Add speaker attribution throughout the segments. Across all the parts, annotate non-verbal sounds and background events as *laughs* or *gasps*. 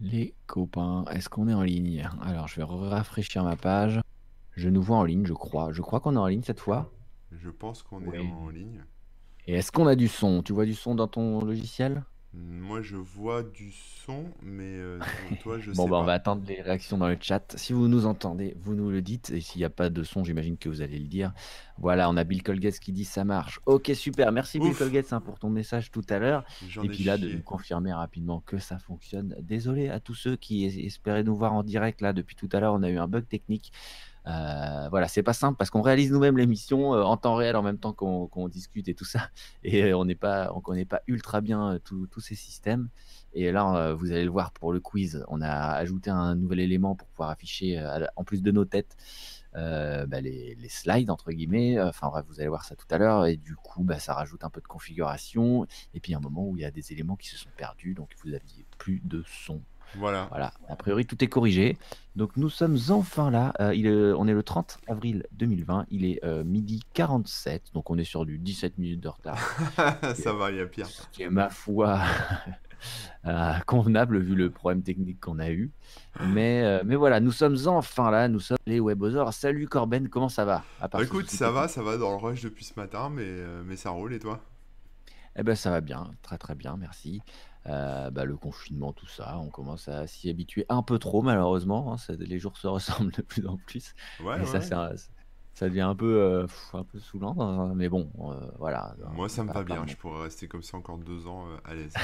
Speaker 1: Les copains, est-ce qu'on est en ligne? Alors, je vais rafraîchir ma page. Je nous vois en ligne, je crois. Je crois qu'on est en ligne cette fois.
Speaker 2: Je pense qu'on est en ligne.
Speaker 1: Et est-ce qu'on a du son? Tu vois du son dans ton logiciel?
Speaker 2: Moi, je vois du son, mais euh, to- *laughs* toi, je
Speaker 1: Bon,
Speaker 2: sais
Speaker 1: bah, on va
Speaker 2: pas.
Speaker 1: attendre les réactions dans le chat. Si vous nous entendez, vous nous le dites. Et s'il n'y a pas de son, j'imagine que vous allez le dire. Voilà, on a Bill Colgate qui dit ça marche. Ok, super. Merci Bill Colgate hein, pour ton message tout à l'heure.
Speaker 2: j'en
Speaker 1: Et
Speaker 2: ai
Speaker 1: puis là, de nous confirmer rapidement que ça fonctionne. Désolé à tous ceux qui es- espéraient nous voir en direct. Là, depuis tout à l'heure, on a eu un bug technique. Euh, voilà, c'est pas simple parce qu'on réalise nous-mêmes l'émission euh, en temps réel en même temps qu'on discute et tout ça. *laughs* Et euh, on n'est pas, on connaît pas ultra bien tous ces systèmes. Et là, vous allez le voir pour le quiz, on a ajouté un nouvel élément pour pouvoir afficher, en plus de nos têtes, bah, les, les slides entre guillemets. Enfin bref, vous allez voir ça tout à l'heure. Et du coup, bah, ça rajoute un peu de configuration. Et puis un moment où il y a des éléments qui se sont perdus, donc vous aviez plus de son.
Speaker 2: Voilà.
Speaker 1: Voilà, a priori tout est corrigé. Donc nous sommes enfin là. Euh, il est- on est le 30 avril 2020. Il est euh, midi 47. Donc on est sur du 17 minutes de retard. *laughs*
Speaker 2: Ça va, il y a pire.
Speaker 1: ce qui est, ma foi *laughs* euh, convenable vu le problème technique qu'on a eu. Mais, euh, mais voilà, nous sommes enfin là. Nous sommes les Webosaures. Salut Corben, comment ça va? À
Speaker 2: Bah,
Speaker 1: part ce
Speaker 2: écoute, ça va, ça va dans le rush depuis ce matin, mais, euh, mais ça roule, et toi?
Speaker 1: Eh ben ça va bien, très très bien, merci. Euh, bah, le confinement, tout ça, on commence à s'y habituer un peu trop malheureusement. hein, ça- les jours se *laughs* ressemblent de plus en plus.
Speaker 2: Ouais,
Speaker 1: Et
Speaker 2: ouais,
Speaker 1: ça, un- ça devient un peu, euh, un peu saoulant. hein, Mais bon, euh, voilà, on
Speaker 2: Moi, ça me va bien. Je pourrais rester comme ça encore deux ans à l'aise.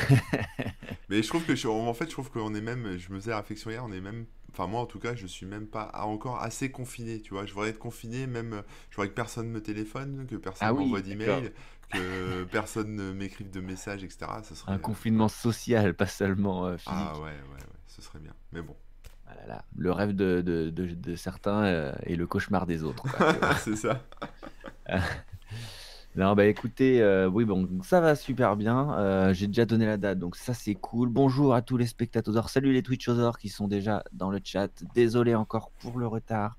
Speaker 2: Mais je trouve que, *laughs* je- en fait, je trouve qu'on est même, je me faisais la réflexion hier, on est même, enfin moi en tout cas, je suis même pas encore assez confiné, tu vois. Je voudrais être confiné, même, je voudrais que personne me téléphone, que personne
Speaker 1: Ah
Speaker 2: m'envoie
Speaker 1: oui, d'accord.
Speaker 2: d'email, que personne ne m'écrive de messages, etc. Ça serait,
Speaker 1: Un confinement social, pas seulement euh,
Speaker 2: ah
Speaker 1: physique.
Speaker 2: ouais, ouais, ouais, ce serait bien. Mais bon,
Speaker 1: Ah là là, le rêve de, de- de- de certains euh, et le cauchemar des autres, *laughs*
Speaker 2: c'est ça. *laughs*
Speaker 1: Non, bah écoutez, euh, oui, bon, ça va super bien. Euh, j'ai déjà donné la date, donc ça c'est cool. Bonjour à tous les spectateurs. Salut les Twitchosaures qui sont déjà dans le chat. Désolé encore pour le retard.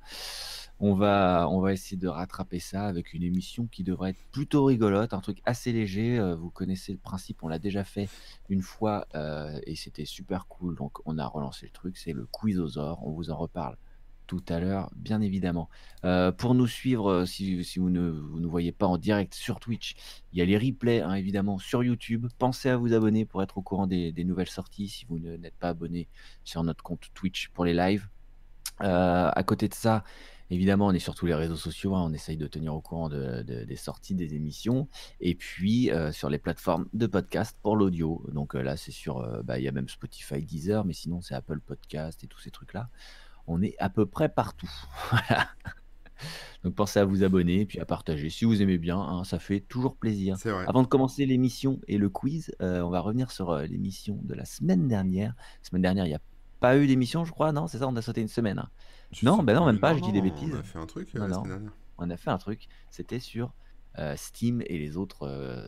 Speaker 1: On va, essayer de rattraper ça avec une émission qui devrait être plutôt rigolote, un truc assez léger. Euh, vous connaissez le principe, on l'a déjà fait une fois euh, et c'était super cool. Donc on a relancé le truc, c'est le Quizosaure. On vous en reparle tout à l'heure, bien évidemment. Euh, pour nous suivre, si, vous ne vous ne voyez pas en direct sur Twitch, il y a les replays, hein, évidemment, sur YouTube. Pensez à vous abonner pour être au courant des, des nouvelles sorties si vous n'êtes pas abonné sur notre compte Twitch pour les lives. Euh, à côté de ça, évidemment, on est sur tous les réseaux sociaux. hein, on essaye de tenir au courant de- de- des sorties des émissions. Et puis, euh, sur les plateformes de podcast pour l'audio. Donc euh, là, c'est sur. euh, bah, Il y a même Spotify, Deezer, mais sinon, c'est Apple Podcast et tous ces trucs-là. On est à peu près partout. *laughs* Voilà. Donc pensez à vous abonner et puis à partager si vous aimez bien, hein, ça fait toujours plaisir.
Speaker 2: Vrai.
Speaker 1: Avant de commencer l'émission et le quiz, on va revenir sur l'émission de la semaine dernière. La semaine dernière, il n'y a pas eu d'émission, je crois, non C'est ça, on a sauté une semaine. hein. Non, ben non, même pas,
Speaker 2: Non,
Speaker 1: je dis des bêtises.
Speaker 2: on a fait un truc euh,
Speaker 1: Non,
Speaker 2: la
Speaker 1: non,
Speaker 2: semaine dernière.
Speaker 1: on a fait un truc, c'était sur euh, Steam et les autres euh,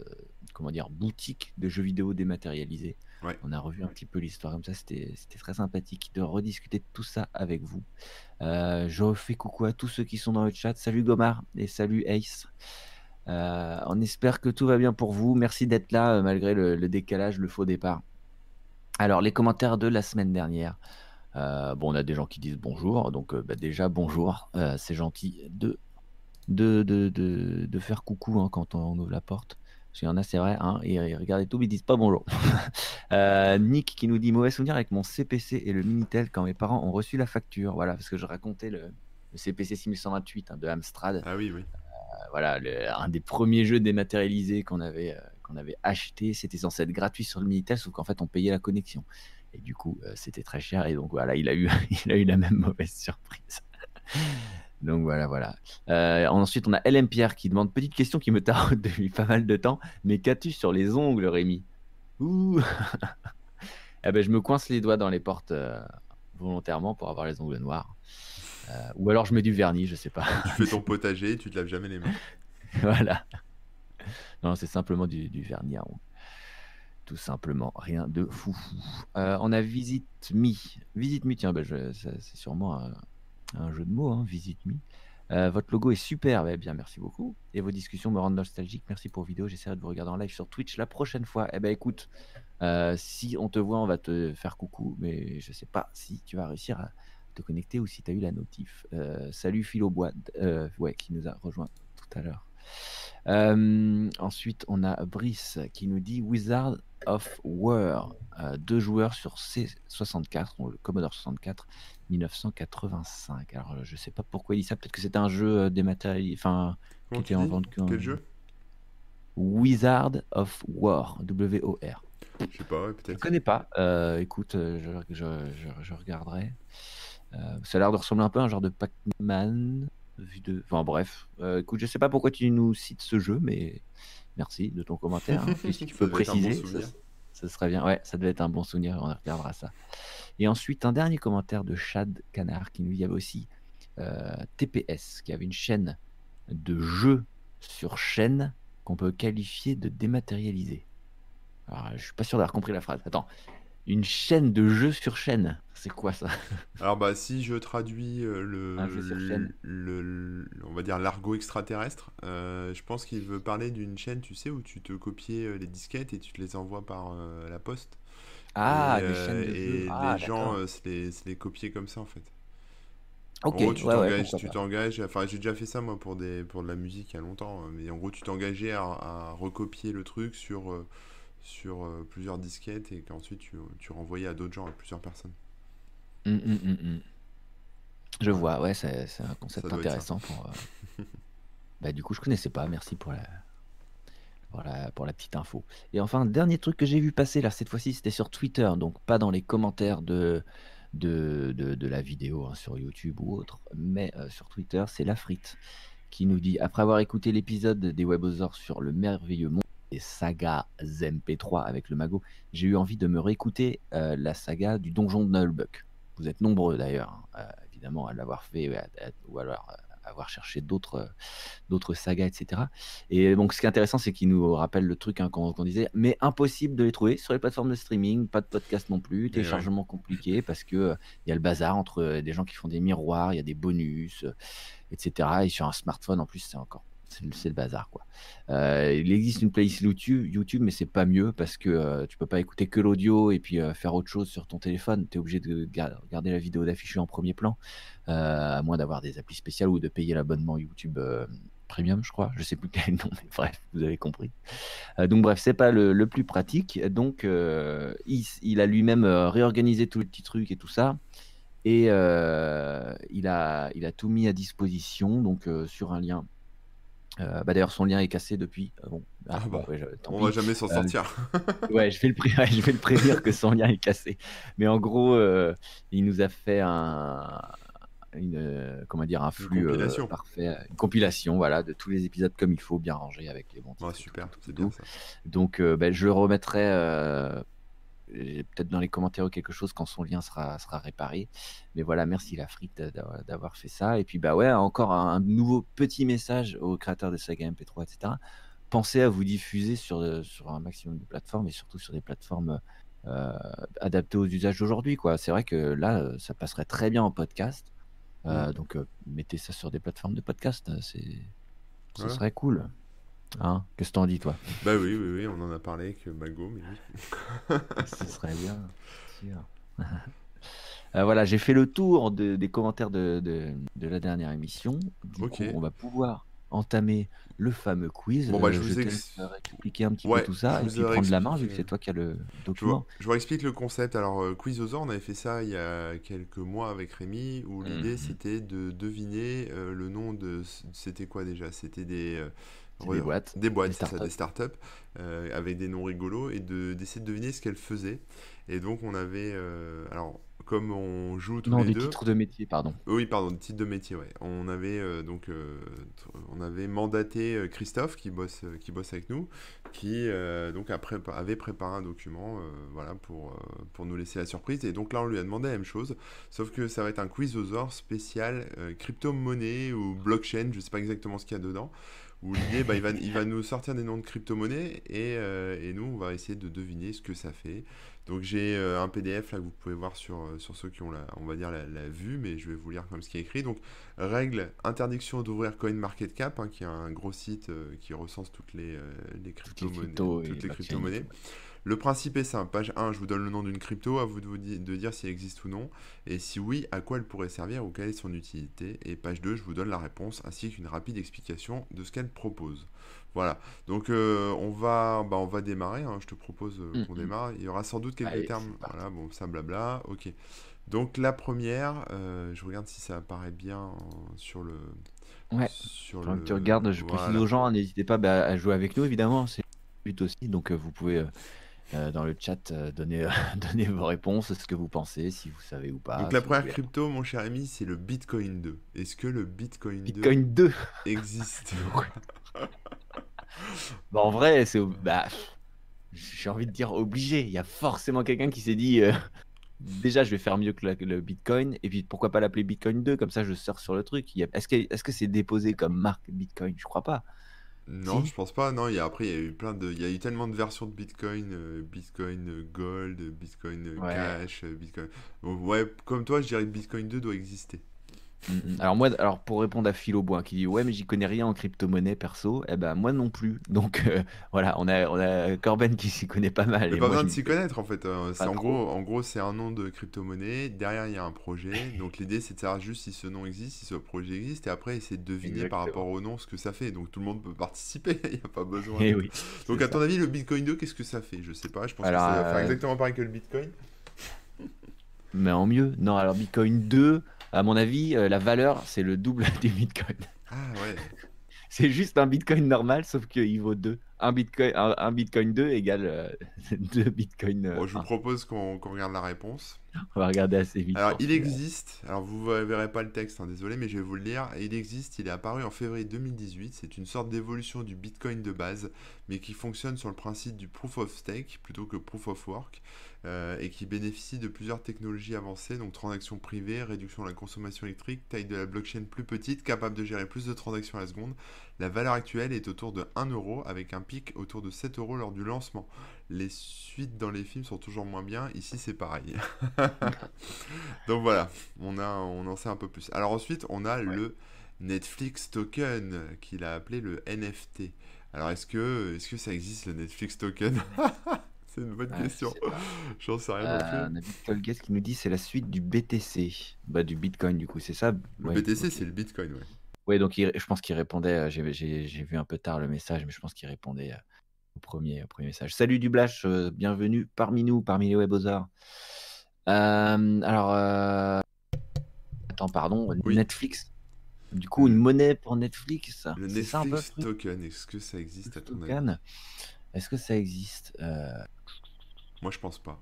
Speaker 1: comment dire, boutiques de jeux vidéo dématérialisés.
Speaker 2: Ouais.
Speaker 1: On a revu un petit peu l'histoire comme ça, c'était très sympathique de rediscuter de tout ça avec vous. Euh, je fais coucou à tous ceux qui sont dans le chat. Salut Gomar et salut Ace. On espère que tout va bien pour vous. Merci d'être là malgré le, le décalage, le faux départ. Alors, les commentaires de la semaine dernière. Euh, bon, on a des gens qui disent bonjour, donc euh, bah, déjà bonjour. Euh, c'est gentil de, de, de, de, de faire coucou hein, quand on ouvre la porte. Parce qu'il y en a, c'est vrai, hein, et et tout, mais ils disent pas bonjour. *laughs* Nick qui nous dit mauvais souvenir avec mon CPC et le Minitel quand mes parents ont reçu la facture. Voilà, parce que je racontais le, le CPC 6128 hein, de Amstrad.
Speaker 2: Ah oui, oui.
Speaker 1: Voilà, le- un des premiers jeux dématérialisés qu'on avait, qu'on avait acheté. C'était censé être gratuit sur le Minitel, sauf qu'en fait, on payait la connexion. Et du coup, euh, c'était très cher. Et donc, voilà, il a eu, *laughs* il a eu la même mauvaise surprise. *laughs* Donc voilà, voilà. Euh, ensuite, on a LM Pierre qui demande petite question qui me taraude *laughs* depuis pas mal de temps. Mais qu'as-tu sur les ongles, Rémi? Ouh Eh ben, je me coince les doigts dans les portes euh, volontairement pour avoir les ongles noirs. Ou alors je mets du vernis, je sais pas.
Speaker 2: Tu fais ton potager, tu te laves jamais les mains.
Speaker 1: voilà. Non, c'est simplement du, vernis à ongles. Tout simplement, rien de fou. Euh, on a Visite Me. Visite Me, tiens, ben, c'est sûrement un, jeu de mots, hein, Visite Me. Euh, votre logo est super, eh bien merci beaucoup. Et vos discussions me rendent nostalgique. Merci pour vos vidéos. J'essaierai de vous regarder en live sur Twitch la prochaine fois. Eh ben écoute, Euh, si on te voit, on va te faire coucou, mais je sais pas si tu vas réussir à te connecter ou si tu as eu la notif. Salut Philo Bois, ouais, qui nous a rejoint tout à l'heure. Euh, ensuite, on a Brice qui nous dit Wizard of War, euh, deux joueurs sur C64, donc le Commodore 64, 1985. Alors, euh, je sais pas pourquoi il dit ça. Peut-être que c'était un jeu dématérialisé, enfin, qui était en vente.
Speaker 2: Quel jeu?
Speaker 1: Wizard of War, W-O-R.
Speaker 2: Je sais pas, ouais,
Speaker 1: Je
Speaker 2: peut-être.
Speaker 1: connais pas. Euh, écoute, je, je, je- je regarderai. Ça a l'air de ressembler un peu à un genre de Pac-Man. Vu de... Enfin bref, Euh, écoute, je sais pas pourquoi tu nous cites ce jeu, mais merci de ton commentaire. hein. Et *laughs* si tu peux
Speaker 2: bon
Speaker 1: préciser, ça, ça serait bien. Ouais, ça devait être un bon souvenir, on regardera ça. Et ensuite, un dernier commentaire de Chad Canard qui nous dit il y avait aussi euh, TPS, qui avait une chaîne de jeux sur chaîne qu'on peut qualifier de dématérialisée. Alors, je suis pas sûr d'avoir compris la phrase. Attends, une chaîne de jeux sur chaîne, c'est quoi ça?
Speaker 2: Alors bah si je traduis euh, le, on va dire l'argot extraterrestre, euh, je pense qu'il veut parler d'une chaîne, tu sais, où tu te copiais euh, les disquettes et tu te les envoies par euh, la poste.
Speaker 1: Ah,
Speaker 2: et
Speaker 1: des
Speaker 2: euh,
Speaker 1: chaînes de
Speaker 2: et
Speaker 1: jeux. Ah,
Speaker 2: les gens se les, se les copiaient comme ça en fait.
Speaker 1: Ok,
Speaker 2: En gros, tu
Speaker 1: ouais,
Speaker 2: t'engages, tu t'engages, enfin j'ai déjà fait ça moi pour des pour de la musique il y a longtemps, euh, mais en gros tu t'engageais à, à recopier le truc sur sur euh, plusieurs disquettes et qu'ensuite tu, tu renvoyais à d'autres gens, à plusieurs personnes.
Speaker 1: Hum, hum, hum. Je vois, ouais, c'est un concept intéressant pour. euh, *laughs* Bah, du coup, je connaissais pas. Merci pour la, pour la, pour la petite info. Et enfin, dernier truc que j'ai vu passer là, cette fois-ci, c'était sur Twitter, donc pas dans les commentaires de, de, de, de la vidéo hein, sur YouTube ou autre, mais euh, sur Twitter, c'est la frite qui nous dit après avoir écouté l'épisode des Webosaures sur le merveilleux monde sagas MP3 avec le magot, j'ai eu envie de me réécouter euh, la saga du donjon de Nullbuck. Vous êtes nombreux d'ailleurs, hein, euh, évidemment, à l'avoir fait à- à- ou alors euh, avoir cherché d'autres d'autres sagas, etc. Et donc, ce qui est intéressant, c'est qu'il nous rappelle le truc hein, qu'on disait, mais impossible de les trouver sur les plateformes de streaming, pas de podcast non plus,
Speaker 2: ouais.
Speaker 1: téléchargement compliqué parce que euh, il y a le bazar entre euh, des gens qui font des miroirs, il y a des bonus, etc. Et sur un smartphone, en plus, c'est encore c'est le, le bazar quoi. Euh, il existe une playlist YouTube, mais c'est pas mieux parce que euh, tu peux pas écouter que l'audio et puis euh, faire autre chose sur ton téléphone. Tu es obligé de gar- garder la vidéo d'affiché en premier plan, euh, à moins d'avoir des applis spéciales ou de payer l'abonnement YouTube Premium, je crois. Je sais plus quel le *laughs* nom, mais bref, vous avez compris. Donc bref, c'est pas le, le plus pratique. Donc il, a lui-même réorganisé tous les petits trucs et tout ça. Et il, a, il a tout mis à disposition donc sur un lien. Euh, bah, D'ailleurs, son lien est cassé depuis. Euh, bon, ah,
Speaker 2: Ah
Speaker 1: bon,
Speaker 2: bon,
Speaker 1: ouais, je- tant
Speaker 2: on
Speaker 1: pis.
Speaker 2: va jamais s'en
Speaker 1: Euh,
Speaker 2: sortir. *laughs*
Speaker 1: Ouais, je vais le, pré- *laughs* ouais, je vais le prévenir que son lien est cassé. Mais en gros, il nous a fait un, une, comment dire, un flux
Speaker 2: compilation.
Speaker 1: parfait, une compilation, voilà, de tous les épisodes comme il faut, bien rangé avec les bons titres
Speaker 2: super,
Speaker 1: tout,
Speaker 2: c'est bien ça.
Speaker 1: Donc, ben, je le remettrai et peut-être dans les commentaires ou quelque chose quand son lien sera, sera réparé. Mais voilà, merci la frite d'avoir d'avoir fait ça. Et puis, bah ouais, encore un, un nouveau petit message aux créateurs de saga MP3, etc. Pensez à vous diffuser sur, euh, sur un maximum de plateformes et surtout sur des plateformes euh, adaptées aux usages d'aujourd'hui. quoi. C'est vrai que là, euh, ça passerait très bien en podcast. Euh, donc, euh, mettez ça sur des plateformes de podcast. euh, C'est, ce
Speaker 2: Ouais.
Speaker 1: serait cool. Hein Qu'est-ce que t'en dis, toi?
Speaker 2: Bah oui, oui, oui, on en a parlé avec Mago, mais oui. *laughs*
Speaker 1: Ce serait bien, sûr. *laughs* Euh, voilà, j'ai fait le tour de- des commentaires de, de- de la dernière émission. Du coup, on va pouvoir entamer le fameux quiz.
Speaker 2: Bon, bah,
Speaker 1: Euh,
Speaker 2: je
Speaker 1: je
Speaker 2: vous ex-
Speaker 1: euh, expliquer un petit
Speaker 2: Ouais,
Speaker 1: peu tout ça
Speaker 2: je
Speaker 1: et
Speaker 2: vous
Speaker 1: puis prendre la main vu que c'est toi qui as le
Speaker 2: Je vous,
Speaker 1: document.
Speaker 2: je vous explique le concept. Alors, euh, Quiz aux Ors, on avait fait ça il y a quelques mois avec Rémi, où l'idée
Speaker 1: Mhm.
Speaker 2: c'était de deviner euh, le nom de. C'était quoi déjà? C'était des.
Speaker 1: Des boîtes,
Speaker 2: des boîtes,
Speaker 1: des
Speaker 2: ça, des
Speaker 1: startups.
Speaker 2: euh, avec des noms rigolos, et de, d'essayer de deviner ce qu'elles faisaient. Et donc, on avait. euh, alors, comme on joue tous
Speaker 1: Non,
Speaker 2: les
Speaker 1: des
Speaker 2: deux.
Speaker 1: titres de métier, pardon.
Speaker 2: Oui, pardon, de titre de métier, ouais. On avait euh, donc euh, on avait mandaté Christophe qui bosse qui bosse avec nous, qui donc a prépa- avait préparé un document, voilà pour pour nous laisser la surprise. Et donc là, on lui a demandé la même chose, sauf que ça va être un quiz aux ors spécial euh, crypto-monnaie ou blockchain, je sais pas exactement ce qu'il y a dedans. Où l'idée, bah, il va, il va nous sortir des noms de crypto-monnaies et, euh, et nous, on va essayer de deviner ce que ça fait. Donc j'ai euh, un PDF là que vous pouvez voir sur, euh, sur ceux qui ont la, on va dire la, la vue, mais je vais vous lire comme ce qui est écrit. Donc règle interdiction d'ouvrir CoinMarketCap, hein, qui est un gros site euh, qui recense toutes les, les
Speaker 1: Toutes les
Speaker 2: toutes crypto-monnaies. Le principe est simple. Page 1, je vous donne le nom d'une crypto, à vous de, vous de dire si elle existe ou non, et si oui, à quoi elle pourrait servir ou quelle est son utilité. Et page 2, je vous donne la réponse ainsi qu'une rapide explication de ce qu'elle propose. Voilà, donc euh, on, va, bah, on va démarrer, hein. je te propose euh, qu'on
Speaker 1: mm.
Speaker 2: démarre. Il y aura sans doute quelques
Speaker 1: Allez,
Speaker 2: termes, voilà, bon, ça blabla, ok. Donc la première, euh, je regarde si ça apparaît bien en- sur le...
Speaker 1: Ouais,
Speaker 2: Sur
Speaker 1: que tu
Speaker 2: le...
Speaker 1: regardes, je précise
Speaker 2: Voilà.
Speaker 1: aux gens, hein, n'hésitez pas bah, à jouer avec nous, évidemment, c'est le but aussi. Donc, vous pouvez euh, euh, dans le chat euh, donner, *laughs* donner vos réponses, ce que vous pensez, si vous savez ou pas.
Speaker 2: Donc la
Speaker 1: si
Speaker 2: première crypto, mon cher ami, c'est le Bitcoin 2. Est-ce que le Bitcoin 2
Speaker 1: Bitcoin 2. *laughs*
Speaker 2: existe? *laughs*
Speaker 1: Bah, en vrai, c'est bah, j'ai envie de dire obligé. Il y a forcément quelqu'un qui s'est dit euh, déjà je vais faire mieux que le Bitcoin et puis pourquoi pas l'appeler Bitcoin 2 comme ça je sors sur le truc. Est-ce que est-ce que c'est déposé comme marque Bitcoin? Je crois pas.
Speaker 2: Non,
Speaker 1: Si?
Speaker 2: je pense pas. Non, il y a, après, il y a eu plein de, il y a eu tellement de versions de Bitcoin, euh, Bitcoin Gold, Bitcoin
Speaker 1: Ouais.
Speaker 2: Cash, euh, Bitcoin. Donc, ouais, comme toi, je dirais que Bitcoin 2 doit exister.
Speaker 1: Mm, mm. Alors moi, alors pour répondre à Philo Boin qui dit ouais mais j'y connais rien en crypto-monnaie perso, eh ben moi non plus. *laughs* Donc euh, voilà, on a on a Corben qui s'y connaît pas mal et
Speaker 2: pas besoin de s'y connaître en fait. euh, c'est en gros, en gros, c'est un nom de crypto-monnaie. Derrière, il y a un projet. *laughs* Donc l'idée, c'est de savoir juste si ce nom existe, si ce projet existe, et après, essayer de deviner par rapport au nom ce que ça fait. Donc tout le monde peut participer. *laughs* Il n'y a pas besoin
Speaker 1: Eh oui,
Speaker 2: Donc à ton avis, le Bitcoin 2, qu'est-ce que ça fait? Je sais pas. Je pense que
Speaker 1: Alors
Speaker 2: ça va faire
Speaker 1: euh,
Speaker 2: exactement pareil que le Bitcoin.
Speaker 1: mais en mieux. Non, alors Bitcoin 2, à mon avis, euh, la valeur c'est le double *laughs* du Bitcoin.
Speaker 2: Ah ouais. *laughs*
Speaker 1: C'est juste un Bitcoin normal, sauf qu'il vaut 2. Un Bitcoin, un, un Bitcoin 2 égale euh, *laughs* 2 Bitcoin euh,
Speaker 2: Bon, je vous
Speaker 1: 1.
Speaker 2: propose qu'on qu'on regarde la réponse.
Speaker 1: On va regarder assez vite
Speaker 2: Alors, il existe, alors vous ne verrez pas le texte, hein, désolé, mais je vais vous le lire. Il existe, il est apparu en février 2018. C'est une sorte d'évolution du Bitcoin de base, mais qui fonctionne sur le principe du proof of stake plutôt que proof of work, euh, et qui bénéficie de plusieurs technologies avancées, donc transactions privées, réduction de la consommation électrique, taille de la blockchain plus petite, capable de gérer plus de transactions à la seconde. La valeur actuelle est autour de 1 euro, avec un pic autour de 7 euros lors du lancement. Les suites dans les films sont toujours moins bien, ici c'est pareil. *laughs* Donc voilà, on, a, on en sait un peu plus. Alors ensuite, on a
Speaker 1: Ouais.
Speaker 2: le Netflix token qu'il a appelé le NFT. Alors est-ce que, est-ce que ça existe le Netflix token? *laughs* C'est une bonne
Speaker 1: Ah, je
Speaker 2: question. *laughs* J'en sais rien non
Speaker 1: Euh,
Speaker 2: plus.
Speaker 1: on a Bitcoin Guest qui nous dit c'est la suite du BTC. Bah, du Bitcoin, du coup, c'est ça?
Speaker 2: Le
Speaker 1: Ouais,
Speaker 2: BTC, c'est le Bitcoin, ouais.
Speaker 1: Ouais, donc il- je pense qu'il répondait. euh, j'ai vu un peu tard le message, mais je pense qu'il répondait euh, au premier, au premier message. Salut Dublash, euh, bienvenue parmi nous, parmi les webosards. Euh, alors, euh, attends, pardon,
Speaker 2: Oui,
Speaker 1: Netflix. Du coup, une monnaie pour Netflix,
Speaker 2: le
Speaker 1: c'est ça un peu
Speaker 2: Netflix token, est-ce que ça existe à ton avis?
Speaker 1: Est-ce que ça existe? Euh,
Speaker 2: Moi, je pense pas.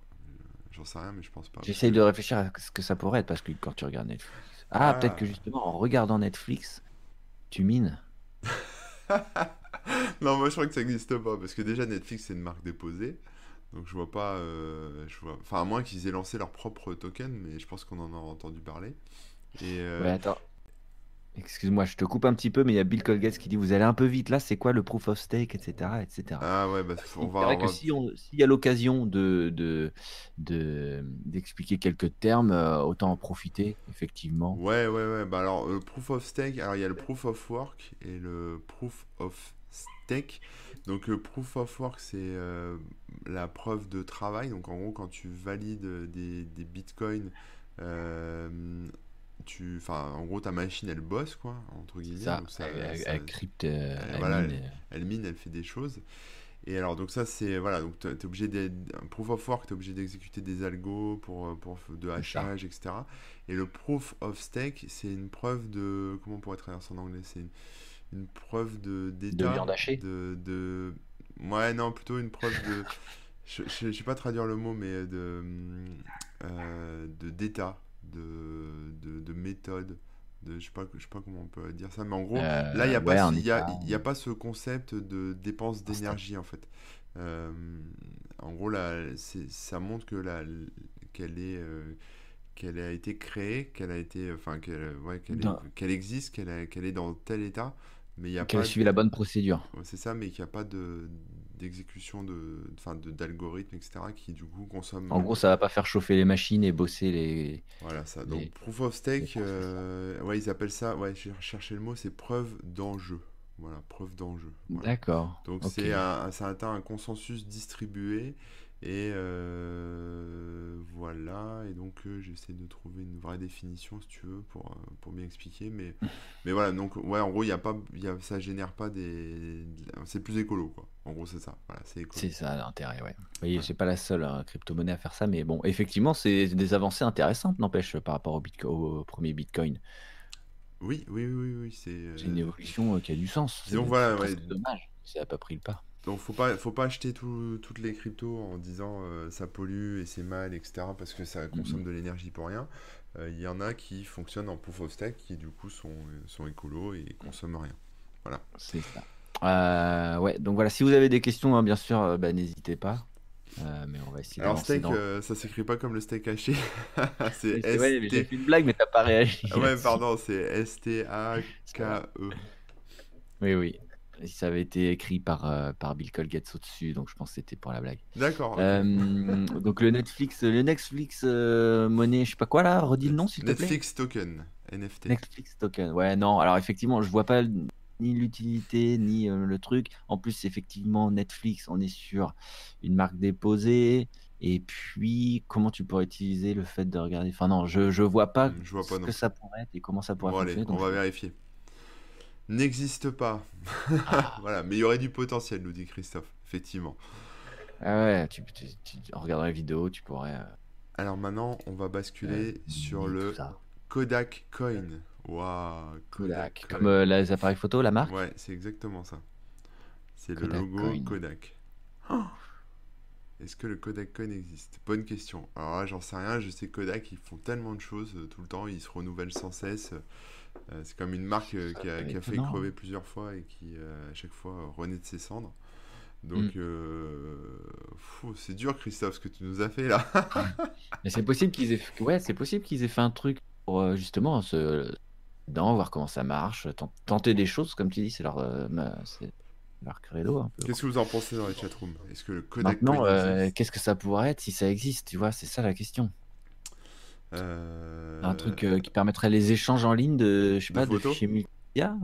Speaker 2: J'en sais rien, mais je pense pas.
Speaker 1: J'essaye
Speaker 2: que...
Speaker 1: de réfléchir à ce que ça pourrait être parce que quand tu regardes Netflix. Ah, peut-être que
Speaker 2: Ah.
Speaker 1: justement en regardant Netflix, tu mines. *laughs* *laughs*
Speaker 2: Non, moi je crois que ça n'existe pas parce que déjà Netflix c'est une marque déposée. Donc je vois pas. euh, je vois... Enfin, à moins qu'ils aient lancé leur propre token, mais je pense qu'on en a entendu parler. Et
Speaker 1: Ouais,
Speaker 2: euh,
Speaker 1: attends. Excuse-moi, je te coupe un petit peu, mais il y a Bill Colgate qui dit vous allez un peu vite là, c'est quoi le proof of stake, etc. etc.
Speaker 2: ah ouais, bah, on va,
Speaker 1: paraît
Speaker 2: on
Speaker 1: que
Speaker 2: va-
Speaker 1: si on, s'il y a l'occasion de, de, de- d'expliquer quelques termes, euh, autant en profiter, effectivement.
Speaker 2: Ouais, ouais, ouais. Bah alors, le proof of stake, alors il y a le proof of work et le proof of stake. Donc, le proof of work, c'est euh, la preuve de travail. Donc, en gros, quand tu valides des, des bitcoins, euh, tu, en gros, ta machine, elle bosse, quoi, entre guillemets.
Speaker 1: ça,
Speaker 2: Donc, ça,
Speaker 1: elle, elle-
Speaker 2: ça-
Speaker 1: elle crypte, euh,
Speaker 2: elle-
Speaker 1: elle
Speaker 2: voilà,
Speaker 1: mine.
Speaker 2: elle,
Speaker 1: euh,
Speaker 2: elle mine, elle fait des choses. Et alors, donc ça, c'est, voilà, donc tu es obligé d'être, un proof of work, tu es obligé d'exécuter des algos pour, euh, pour de hachage, etc. Et le proof of stake, c'est une preuve de, comment on pourrait traduire ça en anglais? C'est une, une preuve de,
Speaker 1: De
Speaker 2: d'état,
Speaker 1: viande hachée.
Speaker 2: de, de, ouais, non, plutôt une preuve de, je, je, je sais pas traduire le mot, mais de, euh, de d'état, de, de, de méthode. De, je sais pas, je sais pas comment on peut dire ça, mais en gros, là, il n'y
Speaker 1: Euh,
Speaker 2: a pas
Speaker 1: ouais,
Speaker 2: il y a, y a pas ce concept de dépense d'énergie, en fait. Euh, en gros, là, ça montre que la, qu'elle est, euh, qu'elle a été créée, qu'elle a été, enfin, qu'elle, ouais, existe, qu'elle, qu'elle est dans tel état, mais il a pas
Speaker 1: suivi la bonne procédure.
Speaker 2: Ouais, c'est ça, mais qu'il n'y a pas de d'exécution de, enfin, de d'algorithmes, etc., qui du coup consomment.
Speaker 1: En gros, ça va pas faire chauffer les machines et bosser les,
Speaker 2: Voilà ça. Donc
Speaker 1: les,
Speaker 2: proof of stake, euh, ouais, ils appellent ça, ouais, j'ai recherché le mot, c'est preuve d'enjeu. Voilà, preuve d'enjeu. Voilà.
Speaker 1: D'accord.
Speaker 2: Donc c'est un, ça atteint un consensus distribué Et euh, voilà, et donc euh, j'essaie de trouver une vraie définition si tu veux pour, euh, pour bien expliquer. Mais, *laughs* mais voilà, donc ouais, en gros, y a pas, y a, ça génère pas des. C'est plus écolo, quoi. En gros, c'est ça. Voilà, c'est
Speaker 1: ça l'intérêt, ouais. Oui, c'est pas la seule hein, crypto-monnaie à faire ça, mais bon, effectivement, c'est des avancées intéressantes, n'empêche, par rapport au, Bitco- au premier Bitcoin.
Speaker 2: Oui, oui, oui, oui, c'est.
Speaker 1: C'est une évolution qui a du sens. C'est
Speaker 2: voilà, ouais.
Speaker 1: dommage. Ça n'a pas pris le pas.
Speaker 2: Donc faut pas, faut pas acheter tout- toutes les cryptos en disant euh, ça pollue et c'est mal, etc. parce que ça consomme
Speaker 1: Mhm.
Speaker 2: de l'énergie pour rien. Euh, Il y en a qui fonctionnent en proof of stake qui du coup sont, sont écolos et consomment rien. Voilà.
Speaker 1: C'est ça. Euh, ouais, donc voilà, si vous avez des questions, hein, bien sûr, euh, bah, n'hésitez pas. Euh, mais on va essayer
Speaker 2: Alors steak,
Speaker 1: dans...
Speaker 2: euh, ça s'écrit pas comme le steak haché. *laughs* c'est
Speaker 1: vrai, mais j'ai
Speaker 2: S-T.
Speaker 1: fait une blague, mais t'as pas réagi.
Speaker 2: Ouais, pardon, c'est S-T-A-K-E.
Speaker 1: Oui, oui. Ça avait été écrit par, euh, par Bill Colgate au-dessus, donc je pense que c'était pour la blague.
Speaker 2: D'accord.
Speaker 1: Euh, donc le Netflix, le Netflix euh, monnaie, je sais pas quoi là, redis le nom s'il te plaît.
Speaker 2: Netflix token, NFT.
Speaker 1: Netflix token. Ouais, non. Alors effectivement, je vois pas ni l'utilité ni le truc. En plus, effectivement, Netflix, on est sur une marque déposée. Et puis, comment tu pourrais utiliser le fait de regarder? Enfin non, je je vois pas
Speaker 2: Je vois
Speaker 1: ce
Speaker 2: pas non
Speaker 1: que ça pourrait être et comment ça pourrait
Speaker 2: Bon allez,
Speaker 1: fonctionner.
Speaker 2: on
Speaker 1: donc
Speaker 2: va
Speaker 1: je-
Speaker 2: vérifier. N'existe pas.
Speaker 1: Ah, *laughs*
Speaker 2: Voilà, mais il y aurait du potentiel, nous dit Christophe, effectivement.
Speaker 1: ah ouais, tu, tu- tu- en regardant la vidéo, tu pourrais euh,
Speaker 2: Alors maintenant, on va
Speaker 1: euh,
Speaker 2: basculer sur
Speaker 1: deviner tout
Speaker 2: le. Kodak Coin. Waouh,
Speaker 1: Kodak, comme euh, les appareils photo, la marque.
Speaker 2: Ouais, c'est exactement ça. C'est le logo
Speaker 1: Coin.
Speaker 2: Kodak. Oh *gasps* Est-ce que le Kodak Coin existe? Bonne question. Alors là, j'en sais rien. Je sais Kodak, ils font tellement de choses euh, tout le temps. Ils se renouvellent sans cesse. Euh, c'est comme une marque euh, qui, a,
Speaker 1: C'est
Speaker 2: qui a fait crever plusieurs fois et qui, euh, à chaque fois, renaît de ses cendres. Donc,
Speaker 1: Mm.
Speaker 2: euh, c'est dur, Christophe, ce que tu nous as fait là. *laughs*
Speaker 1: Mais c'est possible qu'ils aient, ouais, c'est possible qu'ils aient fait un truc pour justement se dedans, voir comment ça marche, tent- tenter des choses, comme tu dis, c'est leur, euh, leur credo.
Speaker 2: Qu'est-ce que vous en pensez dans les chatrooms? Est-ce que le Kodak
Speaker 1: Maintenant, euh, qu'est-ce que ça pourrait être si ça existe, tu vois, c'est ça la question.
Speaker 2: Euh,
Speaker 1: Un truc euh, qui permettrait les échanges en ligne de, je sais
Speaker 2: de
Speaker 1: pas, de fichiers multimédia,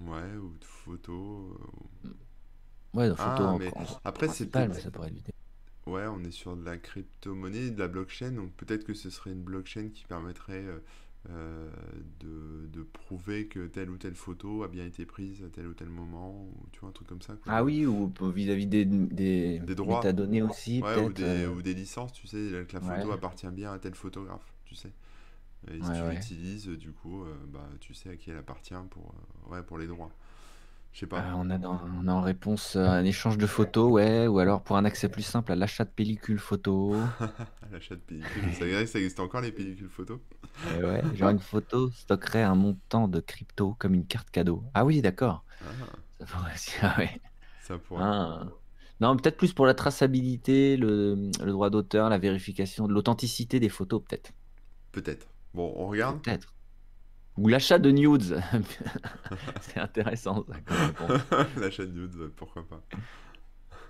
Speaker 2: Ouais, ou de photos. euh,
Speaker 1: ouais, de
Speaker 2: Ah,
Speaker 1: photos
Speaker 2: mais
Speaker 1: en
Speaker 2: après, c'est peut-être.
Speaker 1: ça pourrait.
Speaker 2: Ouais, on est sur de la crypto-monnaie, de la blockchain, donc peut-être que ce serait une blockchain qui permettrait euh, de, de prouver que telle ou telle photo a bien été prise à tel ou tel moment, ou tu vois, un truc comme ça, quoi.
Speaker 1: Ah oui, ou vis-à-vis des, des
Speaker 2: Des droits.
Speaker 1: métadonnées aussi,
Speaker 2: Ouais, ou des,
Speaker 1: euh,
Speaker 2: ou des licences, tu sais, que la photo
Speaker 1: ouais,
Speaker 2: appartient bien à tel photographe, tu sais. Et si
Speaker 1: ouais,
Speaker 2: tu l'utilises, du coup, euh, bah, tu sais à qui elle appartient pour, ouais, pour les droits. Je sais
Speaker 1: Euh,
Speaker 2: pas.
Speaker 1: on a, dans- on a en réponse euh, un échange de photos, ouais, ou alors pour un accès plus simple à l'achat de pellicules photo. *laughs*
Speaker 2: L'achat de pellicules. Ça, ça existe encore les pellicules photo?
Speaker 1: Et ouais, genre une photo stockerait un montant de crypto comme une carte cadeau. Ah oui, d'accord.
Speaker 2: Ah,
Speaker 1: Ça pourrait aussi, *laughs* ah ouais.
Speaker 2: ça pourrait.
Speaker 1: Ah. Non, peut-être plus pour la traçabilité, le, le droit d'auteur, la vérification de l'authenticité des photos, peut-être.
Speaker 2: Peut-être. Bon, on regarde?
Speaker 1: Peut-être. Ou l'achat de nudes. *laughs* C'est intéressant, ça. *laughs*
Speaker 2: L'achat de nudes, pourquoi pas.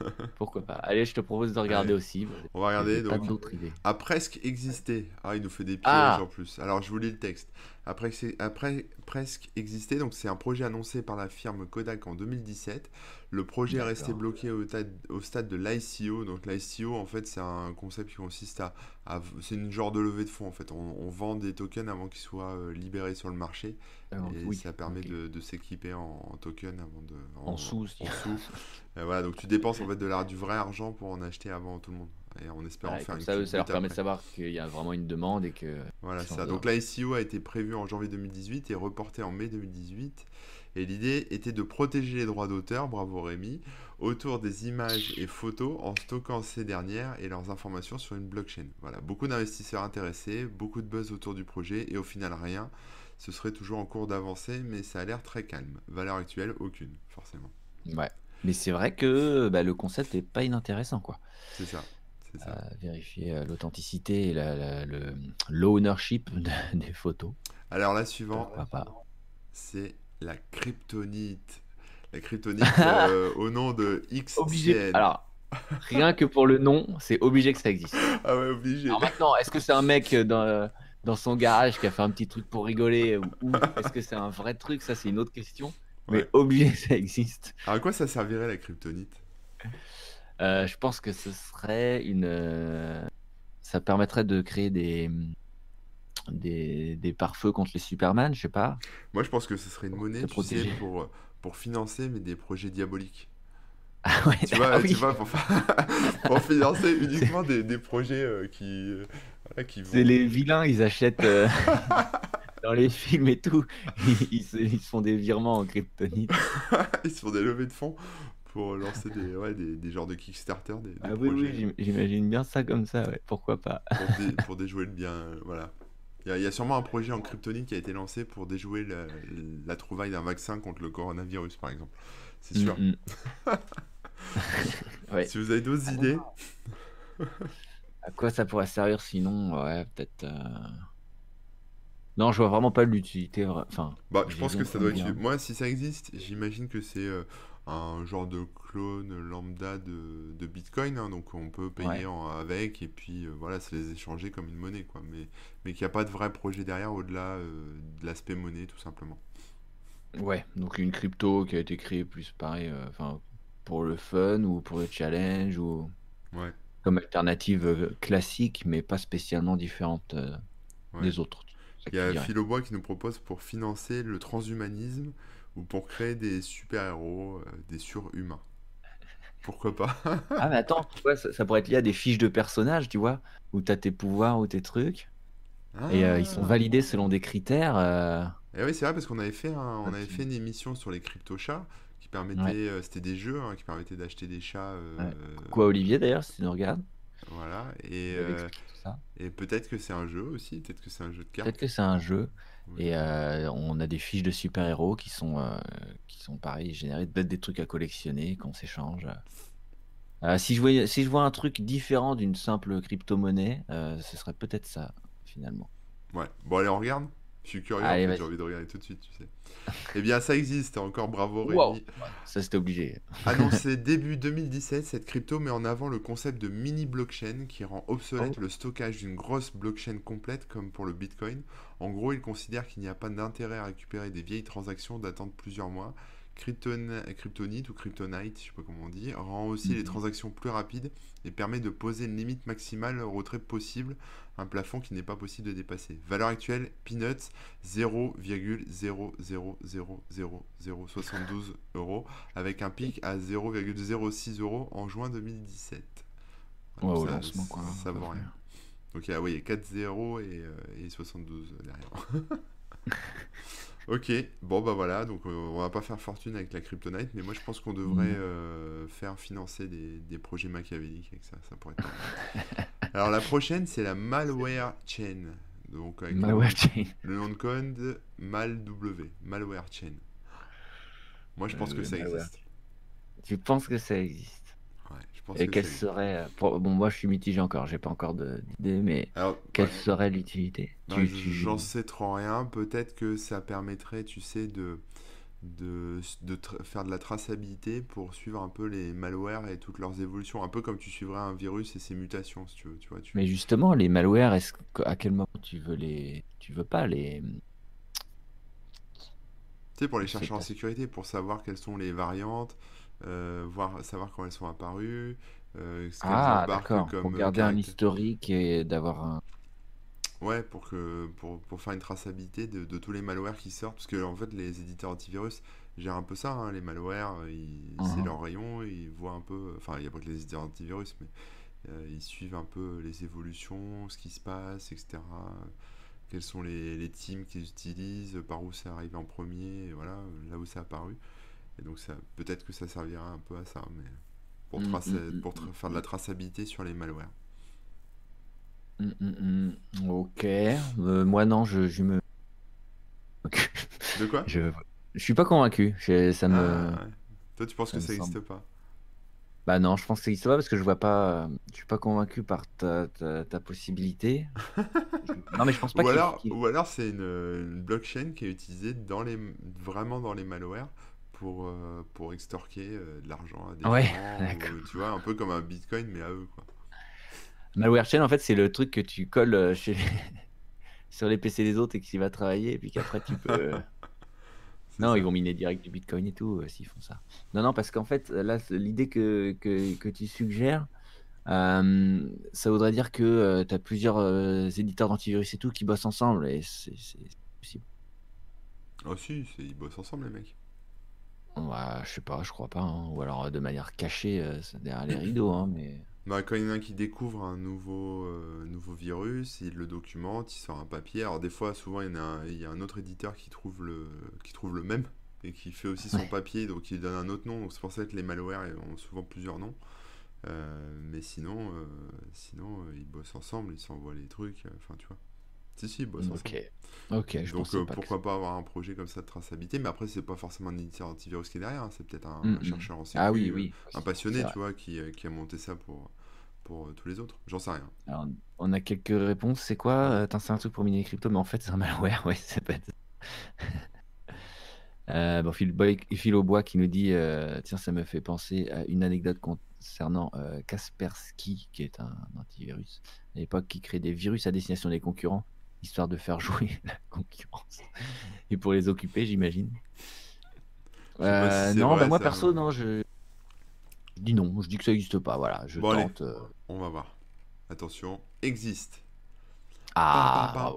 Speaker 2: *laughs*
Speaker 1: Pourquoi pas. Allez, je te propose de regarder
Speaker 2: Allez,
Speaker 1: aussi.
Speaker 2: on va regarder donc.
Speaker 1: d'autres idées.
Speaker 2: A presque existé. Ah, il nous fait des pièges
Speaker 1: Ah,
Speaker 2: en plus. Alors, je vous lis le texte. Après, presque existé, donc c'est un projet annoncé par la firme Kodak en 2017. Le projet est resté bloqué au, stade- au stade de l'ICO. Donc, l'ICO, en fait, c'est un concept qui consiste à. à- c'est une genre de levée de fonds, en fait. On, on vend des tokens avant qu'ils soient euh, libérés sur le marché.
Speaker 1: Alors,
Speaker 2: Et
Speaker 1: oui,
Speaker 2: ça permet de, de s'équiper en, en tokens avant de.
Speaker 1: En
Speaker 2: En,
Speaker 1: sous,
Speaker 2: en sous. *laughs* Voilà, donc tu dépenses en fait de l'art du vrai argent pour en acheter avant tout le monde. Et en espérant
Speaker 1: Ouais,
Speaker 2: faire une
Speaker 1: ça, ça leur permet de savoir qu'il y a vraiment une demande et que
Speaker 2: Voilà, ça. Donc
Speaker 1: dedans.
Speaker 2: l'ICO a été prévu en janvier 2018 et reporté en mai 2018. Et l'idée était de protéger les droits d'auteur, bravo Rémi, autour des images et photos en stockant ces dernières et leurs informations sur une blockchain. Voilà, beaucoup d'investisseurs intéressés, beaucoup de buzz autour du projet et au final rien. Ce serait toujours en cours d'avancée, mais ça a l'air très calme. Valeur actuelle, aucune, forcément.
Speaker 1: Ouais. Mais c'est vrai que bah, le concept est pas inintéressant, quoi.
Speaker 2: C'est ça, ça.
Speaker 1: Euh, vérifier euh, l'authenticité et la, l'ownership de- *laughs* des photos.
Speaker 2: Alors la suivante, c'est la kryptonite. La kryptonite euh, *laughs* au nom de
Speaker 1: Obligé.
Speaker 2: XCN.
Speaker 1: Alors, rien que pour le nom, c'est obligé que ça existe.
Speaker 2: Ah ouais, obligé.
Speaker 1: Alors maintenant, est-ce que c'est un mec dans, dans son garage qui a fait un petit truc pour rigoler ou, ou est-ce que c'est un vrai truc? Ça, c'est une autre question. Mais obligé que ça existe.
Speaker 2: Alors à quoi ça servirait la kryptonite?
Speaker 1: Euh, je pense que ce serait une. euh, Ça permettrait de créer des, des, des pare-feux contre les Superman, je sais pas.
Speaker 2: Moi, je pense que ce serait une monnaie, tu sais, pour, pour financer mais des projets diaboliques. *laughs*
Speaker 1: Ah ouais,
Speaker 2: Tu
Speaker 1: ah
Speaker 2: vois, tu
Speaker 1: oui,
Speaker 2: vois, pour, financer uniquement des, des projets euh, qui, euh, qui
Speaker 1: c'est les vilains, ils achètent euh, *laughs* dans les films et tout, *laughs* ils, ils se, ils se font des virements en kryptonite.
Speaker 2: Ils se font des levées de fonds pour lancer des, *laughs* ouais, des, des genres de Kickstarter, des, des
Speaker 1: Ah oui, oui, j'imagine bien ça comme ça, ouais, pourquoi pas.
Speaker 2: pour, dé- *laughs* pour déjouer le bien. euh, voilà. Il y, a, il y a sûrement un projet en kryptonite qui a été lancé pour déjouer la, la trouvaille d'un vaccin contre le coronavirus, par exemple. C'est sûr.
Speaker 1: Mm. *laughs* Ouais.
Speaker 2: Si vous avez d'autres idées,
Speaker 1: À quoi ça pourrait servir sinon? Ouais, peut-être. euh, Non, je vois vraiment pas l'utilité. Enfin,
Speaker 2: bah, je pense que ça doit être. Moi, si ça existe, j'imagine que c'est euh, un genre de clone lambda de, de Bitcoin, hein, donc on peut payer
Speaker 1: Ouais.
Speaker 2: en- avec et puis euh, voilà, c'est les échanger comme une monnaie, quoi. Mais, mais qu'il n'y a pas de vrai projet derrière au-delà euh, de l'aspect monnaie, tout simplement.
Speaker 1: Ouais, donc une crypto qui a été créée plus pareil, euh, enfin, pour le fun ou pour le challenge ou
Speaker 2: Ouais,
Speaker 1: comme alternative classique, mais pas spécialement différente
Speaker 2: ouais.
Speaker 1: des autres.
Speaker 2: Il y a. Philobois qui nous propose pour financer le transhumanisme ou pour créer des super-héros, euh, des surhumains. Pourquoi pas? *laughs*
Speaker 1: Ah, mais attends, ça, ça pourrait être lié à des fiches de personnages, tu vois, où tu as tes pouvoirs ou tes trucs, et euh, ils sont
Speaker 2: Ah!
Speaker 1: validés selon des critères. euh,
Speaker 2: Et oui, c'est vrai parce qu'on avait fait un- on
Speaker 1: ah,
Speaker 2: avait fait une émission sur les crypto-chats qui permettait, c'était des jeux hein, qui permettaient d'acheter des chats,
Speaker 1: Ouais. Quoi, Olivier, d'ailleurs, si tu nous regardes,
Speaker 2: voilà. Et, et peut-être que c'est un jeu aussi, peut-être que c'est un jeu de
Speaker 1: Peut-être
Speaker 2: cartes.
Speaker 1: que c'est un jeu. Et euh, on a des fiches de super-héros qui sont, euh, qui sont pareil, générées peut-être des trucs à collectionner, qu'on s'échange. Euh, si je si je vois un truc différent d'une simple crypto-monnaie, euh, ce serait peut-être ça, finalement.
Speaker 2: Ouais. Bon, allez, on regarde. Je suis curieux, en
Speaker 1: Allez,
Speaker 2: fait, j'ai envie de regarder tout de suite, tu sais. Eh bien, ça existe, encore bravo
Speaker 1: Wow.
Speaker 2: Rémi.
Speaker 1: Ça, c'était obligé.
Speaker 2: Annoncé *laughs* début 2017, cette crypto met en avant le concept de mini blockchain qui rend obsolète
Speaker 1: Oh.
Speaker 2: le stockage d'une grosse blockchain complète comme pour le Bitcoin. En gros, il considère qu'il n'y a pas d'intérêt à récupérer des vieilles transactions datant de plusieurs mois. Krypton- Kryptonite ou Kryptonite, je sais pas comment on dit, rend aussi les
Speaker 1: Mhm.
Speaker 2: transactions plus rapides et permet de poser une limite maximale au retrait possible, un plafond qui n'est pas possible de dépasser. Valeur actuelle, Peanuts, 0,0000072 euros, avec un pic à 0,06 euros en juin 2017.
Speaker 1: Ouais,
Speaker 2: Donc
Speaker 1: au
Speaker 2: ça,
Speaker 1: lancement, quoi.
Speaker 2: ça
Speaker 1: à peu
Speaker 2: vaut rien. Donc ah oui, il y a 4 0 et, euh, et 72 derrière. *laughs* Ok, bon bah voilà, donc euh, on va pas faire fortune avec la Kryptonite, mais moi je pense qu'on devrait
Speaker 1: Non.
Speaker 2: euh, faire financer des, des projets machiavéliques avec ça, ça pourrait être. Alors la prochaine c'est la Malware Chain, donc avec le
Speaker 1: Malware chain.
Speaker 2: le nom de code MalW, Malware Chain. Moi je pense que
Speaker 1: Euh,
Speaker 2: ça
Speaker 1: malware.
Speaker 2: existe.
Speaker 1: Tu penses que ça existe? Et
Speaker 2: que
Speaker 1: quelle serait... euh, Bon, moi, je suis mitigé encore, j'ai pas encore d'idée, mais
Speaker 2: Alors,
Speaker 1: quelle
Speaker 2: ouais,
Speaker 1: serait l'utilité? Tu,
Speaker 2: j'en sais trop rien, peut-être que ça permettrait, tu sais, de, de, de faire de la traçabilité pour suivre un peu les malwares et toutes leurs évolutions, un peu comme tu suivrais un virus et ses mutations, si tu veux, tu vois, tu...
Speaker 1: Mais justement, les malwares, est-ce que- à quel moment tu veux les... Tu veux pas les...
Speaker 2: Tu sais, pour les chercher en sécurité, pour savoir quelles sont les variantes, voir, savoir quand elles sont apparues, euh, ce
Speaker 1: Ah, d'accord. Pour
Speaker 2: euh,
Speaker 1: garder un historique et d'avoir un...
Speaker 2: Ouais, pour que pour, pour faire une traçabilité de, de tous les malwares qui sortent, parce que en fait les éditeurs antivirus gèrent un peu ça, hein, les malwares, euh, c'est
Speaker 1: Mhm.
Speaker 2: leur rayon, ils voient un peu, enfin il n'y a pas que les éditeurs antivirus, mais euh, ils suivent un peu les évolutions, ce qui se passe, etc. Quels sont les, les teams qu'ils utilisent, par où c'est arrivé en premier, voilà, là où c'est apparu. Et donc ça, peut-être que ça servira un peu à ça, mais pour,
Speaker 1: Mm, mm, mm,
Speaker 2: pour faire de la traçabilité sur les malwares.
Speaker 1: Ok. Euh, moi, non, je, je me... *laughs*
Speaker 2: De quoi?
Speaker 1: Je, je suis pas convaincu. Je- ça me...
Speaker 2: Ah, ouais. Toi, tu penses
Speaker 1: Ça
Speaker 2: que ça n'existe pas?
Speaker 1: Bah non, je pense que ça existe pas parce que je vois pas... Je suis pas convaincu par ta, ta, ta possibilité. *laughs* Non, mais je pense pas
Speaker 2: Ou alors, ou alors c'est une, une blockchain qui est utilisée dans les, vraiment dans les malwares pour, euh, pour extorquer euh, de l'argent à des
Speaker 1: Ouais,
Speaker 2: gens, *laughs* ou, tu vois, un peu comme un bitcoin, mais à eux, quoi.
Speaker 1: Malware chain, en fait, c'est le truc que tu colles euh, chez... *laughs* sur les PC des autres et que tu vas travailler et puis qu'après tu peux... *laughs* Non,
Speaker 2: ça.
Speaker 1: ils vont miner direct du Bitcoin et tout, euh, s'ils font ça. Non, non, parce qu'en fait, là, l'idée que, que, que tu suggères, euh, ça voudrait dire que tu as plusieurs euh, éditeurs d'antivirus et tout qui bossent ensemble, et c'est possible.
Speaker 2: Oh si, ils bossent ensemble les mecs.
Speaker 1: Ouais, je sais pas, je crois pas. hein. Ou alors euh, de manière cachée, euh, derrière les rideaux, hein, mais...
Speaker 2: Bah, quand il y en a un qui découvre un nouveau, euh, nouveau virus, il le documente, il sort un papier. Alors des fois, souvent, il y en a un, il y a un autre éditeur qui trouve le, qui trouve le même et qui fait aussi son
Speaker 1: Ouais.
Speaker 2: papier, donc il donne un autre nom. Donc c'est pour ça que les malwares ont souvent plusieurs noms. Euh, mais sinon, euh, sinon euh, ils bossent ensemble, ils s'envoient les trucs. euh, Enfin, tu vois. Si, si.
Speaker 1: Ok, ok, je
Speaker 2: Donc euh,
Speaker 1: pas que
Speaker 2: pourquoi pas avoir un projet comme ça de traçabilité, mais après c'est pas forcément un éditeur antivirus qui est derrière, hein, c'est peut-être un,
Speaker 1: Mm,
Speaker 2: un
Speaker 1: mm.
Speaker 2: chercheur en sécu,
Speaker 1: Ah oui,
Speaker 2: euh,
Speaker 1: oui,
Speaker 2: un
Speaker 1: aussi,
Speaker 2: passionné,
Speaker 1: c'est
Speaker 2: tu vois, qui, euh, qui a monté ça pour, pour euh, tous les autres. J'en sais rien.
Speaker 1: Alors, on a quelques réponses. C'est quoi? Euh, c'est un truc pour miner les cryptos, mais en fait, c'est un malware. *laughs* Ouais, ça peut être. *laughs* Euh, bon, Phil, Boy- Phil Aubois qui nous dit euh, Tiens, ça me fait penser à une anecdote concernant euh, Kaspersky, qui est un antivirus, à l'époque, qui crée des virus à destination des concurrents, histoire de faire jouer *laughs* la concurrence. Et pour les occuper, j'imagine.
Speaker 2: Si
Speaker 1: Euh, non,
Speaker 2: vrai,
Speaker 1: bah moi
Speaker 2: ça.
Speaker 1: perso, non, je... je dis non, je dis que ça n'existe pas. Voilà, je
Speaker 2: Bon,
Speaker 1: tente. euh,
Speaker 2: On va voir. Attention, existe.
Speaker 1: Ah, bravo,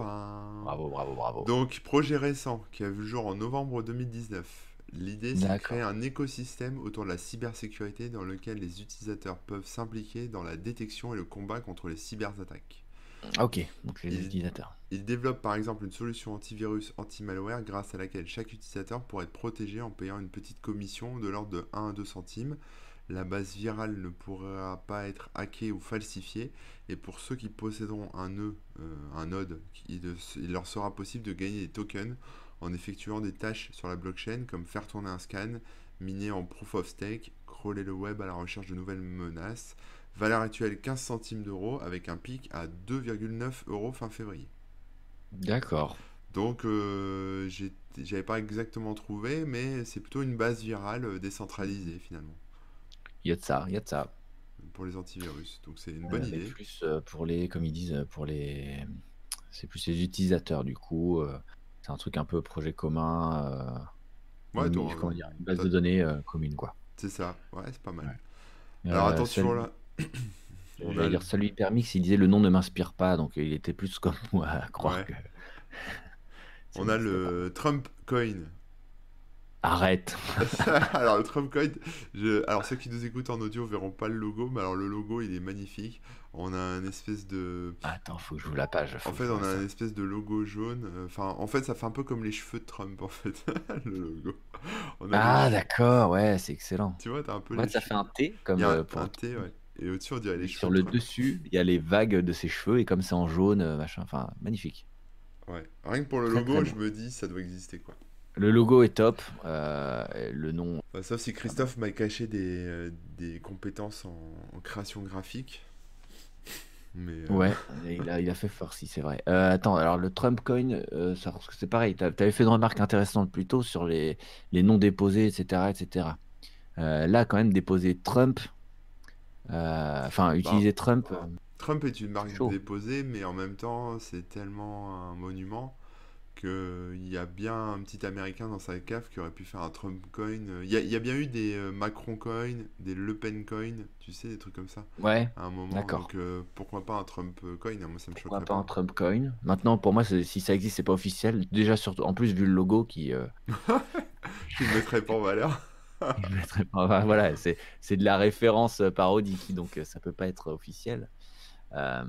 Speaker 1: bravo, bravo, bravo.
Speaker 2: Donc, projet récent qui a vu le jour en novembre 2019. L'idée, c'est de créer un écosystème autour de la cybersécurité dans lequel les utilisateurs peuvent s'impliquer dans la détection et le combat contre les cyberattaques.
Speaker 1: Ok, donc les
Speaker 2: Il-
Speaker 1: utilisateurs.
Speaker 2: Il développe par exemple une solution antivirus anti-malware grâce à laquelle chaque utilisateur pourrait être protégé en payant une petite commission de l'ordre de 1 à 2 centimes. La base virale ne pourra pas être hackée ou falsifiée et pour ceux qui posséderont un nœud, euh, un node, il, il leur sera possible de gagner des tokens en effectuant des tâches sur la blockchain comme faire tourner un scan, miner en proof of stake, crawler le web à la recherche de nouvelles menaces. Valeur actuelle 15 centimes d'euros avec un pic à 2,9 euros fin février.
Speaker 1: D'accord.
Speaker 2: Donc, euh, j'avais pas exactement trouvé, mais c'est plutôt une base virale euh, décentralisée finalement
Speaker 1: Il y a de ça, il y a de ça.
Speaker 2: pour les antivirus. Donc, c'est une
Speaker 1: Euh,
Speaker 2: bonne
Speaker 1: mais
Speaker 2: idée.
Speaker 1: plus euh, pour les, comme ils disent, euh, pour les, c'est plus les utilisateurs du coup. euh, c'est un truc un peu projet commun. euh,
Speaker 2: Ouais,
Speaker 1: une,
Speaker 2: toi,
Speaker 1: comment dire, une base de données euh, commune quoi.
Speaker 2: c'est ça. Ouais, c'est pas mal.
Speaker 1: Ouais.
Speaker 2: Alors,
Speaker 1: Euh,
Speaker 2: attention là. On a
Speaker 1: dire salut Hypermix, il disait le nom ne m'inspire pas, donc il était plus comme *laughs* moi à croire
Speaker 2: Ouais.
Speaker 1: que. *laughs* ça
Speaker 2: on a
Speaker 1: pas.
Speaker 2: le Trump Coin.
Speaker 1: Arrête. *laughs*
Speaker 2: alors, le Trump Coin, je- alors ceux qui nous écoutent en audio verront pas le logo, mais alors le logo il est magnifique. On a un espèce de.
Speaker 1: Attends, faut que je vous la page.
Speaker 2: En fait, on a
Speaker 1: ça.
Speaker 2: un espèce de logo jaune. euh, Enfin, en fait, ça fait un peu comme les cheveux de Trump, en fait, le logo. On a
Speaker 1: Ah
Speaker 2: les-
Speaker 1: d'accord, ouais, c'est excellent.
Speaker 2: Tu vois, t'as un peu
Speaker 1: Ouais,
Speaker 2: les
Speaker 1: ça
Speaker 2: cheveux.
Speaker 1: fait un T comme
Speaker 2: Il y a
Speaker 1: euh, pour
Speaker 2: un T, ouais. Et au-dessus, on dirait les cheveux
Speaker 1: sur le dessus, il y a les vagues de ses cheveux et comme c'est en jaune, euh, machin, enfin magnifique.
Speaker 2: Ouais. Rien que pour le
Speaker 1: Très,
Speaker 2: logo,
Speaker 1: très
Speaker 2: je me dis, ça doit exister, quoi.
Speaker 1: Le logo est top, euh, le nom.
Speaker 2: Enfin, sauf si Christophe m'a caché des, euh, des compétences en, en création graphique. Mais euh,
Speaker 1: Ouais, *laughs* il a, il a fait fort, si c'est vrai. Attends, alors le Trump Coin, c'est pareil, tu avais fait une remarque intéressante plus tôt sur les, les noms déposés, etc. etc. Là, quand même, déposer Trump, enfin, utiliser Trump, euh,
Speaker 2: Trump est une marque déposée, mais en même temps, c'est tellement un monument qu'il y a bien un petit Américain dans sa cave qui aurait pu faire un Trump coin. Il y a, il y a bien eu des euh, Macron coin, des Le Pen coin, tu sais, des trucs comme ça,
Speaker 1: ouais,
Speaker 2: à un moment.
Speaker 1: D'accord.
Speaker 2: Donc euh, pourquoi pas un Trump coin? Moi, ça me
Speaker 1: pourquoi
Speaker 2: choquerait
Speaker 1: pas un
Speaker 2: pas.
Speaker 1: Trump Coin? Maintenant, pour moi, si ça existe, c'est pas officiel. Déjà, surtout, en plus, vu le logo qui. euh, *laughs*
Speaker 2: Je le mettrais pas en valeur. *laughs*
Speaker 1: Je mettrais pas- enfin, voilà, c'est c'est de la référence euh, parodique, donc euh, ça peut pas être officiel. Euh,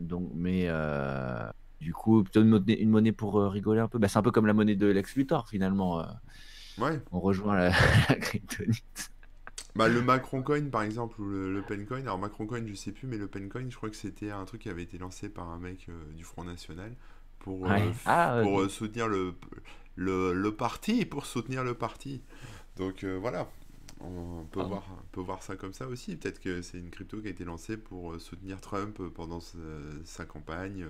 Speaker 1: donc, mais euh, du coup, plutôt une monnaie, une monnaie pour rigoler un peu. Bah, c'est un peu comme la monnaie de Lex Luthor finalement.
Speaker 2: Ouais.
Speaker 1: on rejoint la, *laughs* la kryptonite.
Speaker 2: Bah, le Macron Coin, par exemple, ou le, le Pen Coin. Alors, Macron Coin, je sais plus, mais le Pen Coin, je crois que c'était un truc qui avait été lancé par un mec euh, du Front National pour,
Speaker 1: Ouais.
Speaker 2: f-
Speaker 1: Ah,
Speaker 2: pour soutenir le, le, le parti, pour soutenir le parti. Donc, euh, voilà. On peut,
Speaker 1: Ah.
Speaker 2: voir, on peut voir ça comme ça aussi. Peut-être que c'est une crypto qui a été lancée pour euh, soutenir Trump euh, pendant sa, campagne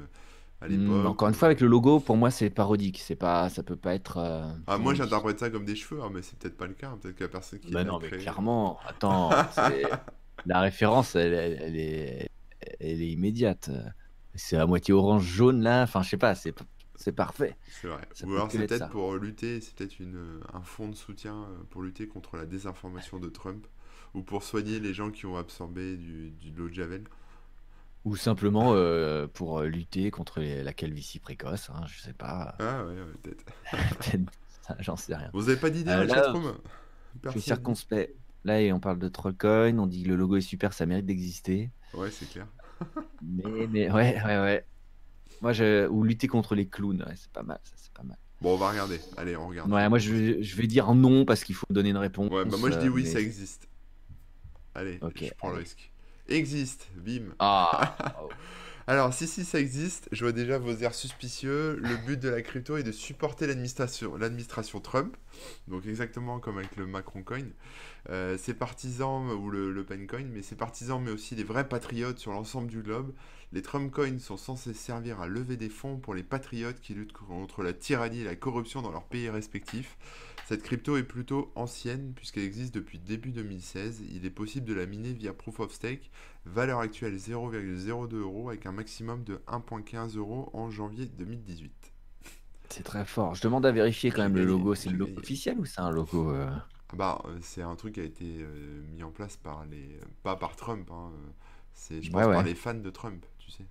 Speaker 2: à
Speaker 1: hmm,
Speaker 2: l'époque.
Speaker 1: encore une fois, avec le logo, pour moi, c'est parodique. C'est pas, ça peut pas être. euh,
Speaker 2: Ah, moi, j'interprète ça comme des cheveux, hein, mais c'est peut-être pas le cas. hein. Peut-être que la personne qui
Speaker 1: Bah non, mais clairement, attends, *laughs* la référence, elle, elle- elle est, elle est immédiate. C'est à moitié orange jaune là, enfin je sais pas, c'est c'est parfait.
Speaker 2: C'est vrai.
Speaker 1: Ça
Speaker 2: Ou alors c'est peut-être pour lutter, c'est peut-être un fonds de soutien euh, pour lutter contre la désinformation de Trump. Ou pour soigner les gens qui ont absorbé du, du, de l'eau de Javel.
Speaker 1: Ou simplement euh, pour euh, lutter contre les- la calvitie précoce, hein, je sais pas.
Speaker 2: Ah ouais, ouais, peut-être. *laughs*
Speaker 1: J'en sais rien.
Speaker 2: Vous avez pas d'idée
Speaker 1: Euh, là,
Speaker 2: chatroom
Speaker 1: Je suis circonspect. Là, et on parle de Trollcoin, on dit que le logo est super, ça mérite d'exister.
Speaker 2: Ouais, c'est clair.
Speaker 1: Mais, mais ouais, ouais, ouais. Moi, je... Ou lutter contre les clowns, ouais, c'est pas mal, ça, c'est pas mal.
Speaker 2: Bon, on va regarder. Allez, on regarde.
Speaker 1: Ouais, moi, je vais, je vais dire non parce qu'il faut donner une réponse.
Speaker 2: Ouais, bah moi je dis oui,
Speaker 1: mais-
Speaker 2: ça existe. Allez, je prends le risque. Existe, bim.
Speaker 1: Ah *laughs*
Speaker 2: Alors, si, si, ça existe, je vois déjà vos airs suspicieux. Le but de la crypto est de supporter l'administration, Trump, donc exactement comme avec le Macron Coin. Euh, ses partisans, ou le, le mais ses partisans, mais aussi les vrais patriotes sur l'ensemble du globe. Les Trump Coins sont censés servir à lever des fonds pour les patriotes qui luttent contre la tyrannie et la corruption dans leurs pays respectifs. Cette crypto est plutôt ancienne puisqu'elle existe depuis début 2016. Il est possible de la miner via Proof of Stake, valeur actuelle 0,02 euros avec un maximum de 1,15 euros en janvier 2018.
Speaker 1: C'est très fort. Je demande à vérifier quand même le logo. C'est le logo officiel ou c'est un logo euh,
Speaker 2: Ah Bah, euh, c'est un truc qui a été euh, mis en place par les. Pas par Trump, hein, c'est, je pense,
Speaker 1: Ouais,
Speaker 2: par les fans de Trump, tu sais.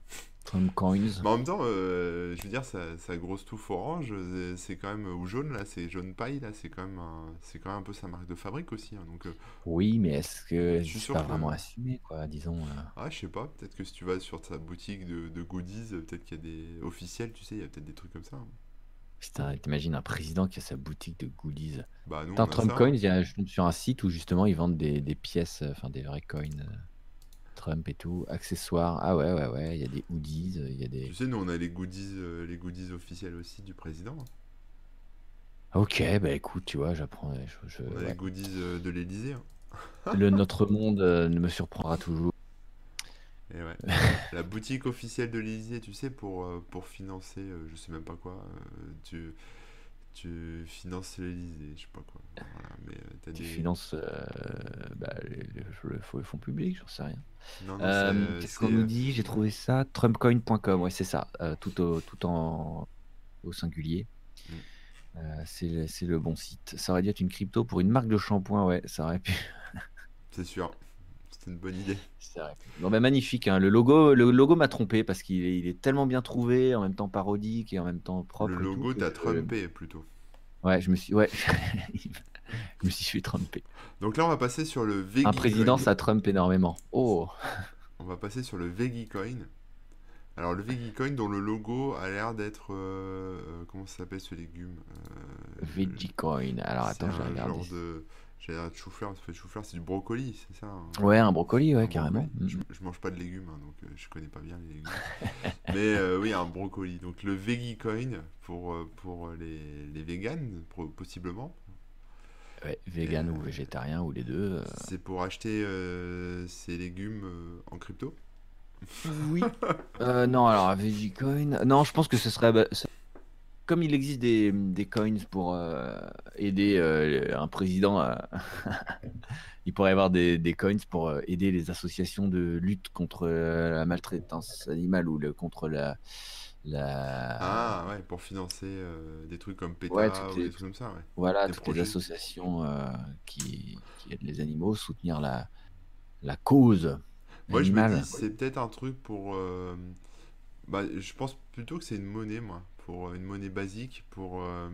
Speaker 1: Trump Coins
Speaker 2: Mais en même temps, euh, je veux dire, sa, sa grosse touffe orange, euh, c'est quand même. Ou jaune, là, c'est jaune paille, là, c'est quand, même un- c'est quand même un peu sa marque de fabrique aussi. hein, donc, euh,
Speaker 1: Oui, mais est-ce que
Speaker 2: Je suis
Speaker 1: c'est pas
Speaker 2: que-
Speaker 1: vraiment assumé, quoi, disons. euh.
Speaker 2: ah, je sais pas, peut-être que si tu vas sur sa boutique de, de goodies, euh, peut-être qu'il y a des officiels, tu sais, il y a peut-être des trucs comme ça. hein.
Speaker 1: Putain, t'imagines un président qui a sa boutique de goodies.
Speaker 2: Bah, nous,
Speaker 1: Putain, Trump
Speaker 2: ça.
Speaker 1: Coins, il y a- je tombe sur un site où justement ils vendent des, des pièces, euh, enfin des vrais coins euh, Trump et tout, accessoires. Ah ouais, ouais, ouais, il y a des hoodies, euh, il y a des.
Speaker 2: Tu sais, nous, on a les goodies, euh, les goodies officiels aussi du président. hein.
Speaker 1: Ok, bah écoute, tu vois, j'apprends. Je, je-
Speaker 2: On a
Speaker 1: ouais.
Speaker 2: les goodies euh, de l'Elysée. hein.
Speaker 1: Le notre monde euh, ne me surprendra toujours.
Speaker 2: Et ouais. La boutique officielle de l'Élysée, tu sais, pour, pour financer, je sais même pas quoi, tu, tu finances l'Élysée, je sais pas quoi. Voilà, mais euh,
Speaker 1: Tu
Speaker 2: des...
Speaker 1: finances euh, bah, les- les- le, le fonds public, j'en sais rien. Euh, Qu'est-ce qu'on nous dit? J'ai trouvé ça. Trumpcoin.com, ouais, c'est ça. euh, tout, au, tout en au singulier.
Speaker 2: Mm.
Speaker 1: C'est le- c'est le bon site. Ça aurait dû être une crypto pour une marque de shampoing, ouais, ça aurait pu.
Speaker 2: C'est sûr. C'est une bonne idée.
Speaker 1: Bon, bah, magnifique. hein. Le logo, le logo m'a trompé parce qu'il est, il est tellement bien trouvé, en même temps parodique et en même temps propre.
Speaker 2: Le logo,
Speaker 1: que-
Speaker 2: t'as trumpé plutôt.
Speaker 1: Ouais, je me suis, ouais, *laughs* je me suis fait tromper.
Speaker 2: Donc là, on va passer sur le Vegi
Speaker 1: Un président, ça trompe énormément. Oh,
Speaker 2: On va passer sur le Vegi Coin. Alors, le Vegi Coin, dont le logo a l'air d'être. euh, euh, comment ça s'appelle ce légume Euh,
Speaker 1: Vegicoin. Alors
Speaker 2: c'est
Speaker 1: attends, je vais
Speaker 2: un
Speaker 1: regarder.
Speaker 2: genre de. J'ai l'air de chou-fleur, ça fait chou-fleur, c'est du brocoli, c'est ça hein
Speaker 1: Ouais, un brocoli, ouais,
Speaker 2: Un
Speaker 1: carrément.
Speaker 2: brocoli. Je,
Speaker 1: Mhm.
Speaker 2: je mange pas de légumes, hein, donc euh, je connais pas bien les légumes. *laughs* Mais euh, oui, un brocoli. Donc le Vegi Coin pour, euh, pour les, les véganes, possiblement.
Speaker 1: Ouais, vegan
Speaker 2: Et,
Speaker 1: ou
Speaker 2: euh,
Speaker 1: végétarien ou les deux.
Speaker 2: C'est pour acheter ces légumes en crypto.
Speaker 1: Oui. *laughs* Euh, non, alors Vegicoin. Non, je pense que ce serait. Comme il existe des, des coins pour euh, aider euh, un président, à- *laughs* il pourrait y avoir des, des coins pour euh, aider les associations de lutte contre euh, la maltraitance animale ou le, contre la. la
Speaker 2: Ah ouais, pour financer euh, des trucs comme PETA
Speaker 1: Ouais,
Speaker 2: ou
Speaker 1: les-
Speaker 2: des trucs comme ça, ouais.
Speaker 1: Voilà,
Speaker 2: des
Speaker 1: toutes
Speaker 2: projets.
Speaker 1: les associations euh, qui, qui aident les animaux, soutenir la, la cause
Speaker 2: Moi, je me dis, c'est peut-être un truc pour. euh, bah, je pense plutôt que c'est une monnaie, moi. Pour euh, une monnaie basique, pour, euh,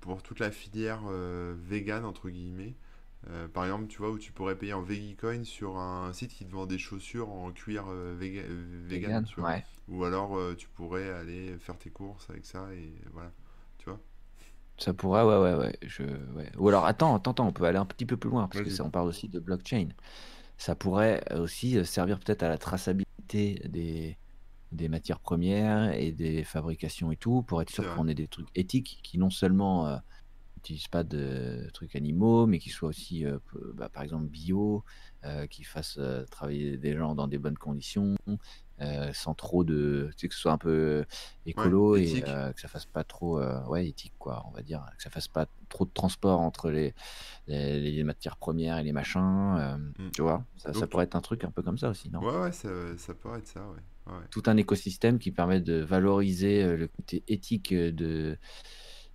Speaker 2: pour toute la filière euh, vegan, entre guillemets. Par exemple, tu vois, où tu pourrais payer en Vegicoin sur un site qui te vend des chaussures en cuir véga- vegan,
Speaker 1: Vegan,
Speaker 2: tu vois.
Speaker 1: ouais.
Speaker 2: Ou alors, tu pourrais aller faire tes courses avec ça et voilà. Tu vois?
Speaker 1: Ça pourrait, ouais, ouais, ouais. Je, ouais. Ou alors, attends, attends, attends, on peut aller un petit peu plus loin, parce que ça, on parle aussi de blockchain. Ça pourrait aussi servir peut-être à la traçabilité des, des matières premières et des fabrications et tout, pour être sûr qu'on ait des trucs éthiques qui non seulement euh, n'utilisent pas de trucs animaux, mais qui soient aussi, euh, bah, par exemple, bio, euh, qui fassent travailler des gens dans des bonnes conditions, sans trop de, tu sais, que ce soit un peu
Speaker 2: Ouais,
Speaker 1: écolo et que ça fasse pas trop, ouais, éthique quoi, on va dire, que ça fasse pas trop de transport entre les, les, les matières premières et les machins, euh,
Speaker 2: Mm.
Speaker 1: tu vois, ça, pourrait être un truc un peu comme ça aussi, non?
Speaker 2: ouais, ouais, ça, ça pourrait être ça, ouais. Ouais,
Speaker 1: Tout un écosystème qui permet de valoriser euh, le côté éthique euh, de,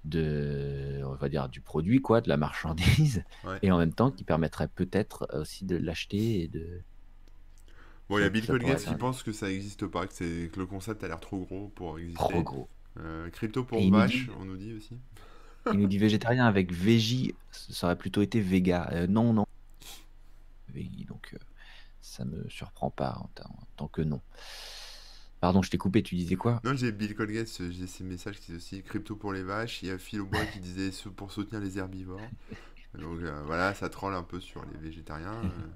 Speaker 1: de, on va dire, du produit, quoi, de la marchandise,
Speaker 2: ouais.
Speaker 1: et en même temps qui permettrait peut-être aussi de l'acheter et de,
Speaker 2: Bon, il y a Bill
Speaker 1: être
Speaker 2: qui pense que ça n'existe pas, que, c'est, que le concept a l'air trop gros pour
Speaker 1: trop
Speaker 2: exister.
Speaker 1: gros.
Speaker 2: Euh, crypto pour vache, on nous dit aussi.
Speaker 1: il nous dit végétarien avec végie, ça aurait plutôt été véga. Euh, non, non, donc euh, ça me surprend pas en tant que non. Pardon, je t'ai coupé, tu disais quoi?
Speaker 2: Non, j'ai Bill Colgate, j'ai ces messages qui disent aussi crypto pour les vaches. Il y a Phil Aubois *laughs* qui disait pour soutenir les herbivores. Donc euh, voilà, ça troll un peu sur les végétariens. euh,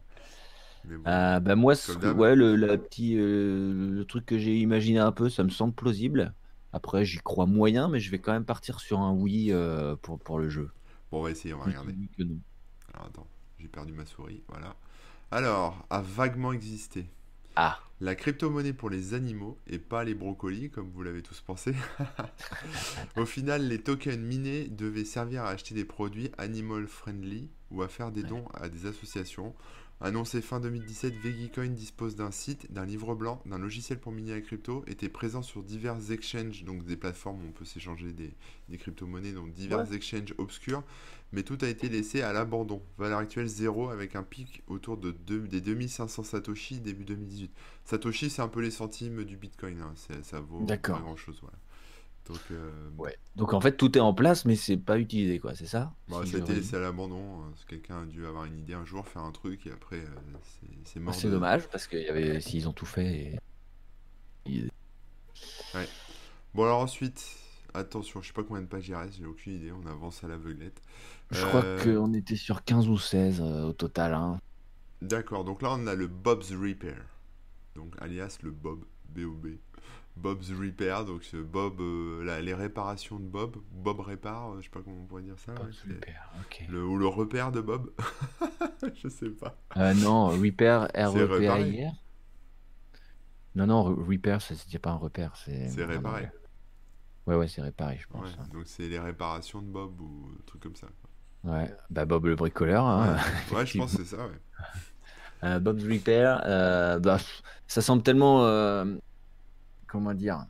Speaker 2: mais bon,
Speaker 1: Euh, bah moi, ouais, le, la petit, euh, le truc que j'ai imaginé un peu, ça me semble plausible. Après, j'y crois moyen, mais je vais quand même partir sur un oui euh, pour, pour le jeu.
Speaker 2: Bon, on va essayer, on va regarder.
Speaker 1: que non.
Speaker 2: Alors attends, j'ai perdu ma souris, voilà. Alors, a vaguement existé.
Speaker 1: Ah,
Speaker 2: La crypto-monnaie pour les animaux et pas les brocolis, comme vous l'avez tous pensé. *laughs* Au final, les tokens minés devaient servir à acheter des produits animal friendly ou à faire des dons à des associations. Annoncé fin 2017, Vegicoin dispose d'un site, d'un livre blanc, d'un logiciel pour miner la crypto, était présent sur divers exchanges, donc des plateformes où on peut s'échanger des, des crypto-monnaies, donc
Speaker 1: Ouais.
Speaker 2: divers exchanges obscurs, mais tout a été laissé à l'abandon. Valeur actuelle zéro avec un pic autour de deux- des 2500 Satoshi début 2018. Satoshi, c'est un peu les centimes du Bitcoin, hein, ça vaut pas grand-chose. Voilà. Donc, euh,
Speaker 1: Ouais. Donc en fait, tout est en place, mais c'est pas utilisé, quoi, c'est ça?
Speaker 2: bah, a été
Speaker 1: résume.
Speaker 2: laissé à l'abandon. hein, que Quelqu'un a dû avoir une idée un jour, faire un truc, et après, euh, c'est
Speaker 1: Bah,
Speaker 2: mort
Speaker 1: c'est
Speaker 2: de.
Speaker 1: dommage, parce y avait, s'ils ont tout fait, et- ils-
Speaker 2: Ouais. Bon, alors ensuite, attention, je sais pas combien de pages il reste, j'ai aucune idée, on avance à l'aveuglette.
Speaker 1: Je crois
Speaker 2: Euh,
Speaker 1: qu'on était sur 15 ou 16 euh, au total, hein.
Speaker 2: D'accord, donc là on a le Bob's Repair, donc alias le Bob, B-O-B. Bob's Repair, donc Bob, euh, la- les réparations de Bob, Bob répare, euh, je sais pas comment on pourrait dire ça, ouais,
Speaker 1: Pas
Speaker 2: c'est
Speaker 1: super, ok.
Speaker 2: le, ou le repère de Bob, *laughs* je sais pas.
Speaker 1: Euh, non, Repair, R-E-P-A-I-R. Non, non, Re- Repair, c'est pas un repère, c'est
Speaker 2: réparé.
Speaker 1: Ouais, ouais, c'est réparé, je pense. hein.
Speaker 2: donc c'est les réparations de Bob ou un truc comme ça.
Speaker 1: Ouais, bah Bob le bricoleur,
Speaker 2: Ouais,
Speaker 1: hein, *laughs*
Speaker 2: ouais, je pense que c'est ça, ouais.
Speaker 1: Euh, Bob's Repair, euh, bah, ça semble tellement, euh, comment dire,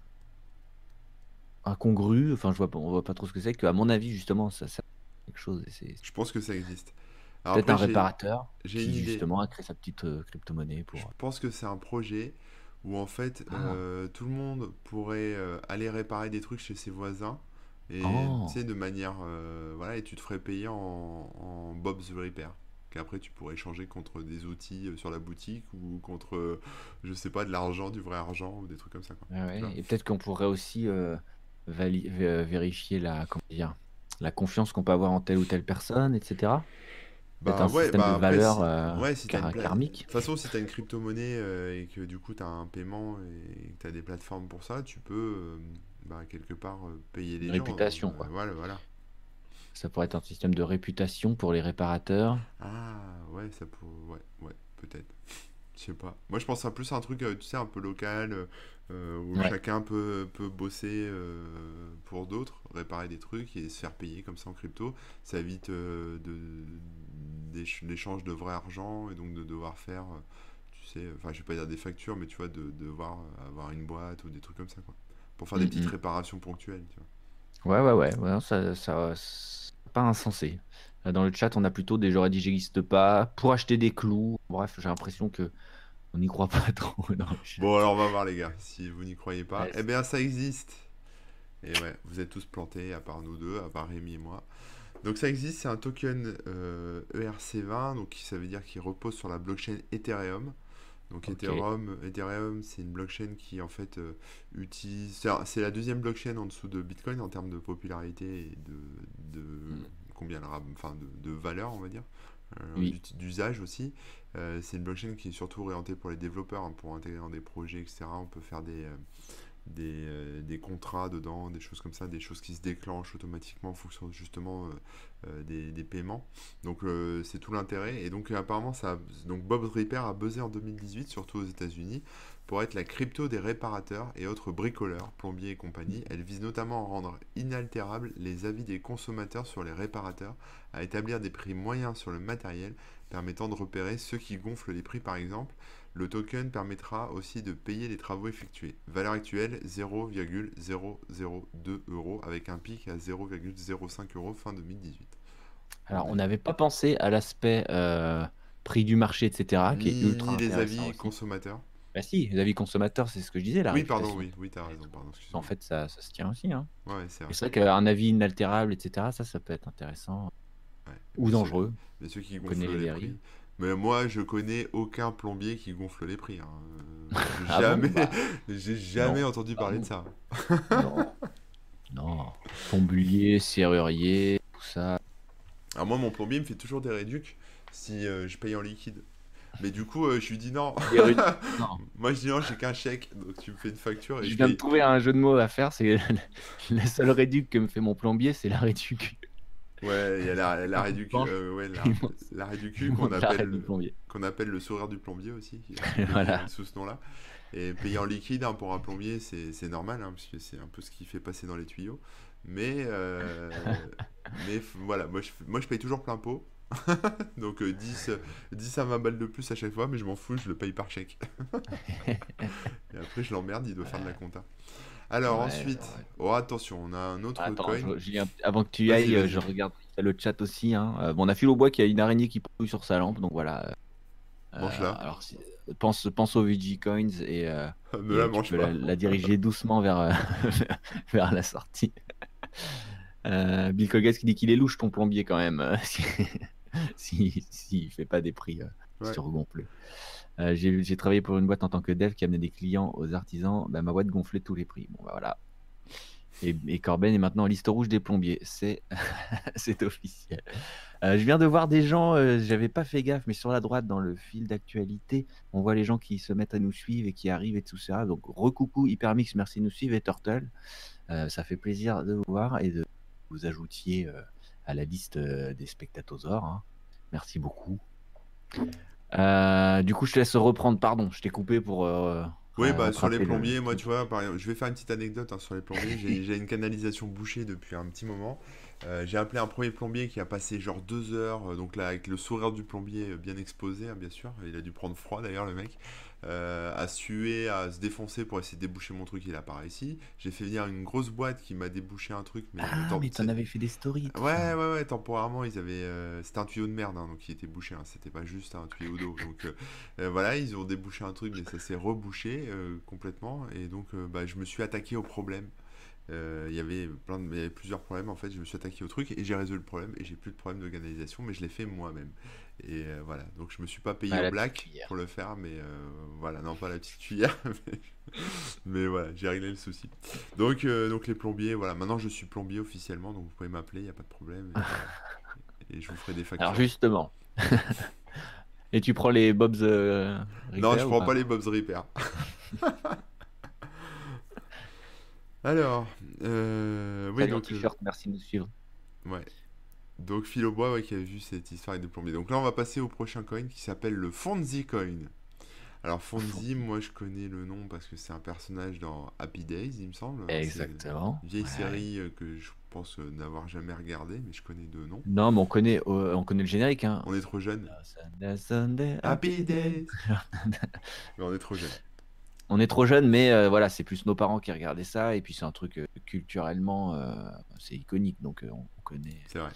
Speaker 1: incongru, enfin je vois pas, on voit pas trop ce que c'est, qu'à mon avis justement ça sert quelque chose, et
Speaker 2: Je pense que ça existe.
Speaker 1: Peut-être un réparateur
Speaker 2: j'ai
Speaker 1: qui justement a créé sa petite euh, crypto-monnaie
Speaker 2: Je
Speaker 1: pour...
Speaker 2: pense que c'est un projet où en fait
Speaker 1: Ah,
Speaker 2: tout le monde pourrait aller réparer des trucs chez ses voisins et tu
Speaker 1: oh,
Speaker 2: sais de manière euh, voilà et tu te ferais payer en, en Bob's Repair qu'après tu pourrais échanger contre des outils euh, sur la boutique ou contre euh, je sais pas de l'argent du vrai argent ou des trucs comme ça quoi
Speaker 1: ouais,
Speaker 2: tu
Speaker 1: ouais.
Speaker 2: vois
Speaker 1: Et peut-être qu'on pourrait aussi euh, vérifier la, comment dire, la confiance qu'on peut avoir en telle ou telle personne, etc.
Speaker 2: Bah
Speaker 1: un
Speaker 2: ouais
Speaker 1: système
Speaker 2: bah
Speaker 1: de valeur
Speaker 2: si
Speaker 1: euh,
Speaker 2: ouais si t'as une
Speaker 1: kar-
Speaker 2: pla- de
Speaker 1: karmique.
Speaker 2: toute façon si t'as une crypto-monnaie euh, et que du coup t'as un paiement et que t'as des plateformes pour ça tu peux euh, bah, quelque part euh, payer les gens
Speaker 1: réputation,
Speaker 2: euh,
Speaker 1: quoi.
Speaker 2: voilà voilà
Speaker 1: Ça pourrait être un système de réputation pour les réparateurs.
Speaker 2: Ah ouais, ça peut... Ouais, ouais, peut-être. *laughs* Je sais pas. Moi, je pense à plus à un truc, euh, tu sais, un peu local, euh, où
Speaker 1: Ouais.
Speaker 2: chacun peut, peut bosser euh, pour d'autres, réparer des trucs et se faire payer comme ça en crypto. Ça évite euh, de, l'échange de vrai argent et donc de devoir faire, tu sais, enfin, je vais pas dire des factures, mais tu vois, de, de devoir avoir une boîte ou des trucs comme ça, quoi. Pour faire des petites
Speaker 1: Mm, mm.
Speaker 2: réparations ponctuelles, tu vois.
Speaker 1: Ouais, ouais, ouais, ouais, ça, ça, pas insensé. Dans le chat, on a plutôt des j'aurais dit j'existe pas pour acheter des clous. Bref, j'ai l'impression que on n'y croit pas *laughs* trop dans le chat.
Speaker 2: Bon, alors on va voir, les gars, si vous n'y croyez pas.
Speaker 1: Ouais,
Speaker 2: Eh bien, ça existe. Et ouais, vous êtes tous plantés, à part nous deux, à part Rémi et moi. Donc ça existe, c'est un token euh, ERC20, donc ça veut dire qu'il repose sur la blockchain Ethereum. Donc. Ethereum, Ethereum, c'est une blockchain qui en fait euh, utilise, c'est la deuxième blockchain en dessous de Bitcoin en termes de popularité et de, de
Speaker 1: Mm.
Speaker 2: combien elle enfin de, de valeur, on va dire, euh,
Speaker 1: Oui.
Speaker 2: d'usage aussi. Euh, c'est une blockchain qui est surtout orientée pour les développeurs, hein, pour intégrer dans des projets, etc. On peut faire des, des, euh, des contrats dedans, des choses comme ça, des choses qui se déclenchent automatiquement en fonction justement des, des, paiements. Donc c'est tout l'intérêt. Et donc apparemment, ça, donc Bob Repair a buzzé en 2018, surtout aux États-Unis, pour être la crypto des réparateurs et autres bricoleurs, plombiers et compagnie. Elle vise notamment à rendre inaltérables les avis des consommateurs sur les réparateurs, à établir des prix moyens sur le matériel, permettant de repérer ceux qui gonflent les prix par exemple. Le token permettra aussi de payer les travaux effectués. Valeur actuelle 0,002 euros avec un pic à 0,05 euros fin 2018.
Speaker 1: Alors on n'avait pas pensé à l'aspect euh, prix du marché, etc. qui est ultra
Speaker 2: ni les avis consommateurs.
Speaker 1: Bah si, les avis consommateurs, c'est ce que je disais là.
Speaker 2: Oui, pardon, oui, oui, as raison.
Speaker 1: en fait, ça, ça, se tient aussi. Hein.
Speaker 2: Ouais, c'est
Speaker 1: vrai. qu'un avis inaltérable, etc., ça, ça peut être intéressant. Ou dangereux.
Speaker 2: mais ceux qui gonflent les, prix. Mais moi, je connais aucun plombier qui gonfle les prix. Hein. *laughs* Ah jamais, bah. *laughs* j'ai jamais entendu parler de ça.
Speaker 1: non. non. Plombier, serrurier, tout ça.
Speaker 2: Alors moi, mon plombier me fait toujours des réducs si euh, je paye en liquide. Mais du coup, euh, je lui dis non. *laughs* Moi, je dis non, j'ai qu'un chèque, donc tu me fais une facture.
Speaker 1: Et je, viens de trouver un jeu de mots à faire. C'est la seule réduc que me fait mon plombier, c'est la réduc.
Speaker 2: Ouais, il y a la, *laughs* la réduc, euh, ouais, la, *laughs* la qu'on appelle, qu'on appelle le sourire du plombier aussi, *laughs* voilà. sous ce nom-là. Et payer en liquide hein, pour un plombier, c'est normal, hein, parce que c'est un peu ce qu'il fait passer dans les tuyaux. Mais, euh, mais voilà, moi je, moi je paye toujours plein pot. Donc 10, euh, 10 à 20 balles de plus à chaque fois, mais je m'en fous, je le paye par chèque. et après, je l'emmerde, il doit faire de la compta. Alors ensuite, oh attention, on a un autre coin.
Speaker 1: avant que tu y ailles, je regarde le chat aussi. Hein. Euh, bon, on a Phil au bois qui a une araignée qui pousse sur sa lampe, donc voilà.
Speaker 2: Euh, là.
Speaker 1: Alors, pense, pense aux VG Coins et, euh, *laughs*
Speaker 2: la,
Speaker 1: diriger doucement vers, *laughs* vers la sortie. *laughs* Bill Cogas qui dit qu'il est louche ton plombier quand même, s'il si, fait pas des prix Euh, j'ai travaillé pour une boîte en tant que dev qui amenait des clients aux artisans. Bah, ma boîte gonflait tous les prix. Bon, bah, voilà. Et, Corben est maintenant en liste rouge des plombiers. *laughs* C'est officiel. Euh, je viens de voir des gens, euh, j'avais pas fait gaffe, mais sur la droite, dans le fil d'actualité, on voit les gens qui se mettent à nous suivre et qui arrivent et tout ça. Donc, recoucou Hypermix, merci de nous suivre et Turtle. ça fait plaisir de vous voir et de vous ajoutiez à la liste des spectatosaures. Hein. Merci beaucoup. Euh, du coup, je te laisse reprendre. Pardon, je t'ai coupé pour. Euh,
Speaker 2: oui, bah, sur les plombiers, moi, tu vois, par je vais faire une petite anecdote hein, sur les plombiers. *laughs* J'ai une canalisation bouchée depuis un petit moment. Euh, j'ai appelé un premier plombier qui a passé genre deux heures, donc là, avec le sourire du plombier bien exposé, hein, bien sûr. Il a dû prendre froid d'ailleurs, le mec. Euh, à suer, à se défoncer pour essayer de déboucher mon truc, il apparaît ici. J'ai fait venir une grosse boîte qui m'a débouché un truc.
Speaker 1: Mais, ah, mais t'en avais fait des stories.
Speaker 2: Ouais, ouais, ouais, temporairement, ils avaient. Euh, c'était un tuyau de merde, hein, donc il était bouché, hein, c'était pas juste un tuyau d'eau. Donc euh, voilà, ils ont débouché un truc, mais ça s'est rebouché complètement. Et donc, bah, je me suis attaqué au problème. Il y avait plein de, il y avait plusieurs problèmes en fait. Je me suis attaqué au truc et j'ai résolu le problème et j'ai plus de problème de canalisation, mais je l'ai fait moi-même. Et euh, voilà, donc je me suis pas payé au black pour le faire, mais euh, voilà, non pas la petite cuillère, *laughs* mais, voilà, j'ai réglé le souci. Donc, euh, donc les plombiers, voilà, maintenant je suis plombier officiellement, donc vous pouvez m'appeler, il n'y a pas de problème. Et, *laughs* je vous ferai des factures.
Speaker 1: Alors justement. *laughs* et tu prends les Bobs
Speaker 2: Non, je prends pas, les Bobs Repair. Alors,
Speaker 1: oui, donc, t-shirt, merci de nous suivre.
Speaker 2: Ouais. Donc Philo Bois qui a vu cette histoire avec des plombiers. Donc là on va passer au prochain coin qui s'appelle le Fonzie Coin. Alors Fonzie, moi je connais le nom parce que c'est un personnage dans Happy Days, il me semble.
Speaker 1: Exactement.
Speaker 2: Une vieille série euh, que je pense euh, n'avoir jamais regardé, mais je connais deux noms.
Speaker 1: Non, mais on connaît, euh, on connaît le générique. Hein.
Speaker 2: On est trop jeune. Happy Days. *laughs* mais on est trop jeune.
Speaker 1: On est trop jeune, mais voilà, c'est plus nos parents qui regardaient ça, et puis c'est un truc culturellement, c'est iconique, donc on, on connaît.
Speaker 2: C'est vrai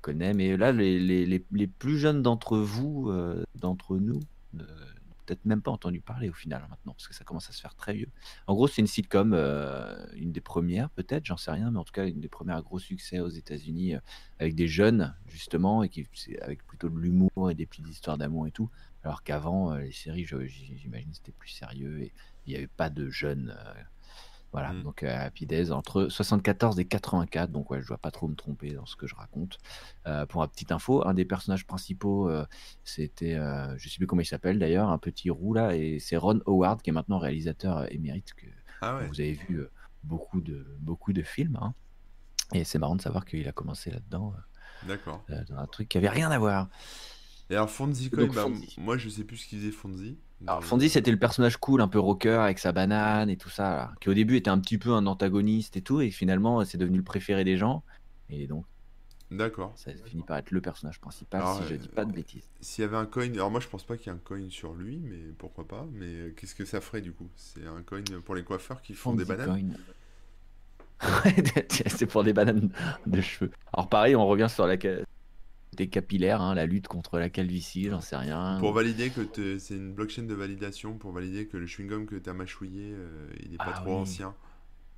Speaker 1: connaît, mais là, les, les, les, plus jeunes d'entre vous, euh, d'entre nous, euh, peut-être même pas entendu parler au final maintenant, parce que ça commence à se faire très vieux. En gros, c'est une sitcom, euh, une des premières peut-être, j'en sais rien, mais en tout cas une des premières gros succès aux États-Unis, avec des jeunes justement, et qui avec plutôt de l'humour et des petites histoires d'amour et tout. Alors qu'avant, les séries, j'imagine, c'était plus sérieux et il n'y avait pas de jeunes voilà, mmh. donc euh, Happy Days entre 74 et 84, donc ouais, je dois pas trop me tromper dans ce que je raconte. Euh, pour la petite info, un des personnages principaux, euh, c'était, je sais plus comment il s'appelle d'ailleurs, un petit roux là, et c'est Ron Howard qui est maintenant réalisateur émérite que
Speaker 2: Ah ouais.
Speaker 1: vous avez vu euh, beaucoup de, beaucoup de films. hein. Et c'est marrant de savoir qu'il a commencé là-dedans,
Speaker 2: D'accord.
Speaker 1: euh, dans un truc qui avait rien à voir.
Speaker 2: Et alors Fonzie Coin,
Speaker 1: donc
Speaker 2: bah, moi je sais plus ce qu'il faisait Fonzie.
Speaker 1: Alors. Fonzie, c'était le personnage cool, un peu rocker, avec sa banane et tout ça, là, qui au début était un petit peu un antagoniste et tout, et finalement c'est devenu le préféré des gens. Et donc
Speaker 2: D'accord.
Speaker 1: ça finit par être le personnage principal,
Speaker 2: Alors,
Speaker 1: si je
Speaker 2: euh,
Speaker 1: dis pas de bêtises.
Speaker 2: s'il y avait un coin, alors moi je pense pas qu'il y ait un coin sur lui, mais pourquoi pas. Mais euh, qu'est-ce que ça ferait du coup? C'est un coin pour les coiffeurs qui font des bananes? *laughs* *laughs*
Speaker 1: C'est pour des bananes de cheveux. Alors pareil, on revient sur la des capillaires, hein, la lutte contre la calvitie, j'en sais rien.
Speaker 2: Pour valider que c'est une blockchain de validation, pour valider que le chewing-gum que t'as mâchouillé, euh, il est pas
Speaker 1: Ah
Speaker 2: trop
Speaker 1: oui.
Speaker 2: ancien.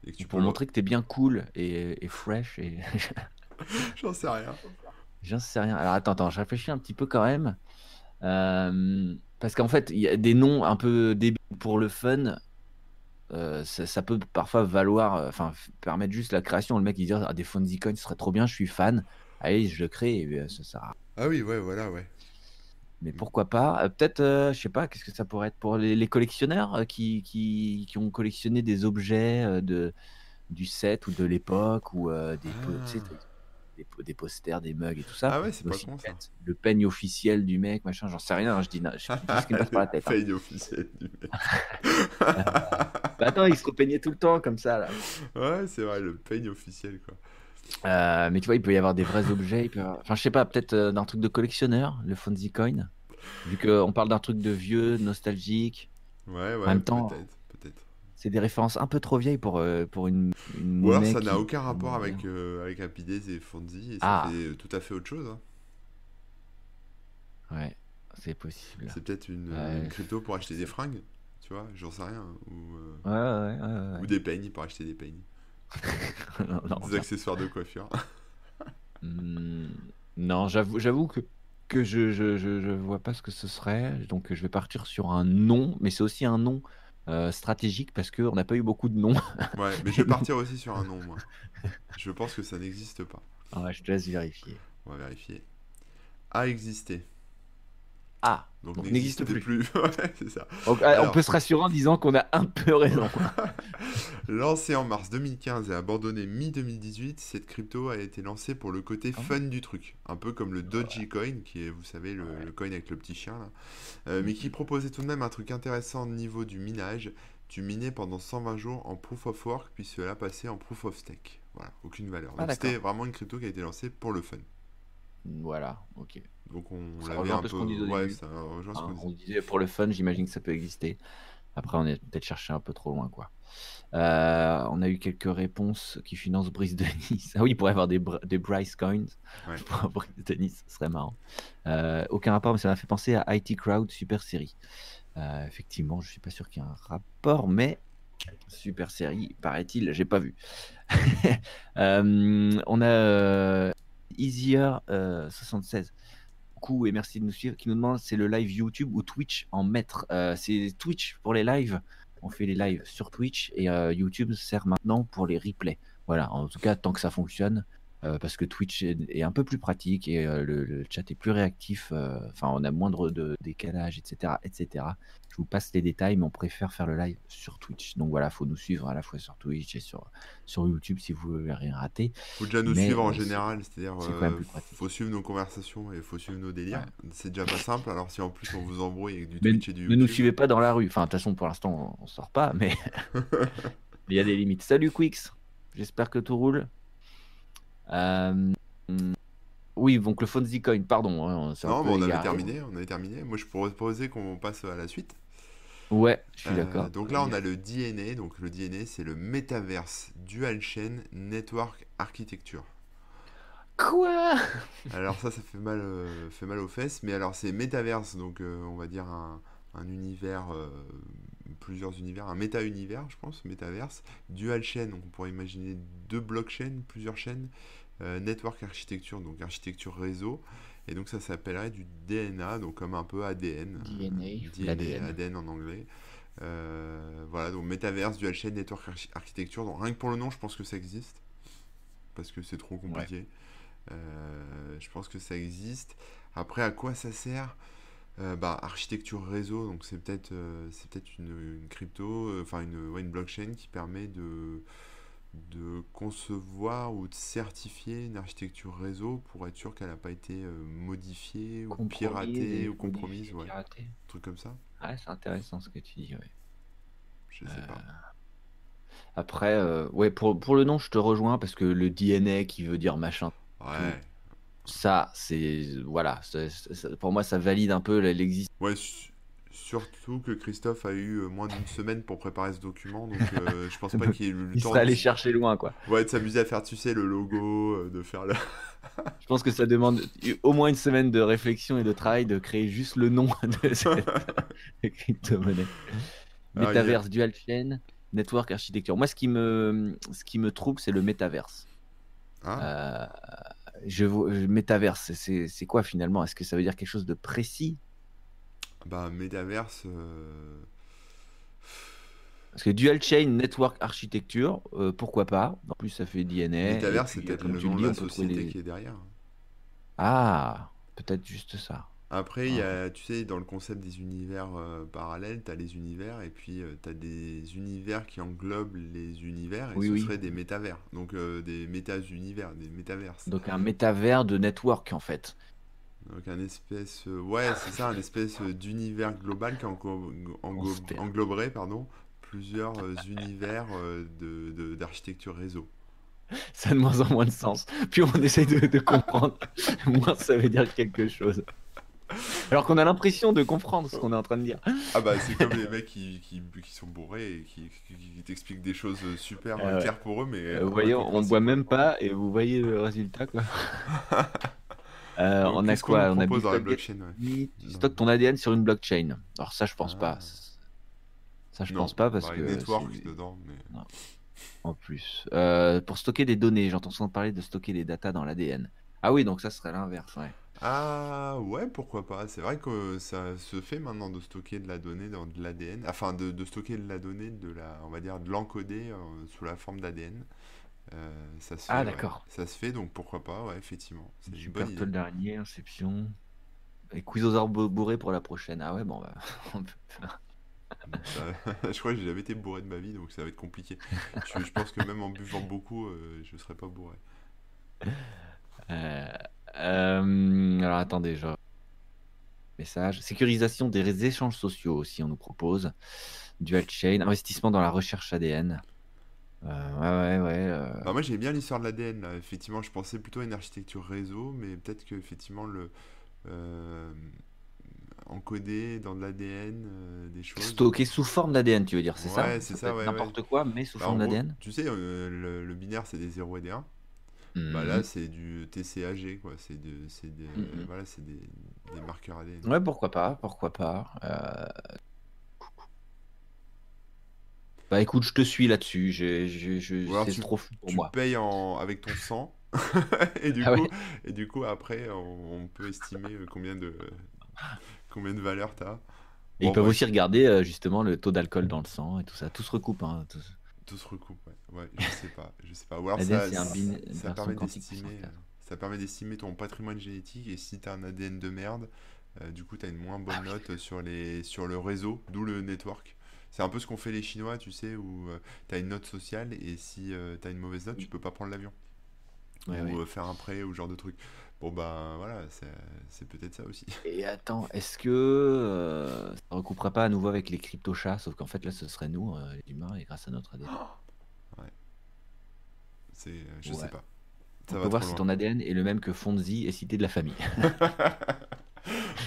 Speaker 2: Et que tu
Speaker 1: Pour
Speaker 2: peux
Speaker 1: montrer que t'es bien cool et, et fresh et *laughs*
Speaker 2: J'en sais rien.
Speaker 1: J'en sais rien. Alors attends, attends, je réfléchis un petit peu quand même. Euh, parce qu'en fait, il y a des noms un peu débiles pour le fun. euh, ça, ça peut parfois valoir, enfin, permettre juste la création. Le mec, il dit ah, des Fonzie Coins, ce serait trop bien, je suis fan. Allez, je le crée et euh, ça sert à-
Speaker 2: Ah oui, ouais, voilà, ouais.
Speaker 1: Mais pourquoi pas Euh, Peut-être, euh, je sais pas, qu'est-ce que ça pourrait être pour les, les collectionneurs euh, qui, qui, qui ont collectionné des objets de, du set ou de l'époque ou euh, des, tu sais,
Speaker 2: Ah.
Speaker 1: des, po- des posters, des mugs et tout ça.
Speaker 2: Ah ouais, c'est pas con ça.
Speaker 1: le peigne officiel du mec, machin, j'en sais rien, hein, je dis, je dis ce qui me passe par la tête. hein. *laughs*
Speaker 2: Fail officiel du mec. *laughs*
Speaker 1: Bah attends, il se repeignait tout le temps comme ça là.
Speaker 2: Ouais, c'est vrai, le peigne officiel, quoi.
Speaker 1: Euh, mais tu vois, il peut y avoir des vrais objets, il peut y avoir- enfin je sais pas, peut-être euh, d'un truc de collectionneur, le Fonzie Coin, vu qu'on parle d'un truc de vieux, nostalgique.
Speaker 2: Ouais, ouais,
Speaker 1: même temps-
Speaker 2: peut-être, peut-être.
Speaker 1: C'est des références un peu trop vieilles pour, euh, pour une, une
Speaker 2: Ou alors ça n'a
Speaker 1: qui-
Speaker 2: aucun rapport avec, euh, avec Apidez et Fonzie, et ça
Speaker 1: Ah.
Speaker 2: fait tout à fait autre chose. hein.
Speaker 1: Ouais, c'est possible.
Speaker 2: C'est peut-être une,
Speaker 1: Ouais.
Speaker 2: une crypto pour acheter des fringues, tu vois, j'en sais rien. Ou, euh,
Speaker 1: Ouais, ouais, ouais, ouais,
Speaker 2: ou des peignes pour acheter des peignes.
Speaker 1: Ouais. non, non,
Speaker 2: des accessoires de coiffure. *laughs*
Speaker 1: Hmm, non, j'avoue, que, que je, je, je, je vois pas ce que ce serait. Donc je vais partir sur un nom, mais c'est aussi un nom euh, stratégique parce qu'on n'a pas eu beaucoup de noms.
Speaker 2: Ouais, mais je vais partir aussi sur un nom, moi. Je pense que ça n'existe pas.
Speaker 1: Ouais, je te laisse vérifier.
Speaker 2: On va vérifier. A existé.
Speaker 1: Ah,
Speaker 2: Donc,
Speaker 1: Donc
Speaker 2: n'existe plus. *laughs* ouais, c'est ça.
Speaker 1: donc, ah,
Speaker 2: Alors.
Speaker 1: on peut se rassurer en disant qu'on a un peu raison. *laughs*
Speaker 2: Lancée en mars 2015 et abandonnée mi-2018, cette crypto a été lancée pour le côté
Speaker 1: Ah
Speaker 2: fun du truc. Un peu comme le Dogecoin, qui est, vous savez, le, le coin avec le petit chien, là. Euh, mais qui proposait tout de même un truc intéressant au niveau du minage. Tu minais pendant 120 jours en proof of work, puis cela passait en proof of stake. Voilà, aucune valeur.
Speaker 1: Ah,
Speaker 2: Donc c'était vraiment une crypto qui a été lancée pour le fun.
Speaker 1: voilà, ok.
Speaker 2: Donc on
Speaker 1: Ça rejoint un peu ce qu'on disait
Speaker 2: Ouais, ça rejoint ce
Speaker 1: Hein,
Speaker 2: qu'on disait.
Speaker 1: pour le fun, j'imagine que ça peut exister. Après, on est peut-être cherché un peu trop loin, quoi. Euh, on a eu quelques réponses qui financent Brice de Nice. *laughs* Ah oui, il pourrait y avoir des, Br- des Bryce Coins
Speaker 2: Ouais.
Speaker 1: pour Brice de Nice, ce serait marrant. Euh, aucun rapport, mais ça m'a fait penser à IT Crowd Super Série. Euh, effectivement, je suis pas sûr qu'il y ait un rapport, mais Super Série, paraît-il, j'ai pas vu. *laughs* On a euh, Easier euh, 76 et merci de nous suivre. Qui nous demande c'est le live YouTube ou Twitch en maître. Euh, c'est Twitch pour les lives. On fait les lives sur Twitch et euh, YouTube sert maintenant pour les replays. Voilà, en tout cas, tant que ça fonctionne, euh, parce que Twitch est, un peu plus pratique et le, chat est plus réactif. Enfin, on a moindre de décalage, etc., etc. Je vous passe les détails, mais on préfère faire le live sur Twitch. Donc voilà, faut nous suivre à la fois sur Twitch et sur, sur YouTube si vous voulez rien rater.
Speaker 2: Faut déjà nous
Speaker 1: Mais,
Speaker 2: suivre en général, c'est-à-dire euh, faut suivre nos conversations et faut suivre nos délires.
Speaker 1: Ouais.
Speaker 2: C'est déjà pas simple, alors si en plus on vous embrouille avec du
Speaker 1: Mais
Speaker 2: Twitch et du
Speaker 1: ne nous suivez pas dans la rue. Enfin, de toute façon, pour l'instant, on, sort pas, mais *laughs* il y a des limites. Salut Quix, j'espère que tout roule. Euh, Oui, donc le Fonzie Coin, pardon. hein,
Speaker 2: Non, mais on avait terminé, on avait terminé. Moi je pourrais proposer qu'on passe à la suite.
Speaker 1: Ouais, je suis
Speaker 2: Euh,
Speaker 1: d'accord.
Speaker 2: donc là on a le DNA, donc le DNA c'est le Metaverse Dual Chain Network Architecture.
Speaker 1: Quoi?
Speaker 2: Alors ça, ça fait mal, euh, fait mal aux fesses, mais alors c'est Metaverse, donc euh, on va dire un, un univers, euh, plusieurs univers, un méta-univers, je pense, Metaverse. Dual chain, donc on pourrait imaginer deux blockchains, plusieurs chaînes, euh, network architecture, donc architecture réseau, et donc ça s'appellerait du DNA, donc comme un peu ADN. euh,
Speaker 1: DNA,
Speaker 2: DNA,
Speaker 1: l'ADN.
Speaker 2: ADN en anglais. Euh, voilà, donc Metaverse, Dual chain, network archi- architecture, donc rien que pour le nom, je pense que ça existe, parce que c'est trop compliqué. Euh, je pense que ça existe. Après, à quoi ça sert? Euh, bah, architecture réseau, donc c'est peut-être euh, c'est peut-être une, une crypto, euh, enfin une, ouais, une blockchain qui permet de, de concevoir ou de certifier une architecture réseau pour être sûr qu'elle n'a pas été euh, modifiée ou piratée ou compromise, ouais, un truc comme ça.
Speaker 1: Ouais, c'est intéressant ce que tu dis, ouais.
Speaker 2: Je sais pas.
Speaker 1: Après, euh, ouais, pour, pour le nom, je te rejoins parce que le DNA qui veut dire machin,
Speaker 2: Ouais,
Speaker 1: ça, c'est. Voilà, pour moi, ça valide un peu l'existence.
Speaker 2: ouais, surtout que Christophe a eu euh, moins d'une semaine pour préparer ce document, donc euh, *laughs* je pense pas qu'il ait eu le
Speaker 1: Il
Speaker 2: temps
Speaker 1: serait
Speaker 2: de,
Speaker 1: allé
Speaker 2: s-
Speaker 1: chercher loin, quoi.
Speaker 2: ouais, de s'amuser à faire, tu sais, le logo, euh, de faire le... *laughs*
Speaker 1: Je pense que ça demande au moins une semaine de réflexion et de travail de créer juste le nom *laughs* de cette crypto-monnaie.
Speaker 2: Alors, il y a-
Speaker 1: Metaverse, dual chain, network architecture. Moi, ce qui me, ce qui me trouble, c'est le métaverse.
Speaker 2: Ah,
Speaker 1: Euh, je, métaverse, c'est quoi finalement? Est-ce que ça veut dire quelque chose de précis?
Speaker 2: Bah, Metaverse... euh,
Speaker 1: Parce que dual chain, network architecture, euh, pourquoi pas? En plus, ça fait DNA. Et
Speaker 2: Metaverse, c'est
Speaker 1: euh,
Speaker 2: peut-être
Speaker 1: comme
Speaker 2: le nom de la société
Speaker 1: les.
Speaker 2: qui est derrière.
Speaker 1: Ah, peut-être juste ça.
Speaker 2: Après, il y
Speaker 1: Ah.
Speaker 2: a, tu sais, dans le concept des univers euh, parallèles, tu as les univers et puis tu as des univers qui englobent les univers et
Speaker 1: Oui,
Speaker 2: ce
Speaker 1: oui.
Speaker 2: seraient des métavers. Donc euh, des méta-univers, des métaverses.
Speaker 1: Donc un métavers de network en fait.
Speaker 2: Donc un espèce, euh, ouais, c'est ça, un espèce euh, d'univers global qui englo- englo- engloberait, pardon, plusieurs euh, univers euh, de, de- d'architecture réseau.
Speaker 1: Ça a de moins en moins de sens. Plus on essaye de, de comprendre, *laughs* moins ça veut dire quelque chose. Alors qu'on a l'impression de comprendre ce qu'on est en train de dire.
Speaker 2: Ah bah c'est comme les mecs qui, qui, qui sont bourrés et qui, qui- t'expliquent des choses super
Speaker 1: ouais.
Speaker 2: claires pour eux, mais
Speaker 1: Euh, vous voyez, on boit même pas et vous voyez le résultat quoi. *laughs* Euh,
Speaker 2: Donc,
Speaker 1: on a quoi? On a
Speaker 2: blockchain, ouais.
Speaker 1: Tu
Speaker 2: Non.
Speaker 1: stockes ton ADN sur une blockchain. Alors ça je pense pas.
Speaker 2: Ah.
Speaker 1: Ça je
Speaker 2: Non,
Speaker 1: pense pas parce
Speaker 2: bah,
Speaker 1: que
Speaker 2: network dedans, mais...
Speaker 1: en plus. Euh, pour stocker des données, j'entends souvent parler de stocker des datas dans l'ADN. Ah oui, donc ça serait l'inverse, ouais.
Speaker 2: Ah ouais, pourquoi pas. C'est vrai que ça se fait maintenant de stocker de la donnée dans de l'ADN, enfin de, de stocker de la donnée, de la, on va dire de l'encoder euh, sous la forme d'ADN. Euh, ça se fait,
Speaker 1: Ah
Speaker 2: ouais.
Speaker 1: d'accord.
Speaker 2: Ça se fait, donc pourquoi pas, ouais, effectivement. C'est une bonne
Speaker 1: tôt le
Speaker 2: idée.
Speaker 1: dernier, Inception. Et Quizosaur bou- bourré pour la prochaine. Ah ouais, bon bah. *laughs* on peut-
Speaker 2: Ça- *laughs* je crois que j'ai jamais été bourré de ma vie, donc ça va être compliqué. Je, je pense que même en buvant beaucoup, euh, je serais pas bourré.
Speaker 1: Euh, euh, alors attendez, je... Message. Sécurisation des échanges sociaux aussi, on nous propose. Dual chain, investissement dans la recherche ADN. Euh, ouais, ouais, ouais. euh,
Speaker 2: Bah, moi, j'aimais bien l'histoire de l'ADN, là. Effectivement, je pensais plutôt à une architecture réseau, mais peut-être que effectivement le euh, encoder dans de l'ADN euh, des choses.
Speaker 1: Stocké sous forme d'ADN, tu veux dire, c'est ça?
Speaker 2: Ouais, c'est ça, ouais, ouais.
Speaker 1: n'importe quoi, mais sous
Speaker 2: Bah,
Speaker 1: forme d'ADN?
Speaker 2: tu sais, euh, le, le binaire, c'est des 0 et des 1. Bah là,
Speaker 1: Mhm.
Speaker 2: c'est du TCAG, quoi. C'est de, c'est des,
Speaker 1: Mhm.
Speaker 2: voilà, c'est des, des marqueurs ADN.
Speaker 1: Ouais, pourquoi pas, pourquoi pas. Bah écoute, je te suis là-dessus. Je, je, je- c'est
Speaker 2: tu,
Speaker 1: trop flou pour
Speaker 2: tu
Speaker 1: moi.
Speaker 2: payes en, avec ton sang, *laughs* et du
Speaker 1: Ah
Speaker 2: coup,
Speaker 1: ouais.
Speaker 2: et du coup, après, on, on peut estimer euh, combien de, combien de valeur t'as.
Speaker 1: Et ils peuvent aussi regarder euh, justement le taux d'alcool dans le sang et tout ça. Tout se recoupe. Hein, tout-
Speaker 2: Tout se recoupe, ouais. Ouais, je sais pas, je sais pas. Ou alors
Speaker 1: L'ADN,
Speaker 2: ça,
Speaker 1: c'est un bin- une
Speaker 2: ça
Speaker 1: version
Speaker 2: permet
Speaker 1: quantique puissance
Speaker 2: d'estimer,
Speaker 1: 4.
Speaker 2: euh, ça permet d'estimer ton patrimoine génétique et si t'as un ADN de merde, euh, du coup t'as une moins bonne
Speaker 1: Ah oui.
Speaker 2: note sur les, sur le réseau, d'où le network. C'est un peu ce qu'ont fait les Chinois, tu sais, où euh, t'as une note sociale et si euh, t'as une mauvaise note, tu peux pas prendre l'avion
Speaker 1: Ouais,
Speaker 2: ou
Speaker 1: ouais.
Speaker 2: euh, faire un prêt ou ce genre de truc. Bon bah voilà, c'est peut-être ça aussi.
Speaker 1: Et attends, est-ce que euh, ça recouperait pas à nouveau avec les crypto-chats Sauf qu'en fait là, ce serait nous, euh, les humains, et grâce à notre ADN. *gasps*
Speaker 2: C'est, euh, je
Speaker 1: Ouais.
Speaker 2: sais pas.
Speaker 1: On
Speaker 2: Ça
Speaker 1: peut
Speaker 2: va
Speaker 1: voir si ton ADN est le même que Fonzie et cité de la famille. *laughs*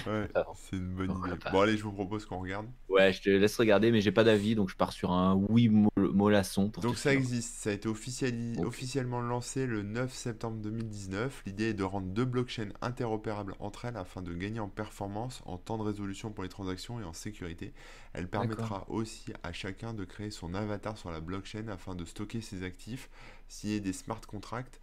Speaker 2: Ouais,
Speaker 1: Alors,
Speaker 2: c'est une bonne idée. Bon allez, je vous propose qu'on regarde.
Speaker 1: Ouais, je te laisse regarder, mais j'ai pas d'avis, donc je pars sur un oui mol- mollasson pour
Speaker 2: Donc ça existe, ça a été officiellement lancé le 9 septembre 2019. L'idée est de rendre deux blockchains interopérables entre elles afin de gagner en performance, en temps de résolution pour les transactions et en sécurité. Elle permettra aussi à chacun de créer son avatar sur la blockchain afin de stocker ses actifs, signer des smart contracts.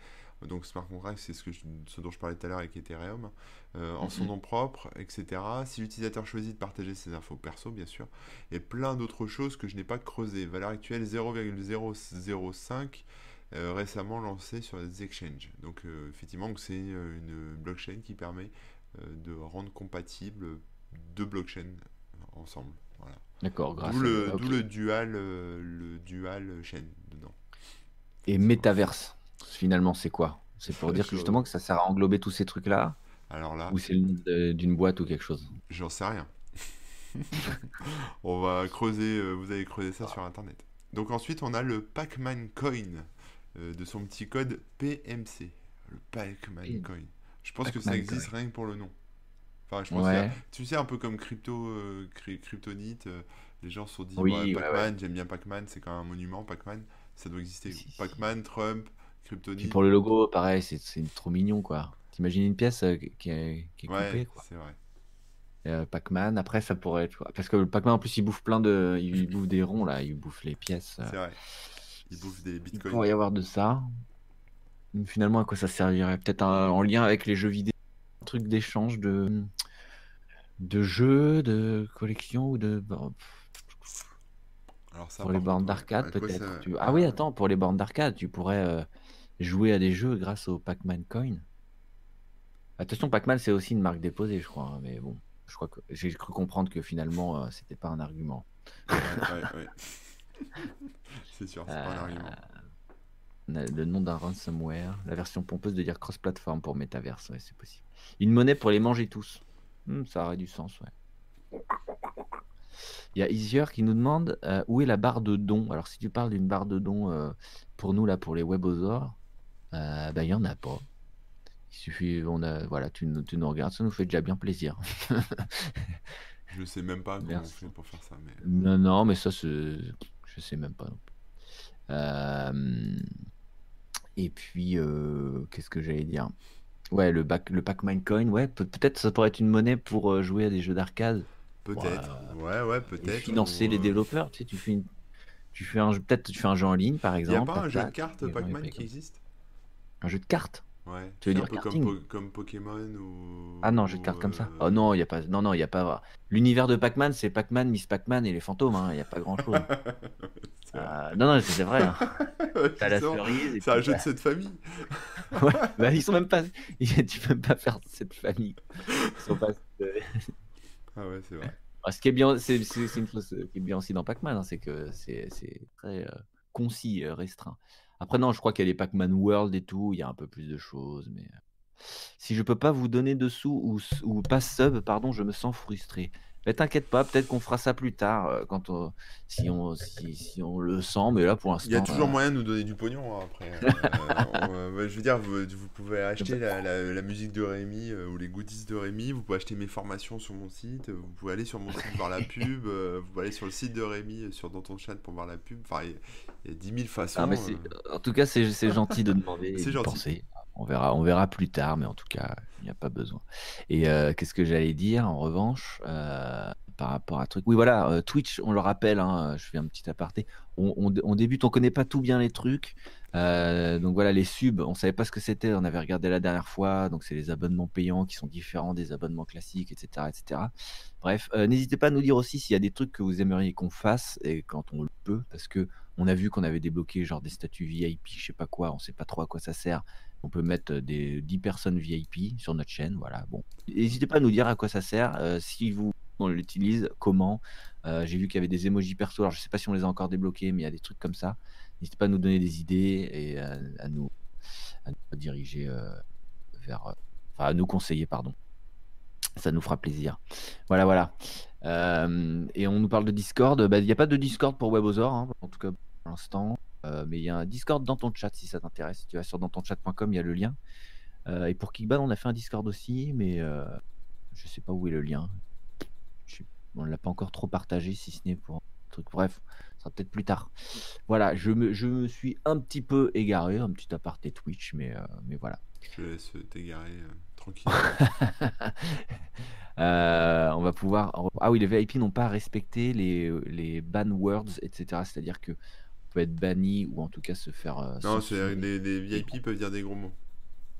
Speaker 2: Donc smart contracts, c'est ce, que je- ce dont je parlais tout à l'heure avec Ethereum, euh, en son
Speaker 1: Mhm.
Speaker 2: nom propre, etc. Si l'utilisateur choisit de partager ses infos perso, bien sûr, et plein d'autres choses que je n'ai pas creusées. Valeur actuelle 0,005, euh, récemment lancée sur les exchanges. Donc euh, effectivement, c'est euh, une blockchain qui permet de rendre compatible deux blockchains ensemble. Voilà.
Speaker 1: D'accord, grâce
Speaker 2: D'où le,
Speaker 1: à... ok.
Speaker 2: d'où le dual, le dual chain dedans.
Speaker 1: Et métaverse, finalement, c'est quoi? C'est pour dire que justement que ça sert à englober tous ces trucs-là,
Speaker 2: Alors là,
Speaker 1: ou c'est d'une boîte ou quelque chose?
Speaker 2: j'en sais rien. *laughs* On va creuser, euh, vous allez creuser ça sur internet. Donc ensuite, on a le Pac-Man Coin euh, de son petit code PMC. Le Pac-Man
Speaker 1: P-
Speaker 2: Coin. Je pense que ça existe
Speaker 1: Coin.
Speaker 2: rien que pour le nom. Enfin, je pense tu sais, un peu comme crypto, euh, Kryptonite, euh, les gens se sont dit,
Speaker 1: oui,
Speaker 2: ouais,
Speaker 1: ouais, ouais.
Speaker 2: Pac-Man, j'aime bien Pac-Man, c'est quand même un monument, Pac-Man, ça doit exister.
Speaker 1: Si.
Speaker 2: Pac-Man, Trump, Kryptonite.
Speaker 1: pour le logo, pareil, c'est trop mignon, quoi. T'imagines une pièce euh, qui est, qui est coupée, quoi.
Speaker 2: c'est vrai.
Speaker 1: Euh, Pac-Man, après, ça pourrait être... Parce que le Pac-Man, en plus, il bouffe plein de... Il bouffe des ronds, là. Il bouffe les pièces. euh.
Speaker 2: C'est vrai. Il bouffe des
Speaker 1: Il
Speaker 2: bitcoins.
Speaker 1: pourrait y avoir de ça. Mais Finalement, à quoi ça servirait? Peut-être en lien avec les jeux vidéo, un truc d'échange de... de jeux, de collection ou de...
Speaker 2: Alors ça,
Speaker 1: Pour les bornes d'arcade, peut-être.
Speaker 2: ça...
Speaker 1: Tu- Ah oui, attends, pour les bornes d'arcade, tu pourrais euh, jouer à des jeux grâce au Pac-Man Coin. Attention, Pac-Man, c'est aussi une marque déposée, je crois. hein, mais bon, je crois que j'ai cru comprendre que finalement, euh, c'était pas un argument.
Speaker 2: ouais, ouais, ouais. *laughs* C'est sûr, c'est pas un
Speaker 1: Euh,
Speaker 2: argument.
Speaker 1: le nom d'un ransomware, la version pompeuse de dire cross-platform pour Metaverse, ouais, c'est possible. Une monnaie pour les manger tous. Hmm, ça aurait du sens, ouais. Il y a Easier qui nous demande euh, où est la barre de dons? Alors, si tu parles d'une barre de dons euh, pour nous, là, pour les webosaures, euh, bah, il n'y en a pas. Il suffit, on a, voilà, tu, nous- tu nous regardes, ça nous fait déjà bien plaisir.
Speaker 2: Je sais même pas comment on fait pour faire ça, mais...
Speaker 1: Non, non, mais ça, je sais même pas non plus. Euh, et puis, euh, qu'est-ce que j'allais dire? Ouais, le, bac, le Pac-Man Coin, ouais, peut- peut-être ça pourrait être une monnaie pour euh, jouer à des jeux d'arcade
Speaker 2: Peut-être.
Speaker 1: Ouais.
Speaker 2: Ouais, peut-être.
Speaker 1: financer
Speaker 2: ou,
Speaker 1: les
Speaker 2: euh,
Speaker 1: développeurs. Tu sais, tu fais une, tu fais un jeu, peut-être tu fais un jeu en ligne, par
Speaker 2: Y a
Speaker 1: exemple.
Speaker 2: pas un jeu de cartes Pac-Man qui existe?
Speaker 1: Un jeu de cartes?
Speaker 2: Ouais.
Speaker 1: Tu veux dire
Speaker 2: un peu comme,
Speaker 1: karting?
Speaker 2: po- comme Pokémon ou...
Speaker 1: Ah non, jeu de cartes comme ça. Oh
Speaker 2: euh,
Speaker 1: non, il y a pas, non, non, il y a pas. L'univers de Pac-Man, c'est Pac-Man, Miss Pac-Man et les fantômes. hein, Il n'y a pas grand-chose. *laughs* Euh, non, non, c'est vrai. hein. *laughs* La cerise.
Speaker 2: C'est un jeu de
Speaker 1: t'as-
Speaker 2: cette famille. *laughs*
Speaker 1: Ouais, bah, ils sont même pas. Tu peux même pas faire cette famille. Ils sont pas.
Speaker 2: Ah ouais, c'est vrai.
Speaker 1: Ah, Ce qui est bien, c'est une chose qui est bien aussi dans Pac-Man, hein, c'est que c'est très euh, concis, euh, restreint. Après, non, je crois qu'il y a les Pac-Man World et tout, il y a un peu plus de choses, mais euh, si je peux pas vous donner de sous ou, pas sub, pardon, je me sens frustré. Mais t'inquiète pas, peut-être qu'on fera ça plus tard, euh, quand on, si on si, si on le sent, mais là pour
Speaker 2: Il y a
Speaker 1: l'instant.
Speaker 2: toujours
Speaker 1: euh,
Speaker 2: moyen de nous donner du pognon hein, après. *laughs* Euh, on- euh, je veux dire, vous, vous pouvez acheter la, la- la musique de Rémi ou les goodies de Rémi, vous pouvez acheter mes formations sur mon site, vous pouvez aller sur mon site voir la pub, vous pouvez aller sur le site de Rémi, sur dans ton chat pour voir la pub. Enfin, il y, a- il y a 10 000 façons.
Speaker 1: Ah, mais en tout cas, c'est gentil de demander
Speaker 2: C'est gentil.
Speaker 1: penser. On verra, on verra plus tard, mais en tout cas, il n'y a pas besoin. Et euh, qu'est-ce que j'allais dire en revanche euh, par rapport à un truc? Oui, voilà, euh, Twitch, on le rappelle, hein, je fais un petit aparté. On, on- on débute, on connaît pas tout bien les trucs. Donc voilà, les subs, on savait pas ce que c'était. On avait regardé la dernière fois. Donc c'est les abonnements payants qui sont différents des abonnements classiques, etc., etc. Bref, n'hésitez pas à nous dire aussi s'il y a des trucs que vous aimeriez qu'on fasse et quand on le peut, parce que on a vu qu'on avait débloqué genre des statuts VIP, je sais pas quoi, on sait pas trop à quoi ça sert. On peut mettre euh, des 10 personnes VIP sur notre chaîne, voilà. Bon, n'hésitez pas à nous dire à quoi ça sert, euh, si vous on l'utilise, comment. Euh, J'ai vu qu'il y avait des emojis perso, alors je sais pas si on les a encore débloqués, mais il y a des trucs comme ça. N'hésitez pas à nous donner des idées et à, nous, à diriger euh, vers, euh, enfin à nous conseiller, pardon. Ça nous fera plaisir. Voilà, voilà. Euh, et on nous parle de Discord. Bah, Il n'y a pas de Discord pour WebOsaur, hein, en tout cas pour l'instant. Euh, mais il y a un Discord dans ton chat si ça t'intéresse. Si tu vas sur dantonchat.com, il y a le lien. Euh, et pour Kickban, on a fait un Discord aussi, mais euh, je sais pas où est le lien. Je on ne l'a pas encore trop partagé, si ce n'est pour un truc. Bref, ça sera peut-être plus tard. Voilà, je me, je me suis un petit peu égaré, un petit aparté Twitch, mais, euh, mais voilà.
Speaker 2: Je te laisse t'égarer tranquille. *laughs*
Speaker 1: Euh, on va pouvoir. Ah oui, les VIP n'ont pas respecté les, les ban words, etc. C'est-à-dire que peut être banni ou en tout cas se faire. euh,
Speaker 2: non, c'est les, les VIP peuvent dire des gros mots,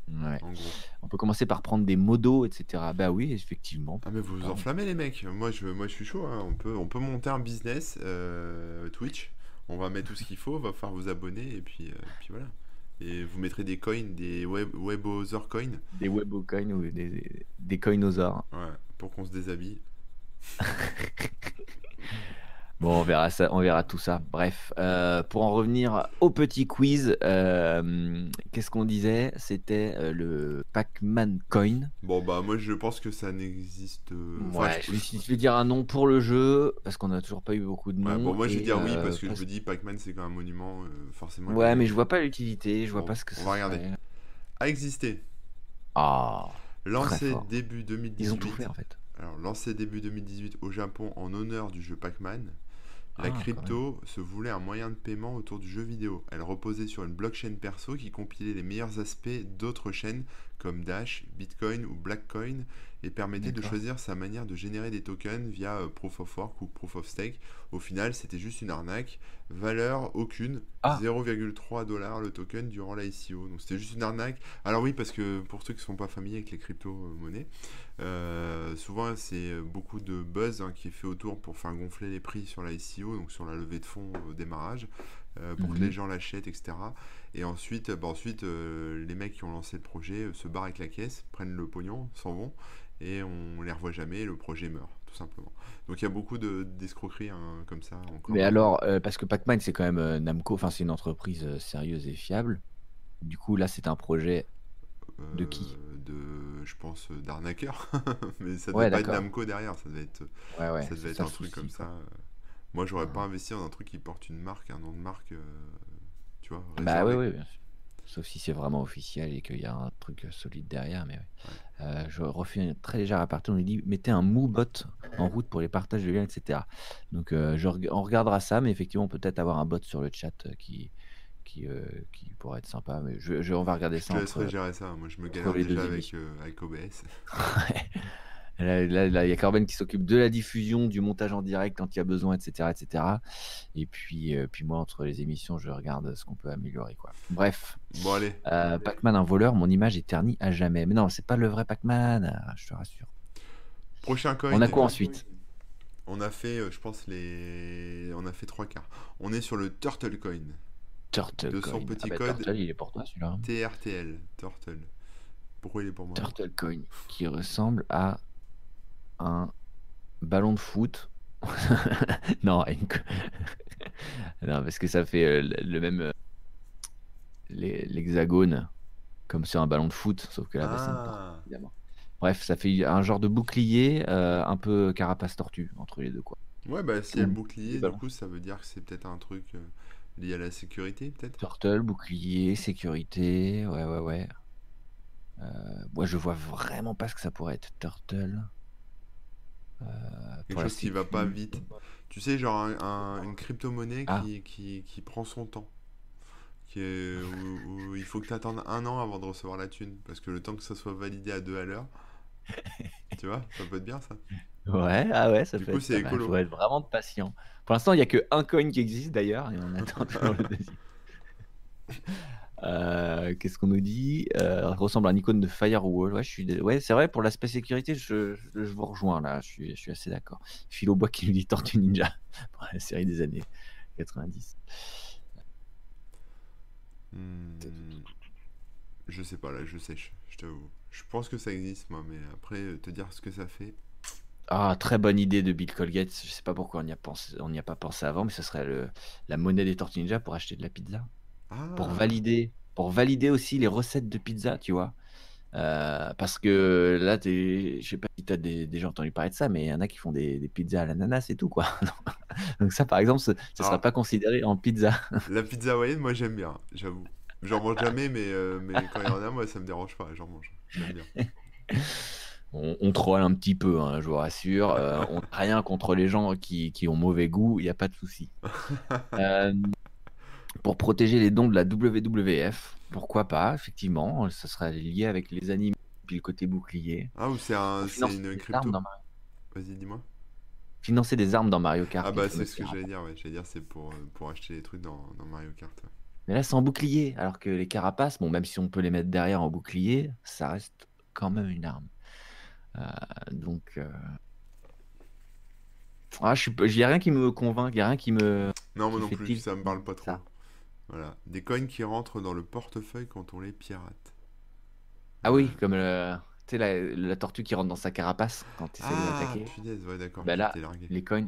Speaker 1: Ouais.
Speaker 2: en gros.
Speaker 1: On peut commencer par prendre des modos, etc. Bah oui, effectivement.
Speaker 2: Ah mais vous vous enflammez les mecs. Moi je, moi je suis chaud. hein. On peut, on peut monter un business euh, Twitch. On va mettre tout ce qu'il faut. Va falloir vous abonner et puis, euh, puis voilà. Et vous mettrez des coins, des web, webother coins,
Speaker 1: Des webocoins ou des, des coinosaures.
Speaker 2: ouais, pour qu'on se déshabille. *laughs*
Speaker 1: Bon, on verra ça, on verra tout ça. Bref, euh, pour en revenir au petit quiz, euh, qu'est-ce qu'on disait? C'était euh, le Pac-Man Coin.
Speaker 2: Bon, bah, moi, je pense que ça n'existe. enfin,
Speaker 1: Ouais,
Speaker 2: je-
Speaker 1: je, je vais dire un nom pour le jeu parce qu'on n'a toujours pas eu beaucoup de
Speaker 2: Ouais,
Speaker 1: noms.
Speaker 2: bon, moi, je vais dire oui parce que je me dis Pac-Man, c'est quand même un monument, forcément.
Speaker 1: Ouais, mais je vois pas l'utilité, je vois
Speaker 2: Bon,
Speaker 1: pas ce que
Speaker 2: on
Speaker 1: ça
Speaker 2: va regarder.
Speaker 1: serait.
Speaker 2: A existé.
Speaker 1: Ah,
Speaker 2: Lancé
Speaker 1: fort.
Speaker 2: début 2018.
Speaker 1: ils ont tout fait en fait.
Speaker 2: Alors, lancé début 2018 au Japon en honneur du jeu Pac-Man, la
Speaker 1: Ah,
Speaker 2: crypto se voulait un moyen de paiement autour du jeu vidéo. Elle reposait sur une blockchain perso qui compilait les meilleurs aspects d'autres chaînes comme Dash, Bitcoin ou Blackcoin et permettait de choisir sa manière de générer des tokens via euh, Proof of Work ou Proof of Stake. Au final, c'était juste une arnaque. Valeur aucune,
Speaker 1: Ah.
Speaker 2: 0,3 dollars le token durant la ICO. Donc c'était juste une arnaque. Alors oui, parce que pour ceux qui ne sont pas familiers avec les crypto-monnaies, euh, souvent, c'est beaucoup de buzz hein, qui est fait autour pour faire gonfler les prix sur la ICO, donc sur la levée de fonds au démarrage, euh, pour que
Speaker 1: Mhm.
Speaker 2: les gens l'achètent, etc. Et ensuite, bah, ensuite euh, les mecs qui ont lancé le projet euh, se barrent avec la caisse, prennent le pognon, s'en vont, et on les revoit jamais, et le projet meurt, tout simplement. Donc il y a beaucoup de d'escroqueries hein, comme ça. Encore.
Speaker 1: Mais alors, euh, parce que Pac-Man, c'est quand même euh, Namco, enfin, c'est une entreprise euh, sérieuse et fiable. Du coup, là, c'est un projet. de qui?
Speaker 2: De, je pense, d'arnaqueur. *laughs* Mais ça
Speaker 1: Ouais,
Speaker 2: devait pas être. Namco derrière, ça devait être,
Speaker 1: Ouais, ouais.
Speaker 2: ça devait être
Speaker 1: ça
Speaker 2: un truc comme ça. Moi, j'aurais pas
Speaker 1: Ouais.
Speaker 2: investi dans un truc qui porte une marque, un nom de marque, tu vois,
Speaker 1: Bah oui, oui, bien sûr. Sauf si c'est vraiment officiel et qu'il y a un truc euh, solide derrière. Mais ouais. Euh, je refais un très léger aparté. On nous dit mettez un Moobot en route pour les partages de liens, etc. Donc euh, je on regardera ça, mais effectivement, peut-être avoir un bot sur le chat euh, qui, qui, euh, qui pourrait être sympa. Mais je, je- on va regarder
Speaker 2: Je
Speaker 1: ça
Speaker 2: te laisserai gérer ça. Moi, je me galère déjà avec OBS. *laughs* *laughs*
Speaker 1: Là, il y a Corben qui s'occupe de la diffusion, du montage en direct quand il y a besoin, etc. etc. Et puis, euh, puis moi, entre les émissions, je regarde ce qu'on peut améliorer. Quoi. Bref,
Speaker 2: Bon, allez.
Speaker 1: euh, Pac-Man, un voleur, mon image est ternie à jamais. Mais non, c'est pas le vrai Pac-Man, euh, je te rassure.
Speaker 2: Prochain coin.
Speaker 1: On a quoi ensuite?
Speaker 2: On a fait, euh, je pense, les. On a fait trois quarts. On est sur le Turtle Coin.
Speaker 1: Turtle
Speaker 2: De son
Speaker 1: Coin.
Speaker 2: petit
Speaker 1: Ah bah,
Speaker 2: code.
Speaker 1: Turtle, il est pour toi celui-là.
Speaker 2: TRTL. Turtle. Pourquoi il est pour moi?
Speaker 1: Turtle Coin, qui ressemble à un ballon de foot. *laughs* non, une *laughs* parce que ça fait euh, le même. euh, L'hexagone, comme sur un ballon de foot, sauf que là, c'est une tortue,
Speaker 2: Ah,
Speaker 1: évidemment. Bref, ça fait un genre de bouclier, euh, un peu carapace tortue entre les deux, quoi.
Speaker 2: ouais, bah si le
Speaker 1: Ou
Speaker 2: bouclier, du coup, ça veut dire que c'est peut-être un truc euh, lié à la sécurité, peut-être?
Speaker 1: Turtle, bouclier, sécurité, ouais, ouais, ouais. Euh, moi, je vois vraiment pas ce que ça pourrait être. Turtle. Euh,
Speaker 2: Quelque chose qui va pas vite. Tu sais, genre un- un- une crypto-monnaie
Speaker 1: Ah.
Speaker 2: qui, qui, qui prend son temps. Qui est, où, où il faut que tu attendes un an avant de recevoir la thune. Parce que le temps que ça soit validé à deux à l'heure, *laughs* tu vois, ça peut être bien ça.
Speaker 1: Ouais, ah ouais, ça
Speaker 2: Du
Speaker 1: peut
Speaker 2: coup,
Speaker 1: être
Speaker 2: écolo.
Speaker 1: Faut être vraiment patient. Pour l'instant, il n'y a que un coin qui existe d'ailleurs, et on attend *laughs* toujours le deuxième. Euh, Qu'est-ce qu'on nous dit? Euh, ressemble à un icône de firewall. Ouais, je suis dé- ouais, c'est vrai, pour l'aspect sécurité, je, je, je vous rejoins là, je suis, je suis assez d'accord. Philo Bois qui nous dit Tortue Ninja pour *laughs* la série des années 90.
Speaker 2: Hmm, je sais pas, là, je sèche, je t'avoue. Je pense que ça existe, moi, mais après, euh, te dire ce que ça fait.
Speaker 1: Ah, très bonne idée de Bill Colgate. Je sais pas pourquoi on n'y a, pensé- on n'y a pas pensé avant, mais ce serait le, la monnaie des Tortues Ninja pour acheter de la pizza. Pour
Speaker 2: Ah,
Speaker 1: valider, pour valider aussi les recettes de pizza, tu vois. Euh, parce que là, je sais pas si tu as déjà entendu parler de ça, mais il y en a qui font des, des pizzas à l'ananas et tout, quoi. *laughs* Donc ça, par exemple, ce ne sera
Speaker 2: Alors,
Speaker 1: pas considéré en pizza. *laughs*
Speaker 2: la pizza hawaïenne, moi, j'aime bien, j'avoue. J'en mange jamais, mais, euh, mais quand il y en a, moi, ça me dérange pas, j'en mange. J'aime bien. *laughs*
Speaker 1: On, on troll un petit peu, hein, je vous rassure. Euh, on n'a rien contre les gens qui, qui ont mauvais goût, il n'y a pas de souci. Pour protéger les dons de la WWF, pourquoi pas, effectivement, ça serait lié avec les animaux, puis le côté bouclier.
Speaker 2: Ah, ou c'est un, une
Speaker 1: des armes
Speaker 2: crypto.
Speaker 1: dans Mario,
Speaker 2: Vas-y, dis-moi.
Speaker 1: financer des armes dans Mario Kart.
Speaker 2: Ah, bah, c'est ce que j'allais dire, ouais. J'allais dire, c'est pour, euh, pour acheter des trucs dans, dans Mario Kart. ouais.
Speaker 1: Mais là, c'est en bouclier, alors que les carapaces, bon, même si on peut les mettre derrière en bouclier, ça reste quand même une arme. Euh, donc, euh, ah, je suis, il y a rien qui me convainc, il y a rien qui me,
Speaker 2: Non, moi non plus, ça me parle pas trop.
Speaker 1: Ça.
Speaker 2: Voilà. Des coins qui rentrent dans le portefeuille quand on les pirate.
Speaker 1: Ah oui, comme le, tu sais, la, la tortue qui rentre dans sa carapace quand tu essaies de
Speaker 2: Ah,
Speaker 1: l'attaquer.
Speaker 2: punaise, ouais, d'accord,
Speaker 1: Bah là, les coins,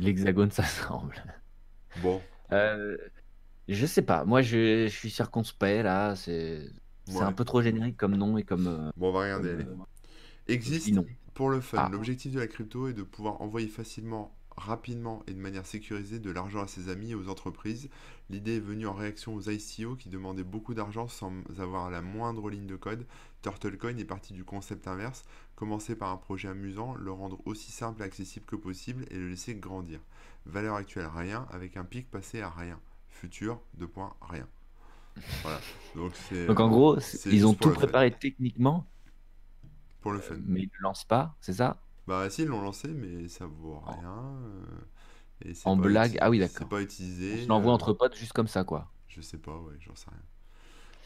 Speaker 1: l'hexagone, ça semble.
Speaker 2: Bon,
Speaker 1: Euh, je sais pas. Moi, je, je suis circonspect là. C'est c'est un
Speaker 2: ouais.
Speaker 1: peu trop générique comme nom et comme, euh,
Speaker 2: Bon, on va regarder,
Speaker 1: comme euh,
Speaker 2: Existe pour le fun.
Speaker 1: Ah,
Speaker 2: L'objectif de la crypto est de pouvoir envoyer facilement, rapidement et de manière sécurisée de l'argent à ses amis et aux entreprises. L'idée est venue en réaction aux ICO qui demandaient beaucoup d'argent sans avoir la moindre ligne de code. TurtleCoin est parti du concept inverse, commencer par un projet amusant, le rendre aussi simple et accessible que possible et le laisser grandir. Valeur actuelle rien, avec un pic passé à rien. Futur, deux points, rien. *laughs* Voilà. Donc
Speaker 1: en
Speaker 2: euh,
Speaker 1: gros, ils ont tout préparé techniquement,
Speaker 2: Pour le
Speaker 1: euh,
Speaker 2: fun.
Speaker 1: mais ils ne lancent pas, c'est ça?
Speaker 2: Bah si, ils l'ont lancé, mais ça vaut
Speaker 1: En,
Speaker 2: rien. euh, et c'est
Speaker 1: en
Speaker 2: pas
Speaker 1: blague. Ah oui,
Speaker 2: c'est
Speaker 1: d'accord.
Speaker 2: pas utilisé.
Speaker 1: se l'envoie
Speaker 2: euh,
Speaker 1: entre potes juste comme ça, quoi.
Speaker 2: je sais pas, ouais, j'en sais rien.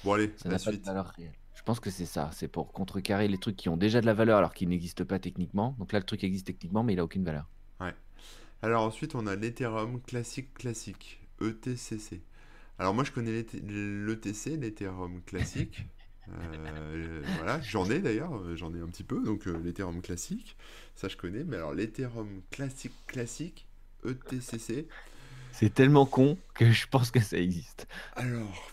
Speaker 2: Bon allez,
Speaker 1: Ça
Speaker 2: la
Speaker 1: n'a pas de
Speaker 2: suite.
Speaker 1: valeur réelle. Je pense que c'est ça. C'est pour contrecarrer les trucs qui ont déjà de la valeur alors qu'ils n'existent pas techniquement. Donc là, le truc existe techniquement, mais il a aucune valeur.
Speaker 2: Ouais. Alors ensuite, on a l'Ethereum classique classique, ETCC. Alors moi, je connais l'ETC, l'Ethereum classique. *laughs* Euh, voilà, j'en ai d'ailleurs, euh, j'en ai un petit peu, donc euh, l'Ethereum classique, ça je connais. Mais alors l'Ethereum classique classique, ETCC.
Speaker 1: C'est tellement con que je pense que ça existe.
Speaker 2: Alors,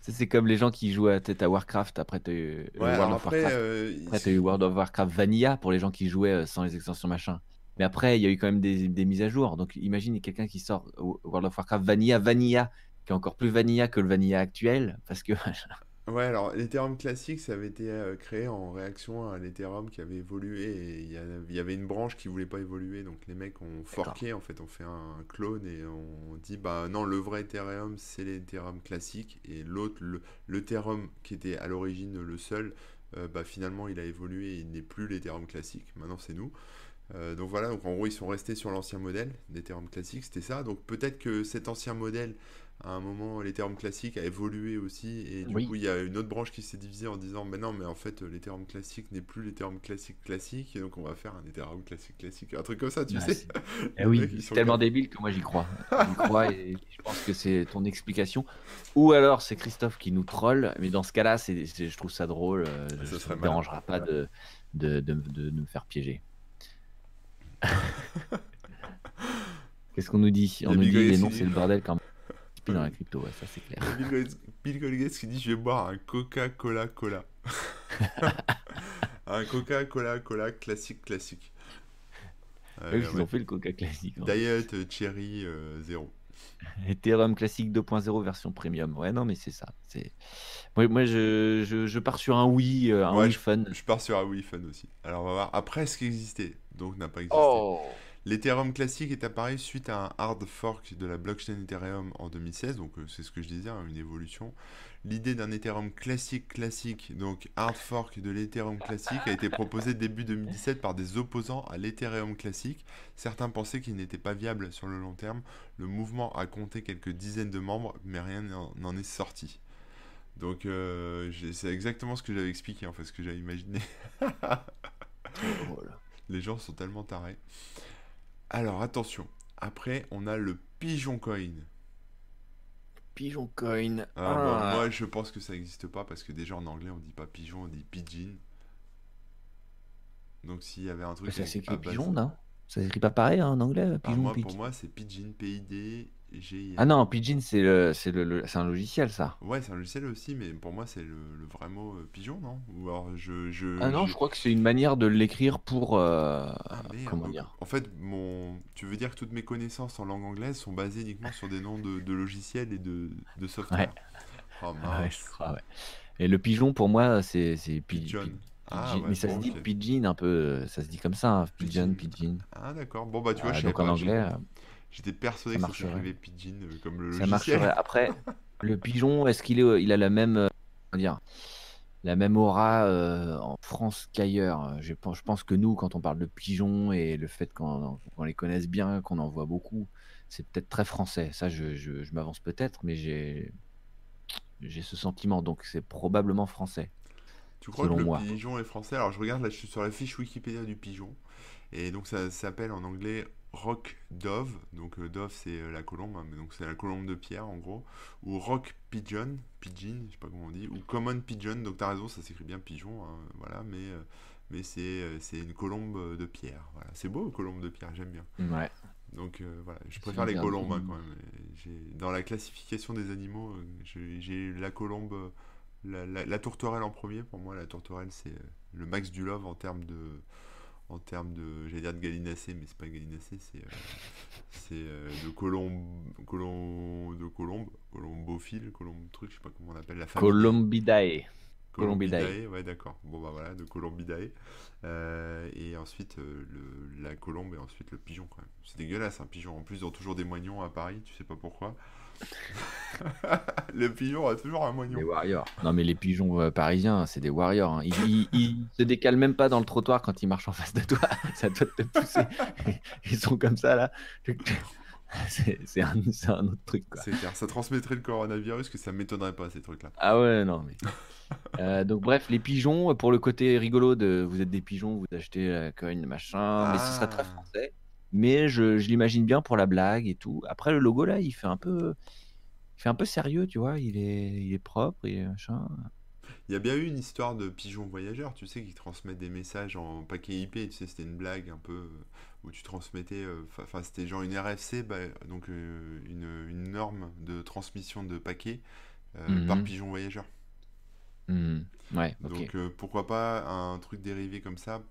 Speaker 1: Ça, C'est comme les gens qui jouent à, peut-être à Warcraft. Après, tu eu
Speaker 2: ouais,
Speaker 1: World
Speaker 2: alors
Speaker 1: of
Speaker 2: après,
Speaker 1: Warcraft.
Speaker 2: euh,
Speaker 1: Après, tu eu World of Warcraft Vanilla pour les gens qui jouaient euh, sans les extensions machin. Mais après, il y a eu quand même des, des mises à jour. Donc imagine quelqu'un qui sort World of Warcraft Vanilla, Vanilla, qui est encore plus Vanilla que le Vanilla actuel. Parce que. *laughs*
Speaker 2: Ouais, alors l'Ethereum classique, ça avait été euh, créé en réaction à l'Ethereum qui avait évolué et il y, a- il y avait une branche qui voulait pas évoluer, donc les mecs ont
Speaker 1: D'accord.
Speaker 2: forqué, en fait, on fait un clone et on dit bah non, le vrai Ethereum c'est l'Ethereum classique et l'autre, le, l'Ethereum qui était à l'origine le seul, euh, bah finalement il a évolué et il n'est plus l'Ethereum classique, maintenant c'est nous. Euh, donc voilà, donc en gros ils sont restés sur l'ancien modèle d'Ethereum classique, c'était ça. Donc peut-être que cet ancien modèle, à un moment, l'Ethereum classique a évolué aussi, et du
Speaker 1: Oui.
Speaker 2: coup il y a une autre branche qui s'est divisée en disant, mais non, mais en fait l'Ethereum classique n'est plus l'Ethereum classique classique, et donc on va faire un Ethereum classique classique, un truc comme ça, tu
Speaker 1: Ouais,
Speaker 2: sais. *laughs*
Speaker 1: Eh oui, c'est tellement
Speaker 2: comme...
Speaker 1: débile que moi j'y crois. *laughs* J'y crois et je pense que c'est ton explication. Ou alors c'est Christophe qui nous troll, mais dans ce cas-là, c'est, je trouve ça drôle. euh,
Speaker 2: ça
Speaker 1: ne me dérangera pas de, de, de, de nous faire piéger. *laughs* Qu'est-ce qu'on nous dit On nous dit les noms, c'est le bordel quand même. *laughs* Puis dans la crypto, ouais, ça c'est clair.
Speaker 2: Bill Gates, qui dit, je vais boire un Coca-Cola Cola. *laughs* un Coca-Cola Cola classique classique.
Speaker 1: Ils
Speaker 2: ouais.
Speaker 1: ont fait le Coca classique. hein.
Speaker 2: Diet Cherry euh, 0.
Speaker 1: Ethereum classique 2.0 version premium. Ouais, non, mais c'est ça. C'est... Moi, moi je, je, je pars sur un oui, euh, un
Speaker 2: Ouais,
Speaker 1: oui
Speaker 2: je,
Speaker 1: fun.
Speaker 2: je pars sur un Wii Fun aussi. Alors on va voir. Après, ce qui existait, donc n'a pas existé.
Speaker 1: Oh
Speaker 2: L'Ethereum classique est apparu suite à un hard fork de la blockchain Ethereum en 2016, donc euh, c'est ce que je disais, hein, une évolution. L'idée d'un Ethereum classique classique, donc hard fork de l'Ethereum classique, a été proposée début 2017 par des opposants à l'Ethereum classique. Certains pensaient qu'il n'était pas viable sur le long terme. Le mouvement a compté quelques dizaines de membres, mais rien n'en est sorti. Donc euh, c'est exactement ce que j'avais expliqué, en fait, ce que j'avais imaginé.
Speaker 1: Drôle.
Speaker 2: Les gens sont tellement tarés. Alors attention, après on a le Pigeon Coin.
Speaker 1: Pigeon Coin.
Speaker 2: Ah, bon,
Speaker 1: Ah.
Speaker 2: moi je pense que ça n'existe pas parce que déjà en anglais on dit pas pigeon, on dit pigeon. Donc s'il y avait un truc
Speaker 1: ça s'écrit pigeon, non? Ça s'écrit pas pareil hein, en anglais
Speaker 2: Ah, moi, pour moi c'est pigeon, P-I-D-G-I-N.
Speaker 1: Ah non, Pigeon, c'est, le, c'est, le, le- c'est un logiciel, ça.
Speaker 2: Ouais, c'est un logiciel aussi, mais pour moi c'est le, le vrai mot euh, pigeon, non? Ou alors je, je,
Speaker 1: Ah non,
Speaker 2: je-
Speaker 1: crois que c'est une manière de l'écrire pour. euh,
Speaker 2: Ah, merde.
Speaker 1: comment
Speaker 2: Donc,
Speaker 1: dire
Speaker 2: En fait, mon... tu veux dire que toutes mes connaissances en langue anglaise sont basées uniquement sur des noms de, de logiciels et de, de software? Oh
Speaker 1: Ah ouais,
Speaker 2: mince.
Speaker 1: je crois, ouais. Et le pigeon, pour moi, c'est, c'est pi-
Speaker 2: Pigeon.
Speaker 1: pi-
Speaker 2: Ah,
Speaker 1: pigeon.
Speaker 2: ouais,
Speaker 1: Mais ça
Speaker 2: bon,
Speaker 1: se dit
Speaker 2: ok.
Speaker 1: pigeon un peu, euh, ça se dit comme ça, hein, pigeon,
Speaker 2: Pigeon.
Speaker 1: pigeon.
Speaker 2: Ah d'accord. Bon bah tu vois,
Speaker 1: Ah,
Speaker 2: je savais
Speaker 1: donc en
Speaker 2: pas.
Speaker 1: anglais, euh,
Speaker 2: J'étais persuadé
Speaker 1: ça
Speaker 2: que ça
Speaker 1: marcherait.
Speaker 2: s'écrivait pigeon euh, comme le
Speaker 1: Ça
Speaker 2: logiciel.
Speaker 1: marcherait. Après, *laughs* le pigeon, est-ce qu'il est, il a la même, euh, dire, la même aura euh, en France qu'ailleurs? Je pense, je pense que nous, quand on parle de pigeons et le fait qu'on les connaisse bien, qu'on en voit beaucoup, c'est peut-être très français. Ça, je, je- je m'avance peut-être, mais j'ai j'ai ce sentiment. Donc, c'est probablement français.
Speaker 2: Tu crois
Speaker 1: selon
Speaker 2: que le
Speaker 1: moi.
Speaker 2: pigeon est français? Alors je regarde là, je suis sur la fiche Wikipédia du pigeon. Et donc ça s'appelle en anglais Rock Dove, donc euh, Dove c'est euh, la colombe, hein, mais donc c'est la colombe de pierre en gros, ou Rock Pigeon, Pigeon, je sais pas comment on dit, ou Common Pigeon, donc t'as raison, ça s'écrit bien pigeon, hein, voilà, mais, euh, mais c'est une colombe de pierre, voilà. C'est beau, colombe de pierre, j'aime bien.
Speaker 1: Ouais.
Speaker 2: Donc voilà, je préfère les colombes hein, quand même. Dans la classification des animaux, j'ai la colombe, la, la, tourterelle en premier, pour moi la tourterelle c'est le max du love en termes de en termes de, j'allais dire de gallinacé, mais c'est pas gallinacé, c'est euh, euh, de colombe, colombe, de colombe, colombophile, colombe truc, je sais pas comment on appelle la famille.
Speaker 1: Colombidae.
Speaker 2: Colombidae, ouais d'accord. Bon bah voilà, de Colombidae. Euh, et ensuite le, la colombe et ensuite le pigeon quand même. C'est dégueulasse un pigeon. En plus ils ont toujours des moignons à Paris, tu sais pas pourquoi. *laughs* le pigeon a toujours un moignon.
Speaker 1: Les warriors. Non, mais les pigeons euh, parisiens, c'est des warriors. Hein. Ils, *laughs* se décalent même pas dans le trottoir quand ils marchent en face de toi. *laughs* Ça doit te pousser. Ils sont comme ça, là. C'est un, un, autre truc.
Speaker 2: C'est clair. Ça transmettrait le coronavirus que ça m'étonnerait pas, ces trucs-là.
Speaker 1: Ah ouais, non, mais. Euh, donc, bref, les pigeons, pour le côté rigolo de vous êtes des pigeons, vous achetez la coin, machin, mais ce serait très ah. français. Mais je, je l'imagine bien pour la blague et tout. Après, le logo, là, il fait un peu fait un peu sérieux, tu vois. Il est, il est propre et machin.
Speaker 2: Il y a bien eu une histoire de pigeon voyageur, tu sais, qui transmet des messages en paquet IP. Tu sais, c'était une blague un peu euh, où tu transmettais. Euh, enfin, c'était genre une RFC, bah, donc euh, une, une, norme de transmission de paquets par mmh pigeon voyageur.
Speaker 1: Mmh. Ouais,
Speaker 2: Donc pourquoi pas un truc dérivé comme ça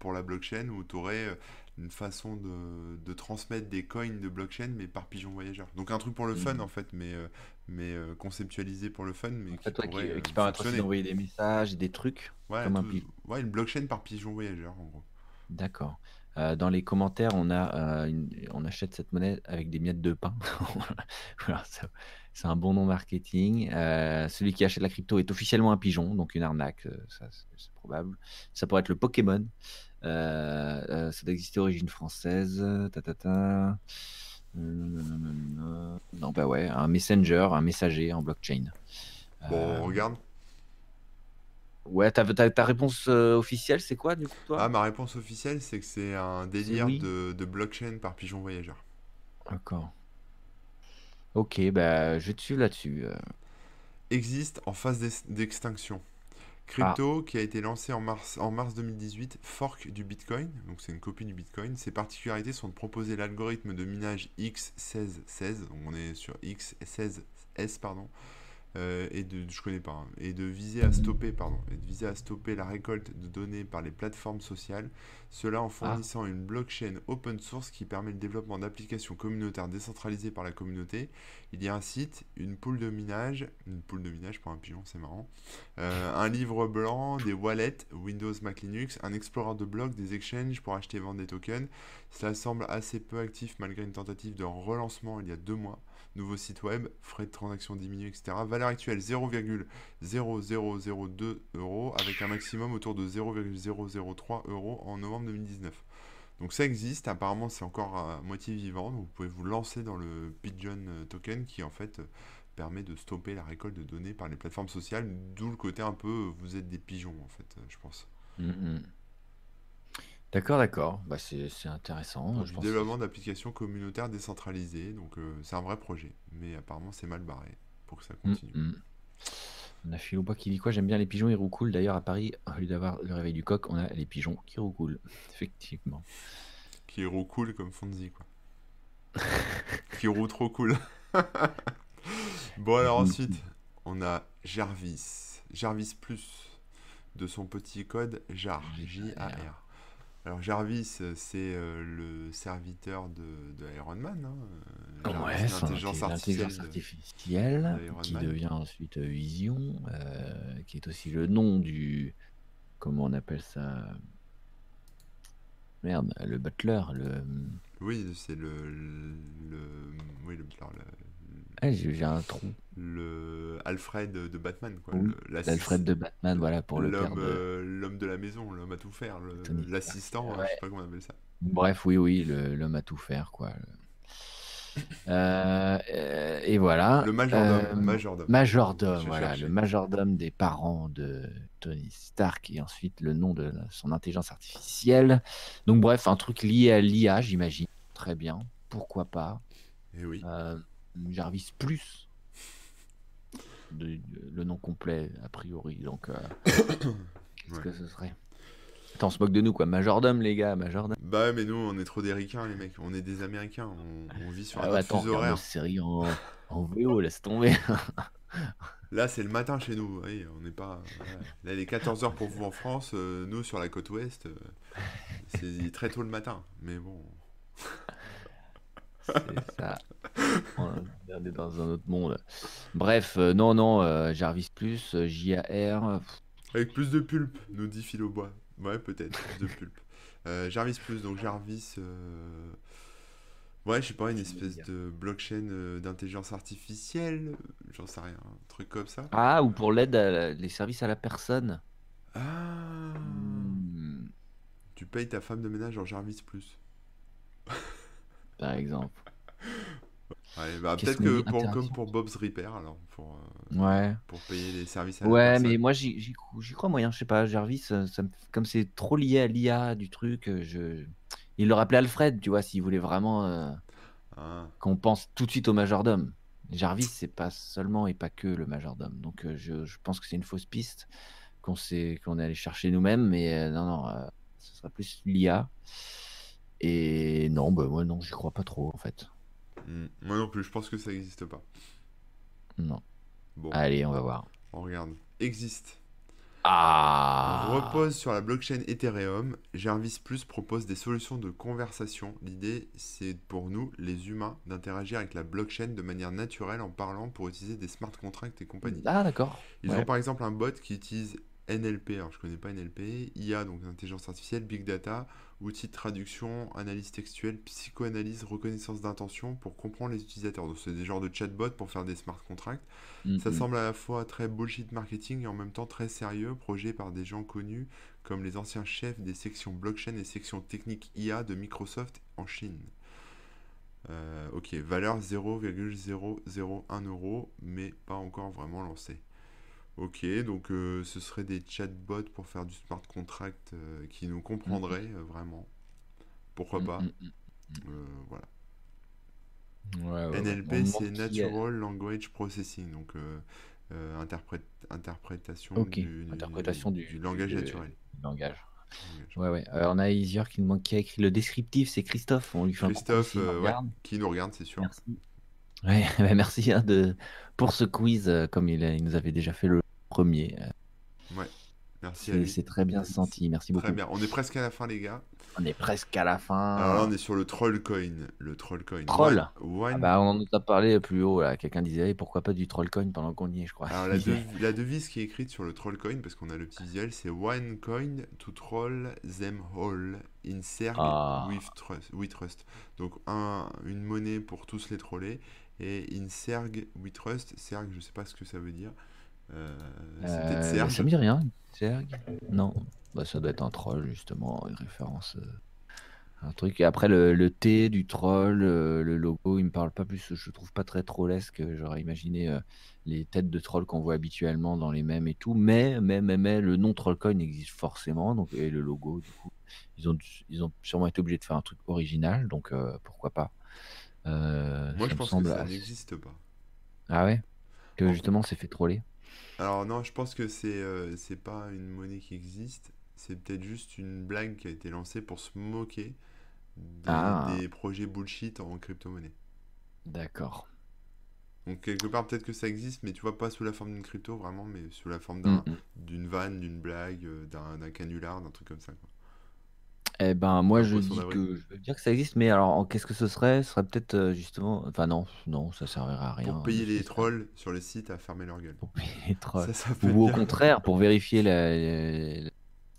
Speaker 2: pour la blockchain où tu aurais une façon de, de, transmettre des coins de blockchain, mais par pigeon voyageur. Donc un truc pour le fun, mm. en fait, mais, euh, mais euh, conceptualisé pour le fun, mais
Speaker 1: qui, pourrait, qui, euh, permet d'envoyer des messages des trucs.
Speaker 2: Ouais, comme un ouais, une blockchain par pigeon voyageur, en gros.
Speaker 1: D'accord. dans les commentaires, on a on achète cette monnaie avec des miettes de pain. *laughs* voilà, c'est un bon nom marketing. celui qui achète la crypto est officiellement un pigeon, donc une arnaque, ça c'est probable. Ça pourrait être le Pokémon. Euh, euh, ça doit exister origine française. Ta, ta, ta. Non, bah ouais, un messenger, un messager en blockchain.
Speaker 2: Bon, on euh, regarde.
Speaker 1: Ouais, ta, ta, réponse officielle, c'est quoi du coup toi?
Speaker 2: Ah, ma réponse officielle, c'est que c'est un délire de, de, blockchain par pigeon voyageur.
Speaker 1: D'accord. Ok, bah je te suivre là-dessus.
Speaker 2: Existe en phase d'extinction. Crypto qui a été lancé en mars, en mars 2018, fork du Bitcoin, donc c'est une copie du Bitcoin. Ses particularités sont de proposer l'algorithme de minage X1616, donc on est sur X16S, pardon, euh, et de, je connais pas, hein, et de viser à stopper, pardon, et de viser à stopper la récolte de données par les plateformes sociales, cela en fournissant une blockchain open source qui permet le développement d'applications communautaires décentralisées par la communauté. Il y a un site, une poule de minage, une poule de minage pour un pigeon, c'est marrant, euh, un livre blanc, des wallets, Windows, Mac, Linux, un explorer de blocs, des exchanges pour acheter et vendre des tokens. Cela semble assez peu actif malgré une tentative de relancement il y a deux mois nouveau site web, frais de transaction diminués, etc. Valeur actuelle 0,0002 euros avec un maximum autour de 0,003 euros en novembre 2019. Donc ça existe, apparemment c'est encore à moitié vivant, vous pouvez vous lancer dans le Pigeon euh, Token qui en fait euh, permet de stopper la récolte de données par les plateformes sociales, d'où le côté un peu euh, vous êtes des pigeons en fait, je pense.
Speaker 1: D'accord, d'accord. Bah, c'est intéressant.
Speaker 2: du développement d'applications communautaires décentralisées. Donc, euh, c'est un vrai projet. Mais apparemment, c'est mal barré pour que ça mmh, continue.
Speaker 1: Mmh. On a Philo qui dit quoi? J'aime bien les pigeons, ils roucoulent. D'ailleurs, à Paris, au lieu d'avoir le réveil du coq, on a les pigeons qui roucoulent. *laughs* Effectivement.
Speaker 2: Qui roucoulent comme Fonzie, quoi. *laughs* qui roule trop cool. *laughs* bon, alors ensuite, on a Jarvis. Jarvis Plus de son petit code JAR. J-A-R. Alors Jarvis, euh, c'est euh, le serviteur de, de Iron Man.
Speaker 1: Hein. Euh, ouais, l'intelligence artificielle, qui devient ensuite Vision, qui est aussi le nom du... Comment on appelle ça Merde, le butler, le...
Speaker 2: Oui, c'est le, le, Oui, le butler,
Speaker 1: ah, j'ai un trou.
Speaker 2: Le Alfred de Batman, quoi.
Speaker 1: L'Alfred de Batman, voilà, pour le
Speaker 2: L'homme de... Euh, l'homme de la maison, l'homme à tout faire, l'assistant, je sais pas comment on appelle ça.
Speaker 1: Bref, oui, oui, l'homme à tout faire, quoi. Euh, et voilà.
Speaker 2: Le majordome. Euh, majordome.
Speaker 1: majordome voilà, le majordome des parents de Tony Stark et ensuite le nom de son intelligence artificielle. Donc bref, un truc lié à l'IA, j'imagine. très bien. Pourquoi pas?
Speaker 2: Et oui.
Speaker 1: Jarvis Plus, de- de- le nom complet a priori. Donc, euh, *coughs* qu'est-ce
Speaker 2: Ouais.
Speaker 1: que ce serait? Attends, on se moque de nous quoi. Majordome les gars, Majordome.
Speaker 2: Bah mais nous, on est trop des ricains, les mecs. On est des Américains. On, on vit sur
Speaker 1: Ah
Speaker 2: un
Speaker 1: attends, séries en, en VO, laisse tomber. *laughs*
Speaker 2: Là, c'est le matin chez nous. Oui, on n'est pas. Là, il est 14h pour vous en France. euh, nous, sur la côte ouest, euh, c'est très tôt le matin. Mais bon.
Speaker 1: C'est ça. On est dans un autre monde. Bref, euh, non, non, euh, Jarvis Plus, euh, JAR. euh, pff,
Speaker 2: Avec plus de pulpe, nous dit Philobois. Ouais, peut-être, plus de pulpe. Euh, Jarvis Plus, donc Jarvis. euh, Ouais, je sais pas, une espèce de blockchain euh, d'intelligence artificielle. J'en sais rien, un truc comme ça.
Speaker 1: Ah, ou pour l'aide, à la- les services à la personne.
Speaker 2: Ah
Speaker 1: Hmm,
Speaker 2: Tu payes ta femme de ménage en Jarvis Plus.
Speaker 1: par exemple.
Speaker 2: Ouais, bah peut-être que pour, comme pour Bob's Repair, alors, pour, euh,
Speaker 1: Ouais.
Speaker 2: pour payer les services à
Speaker 1: Ouais, mais moi j'y j'y cro- j'y crois moyen, je sais pas, Jarvis, euh, ça comme c'est trop lié à l'IA du truc, euh, je... il le rappelait Alfred, tu vois, s'il voulait vraiment euh,
Speaker 2: Ah,
Speaker 1: qu'on pense tout de suite au majordome. Jarvis, c'est pas seulement et pas que le majordome, donc euh, je, je pense que c'est une fausse piste qu'on s'est- qu'on est allé chercher nous-mêmes, mais non, non, ce sera plus l'IA. Et non, bah moi non, j'y crois pas trop en fait.
Speaker 2: Hmm, Moi non plus, je pense que ça n'existe pas.
Speaker 1: Non.
Speaker 2: Bon,
Speaker 1: Allez, on va voir.
Speaker 2: on regarde. Existe.
Speaker 1: Ah
Speaker 2: repose sur la blockchain Ethereum. Jarvis Plus propose des solutions de conversation. L'idée, c'est pour nous, les humains, d'interagir avec la blockchain de manière naturelle en parlant pour utiliser des smart contracts et compagnie.
Speaker 1: Ah d'accord.
Speaker 2: Ils
Speaker 1: Ouais.
Speaker 2: ont par exemple un bot qui utilise NLP, alors je connais pas NLP, IA, donc intelligence artificielle, big data, outils de traduction, analyse textuelle, psychoanalyse, reconnaissance d'intention pour comprendre les utilisateurs. Donc c'est des genres de chatbots pour faire des smart contracts.
Speaker 1: Mm,
Speaker 2: Ça semble à la fois très bullshit marketing et en même temps très sérieux, projet par des gens connus comme les anciens chefs des sections blockchain et sections techniques IA de Microsoft en Chine. Euh, ok, valeur 0,001 euro, mais pas encore vraiment lancé. Ok, donc euh, ce serait des chatbots pour faire du smart contract euh, qui nous comprendraient euh, vraiment. Pourquoi pas? Voilà.
Speaker 1: Ouais, ouais,
Speaker 2: NLP, c'est Natural Language Processing, donc interprét- interprétation, du,
Speaker 1: interprétation du,
Speaker 2: du langage naturel.
Speaker 1: langage.
Speaker 2: Langage.
Speaker 1: Ouais, ouais. Euh, on a Isier qui qui a écrit le descriptif, c'est Christophe. On lui fait
Speaker 2: Christophe,
Speaker 1: un
Speaker 2: ouais, qui nous regarde, c'est sûr.
Speaker 1: Merci. Ouais, *laughs* bah, merci hein, de, pour ce quiz, euh, comme il nous avait déjà fait le premier.
Speaker 2: Ouais, merci à
Speaker 1: C'est
Speaker 2: lui.
Speaker 1: c'est très bien senti, merci beaucoup.
Speaker 2: Très bien, on est presque à la fin, les gars.
Speaker 1: On est presque à la fin.
Speaker 2: Alors là, on est sur le Trollcoin. Le Trollcoin.
Speaker 1: Troll
Speaker 2: One-
Speaker 1: Ah bah, on en a parlé plus haut là. Quelqu'un disait Eh, pourquoi pas du Trollcoin pendant qu'on y est, je crois.
Speaker 2: Alors la, *laughs* dev- la devise qui est écrite sur le Trollcoin, parce qu'on a le petit visuel, c'est One coin to troll them all in Serg
Speaker 1: Ah.
Speaker 2: with trust. Donc un, une monnaie pour tous les troller. Et in Serg we trust. Serg, je sais pas ce que ça veut dire. C'est peut-être Serge.
Speaker 1: ça me dit rien. Serg Non. Bah, ça doit être un troll, justement, une référence. euh, un truc. Et après, le, le T du troll, euh, le logo, il me parle pas plus. Je trouve pas très trollesque. J'aurais imaginé euh, les têtes de troll qu'on voit habituellement dans les mèmes et tout. Mais, mais, mais, mais le nom Trollcoin existe forcément. Donc, et le logo, du coup, ils ont, ils ont sûrement été obligés de faire un truc original. Donc, euh, pourquoi pas
Speaker 2: Moi, je pense que ça
Speaker 1: assez-
Speaker 2: n'existe pas.
Speaker 1: Ah ouais? Que justement, c'est fait troller.
Speaker 2: Alors non, je pense que c'est euh, c'est pas une monnaie qui existe. C'est peut-être juste une blague qui a été lancée pour se moquer des,
Speaker 1: Ah.
Speaker 2: des projets bullshit en crypto-monnaie.
Speaker 1: D'accord.
Speaker 2: Donc quelque part peut-être que ça existe, mais tu vois pas sous la forme d'une crypto vraiment, mais sous la forme
Speaker 1: Mm,
Speaker 2: d'un
Speaker 1: mm.
Speaker 2: d'une vanne, d'une blague, euh, d'un d'un canular, d'un truc comme ça. Quoi.
Speaker 1: Eh ben, moi, je dis que je veux dire que ça existe, mais alors, en- qu'est-ce que ce serait? Ce serait peut-être euh, justement. Enfin, non, non, ça servirait à rien.
Speaker 2: Pour payer
Speaker 1: de
Speaker 2: les trolls sur les sites à fermer leur gueule.
Speaker 1: Pour payer les trolls.
Speaker 2: Ça, ça
Speaker 1: Ou au contraire, pour vérifier la, la-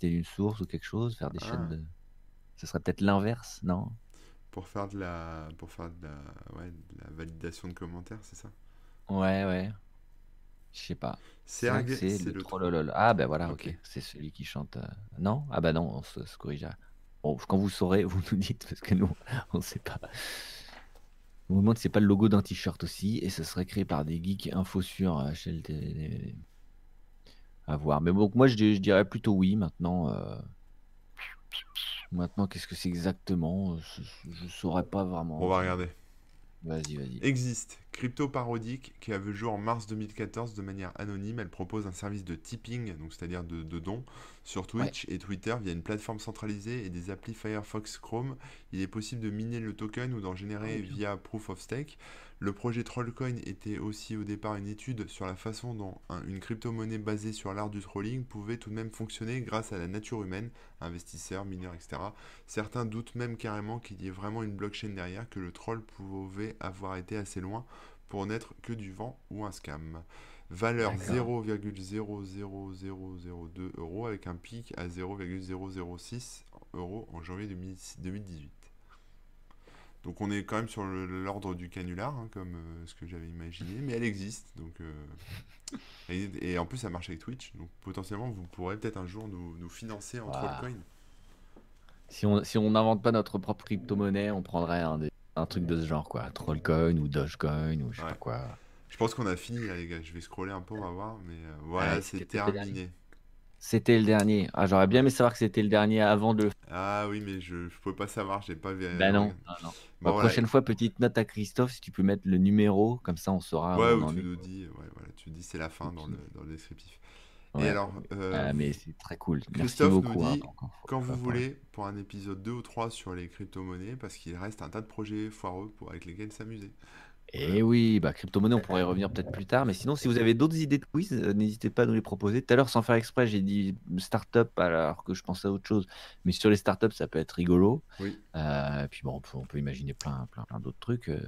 Speaker 1: d'une source ou quelque chose, faire des
Speaker 2: Ah.
Speaker 1: chaînes de. Ce serait peut-être l'inverse, non?
Speaker 2: Pour faire de la, pour faire de la, ouais, de la validation de commentaires, c'est ça?
Speaker 1: Ouais, ouais. Je sais pas. C'est le
Speaker 2: le
Speaker 1: trollolol. Ah, ben voilà,
Speaker 2: Ok.
Speaker 1: ok. C'est celui qui chante. euh, Non? Ah, bah non, on se, se corrigera. Quand vous saurez, vous nous dites, parce que nous, *laughs* on sait pas. On me demande si c'est pas le logo d'un t-shirt aussi, et ce serait créé par des geeks info sur télé- À voir. Mais bon, moi, je, dirais plutôt oui maintenant. euh, Maintenant, qu'est-ce que c'est exactement? Je, je saurais pas
Speaker 2: On
Speaker 1: vraiment.
Speaker 2: va regarder.
Speaker 1: Vas-y, vas-y.
Speaker 2: Existe, crypto parodique, qui a vu le jour en mars 2014 de manière anonyme. Elle propose un service de tipping, donc c'est-à-dire de, de dons, sur
Speaker 1: Ouais.
Speaker 2: Twitch et Twitter via une plateforme centralisée et des applis Firefox Chrome. Il est possible de miner le token ou d'en
Speaker 1: Ah
Speaker 2: générer
Speaker 1: bien.
Speaker 2: via Proof of Stake. Le projet Trollcoin était aussi au départ une étude sur la façon dont un- une crypto-monnaie basée sur l'art du trolling pouvait tout de même fonctionner grâce à la nature humaine, investisseurs, mineurs, etc. Certains doutent même carrément qu'il y ait vraiment une blockchain derrière, que le troll pouvait avoir été assez loin pour n'être que du vent ou un scam. Valeur
Speaker 1: D'accord.
Speaker 2: 0,00002 euros avec un pic à 0,006 euros en janvier 2018. Donc on est quand même sur l'ordre du canular, hein, comme euh, ce que j'avais imaginé, mais elle existe. Donc, euh, et, et en plus, ça marche avec Twitch. Donc potentiellement, vous pourrez peut-être un jour nous, nous financer en
Speaker 1: Ouah.
Speaker 2: Trollcoin.
Speaker 1: Si on si on n'invente pas notre propre crypto-monnaie, on prendrait un, des- un truc de ce genre, quoi. Trollcoin ou Dogecoin ou je sais
Speaker 2: Ouais.
Speaker 1: pas quoi.
Speaker 2: Je pense qu'on a fini là, les gars. Je vais scroller un peu, on va voir. Mais euh, voilà,
Speaker 1: Ouais,
Speaker 2: c'est terminé.
Speaker 1: C'était le dernier. Ah, j'aurais bien aimé savoir que c'était le dernier avant de.
Speaker 2: Ah oui, mais je, je pouvais pas savoir. J'ai pas vu.
Speaker 1: Ben non. non, non.
Speaker 2: Bon,
Speaker 1: Bah,
Speaker 2: voilà.
Speaker 1: prochaine fois, petite note à Christophe, si tu peux mettre le numéro, comme ça on saura
Speaker 2: Ouais,
Speaker 1: on
Speaker 2: où tu nous dis, ouais, voilà, tu dis c'est la fin dans le, dans le descriptif. Et alors, euh,
Speaker 1: Ah, mais c'est très cool. Merci
Speaker 2: Christophe nous
Speaker 1: hein,
Speaker 2: dit, quand vous voulez, pour un épisode 2 ou 3 sur les crypto-monnaies, parce qu'il reste un tas de projets foireux pour, avec lesquels s'amuser.
Speaker 1: Et oui, bah, crypto-monnaie, on pourrait y revenir peut-être plus tard. Mais sinon, si vous avez d'autres idées de quiz, euh, n'hésitez pas à nous les proposer. Tout à l'heure, sans faire exprès, j'ai dit start-up alors que je pensais à autre chose. Mais sur les start-up, ça peut être rigolo.
Speaker 2: Oui.
Speaker 1: Euh, puis bon, on peut, on peut imaginer plein, plein, plein d'autres trucs. euh,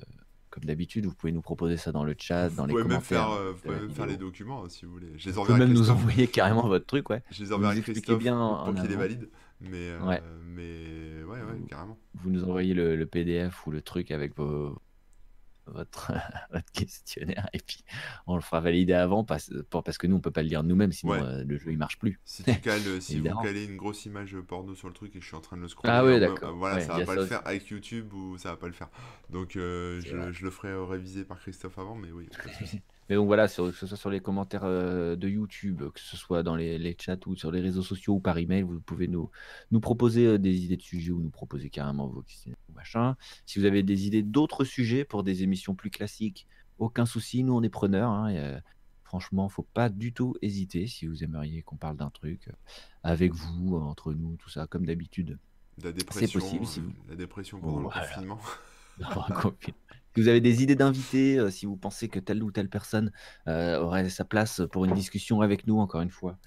Speaker 1: comme d'habitude, vous pouvez nous proposer ça dans le chat,
Speaker 2: Vous
Speaker 1: dans les commentaires.
Speaker 2: faire, euh, vous pouvez même faire les documents hein, si vous voulez. Je les
Speaker 1: Vous pouvez même nous envoyer carrément votre truc, ouais.
Speaker 2: Je les enverrai Christophe
Speaker 1: bien
Speaker 2: pour qu'il
Speaker 1: avant.
Speaker 2: valide. Mais,
Speaker 1: Ouais.
Speaker 2: mais ouais, carrément.
Speaker 1: vous nous envoyez le, le PDF ou le truc avec vos, votre, *laughs* votre questionnaire et puis on le fera valider avant parce, parce que nous on peut pas le lire nous-mêmes sinon
Speaker 2: Ouais.
Speaker 1: euh, le jeu il marche plus.
Speaker 2: Si tu cales, euh, si vous calez une grosse image porno sur le truc et je suis en train de le scroller,
Speaker 1: Ah
Speaker 2: mode-
Speaker 1: d'accord.
Speaker 2: euh, voilà,
Speaker 1: Ouais,
Speaker 2: ça va pas
Speaker 1: ça
Speaker 2: le
Speaker 1: aussi.
Speaker 2: faire avec YouTube ou ça va pas le faire. Donc euh, je, je le ferai réviser par Christophe avant, mais oui. *laughs*
Speaker 1: Mais donc voilà, sur- que ce soit sur les commentaires euh, de YouTube, que ce soit dans les, les chats ou sur les réseaux sociaux ou par email, vous pouvez nous, nous proposer euh, des idées de sujets ou nous proposer carrément vos questions ou machin. Si vous avez des idées d'autres sujets pour des émissions plus classiques, aucun souci, nous on est preneurs. hein, et, euh, franchement, faut pas du tout hésiter si vous aimeriez qu'on parle d'un truc avec vous, entre nous, tout ça, comme d'habitude.
Speaker 2: La
Speaker 1: C'est
Speaker 2: dépression,
Speaker 1: possible si vous.
Speaker 2: la dépression pendant
Speaker 1: Voilà.
Speaker 2: le confinement. *laughs*
Speaker 1: Si vous avez des idées d'invités, euh, si vous pensez que telle ou telle personne euh, aurait sa place pour une discussion avec nous, encore une fois,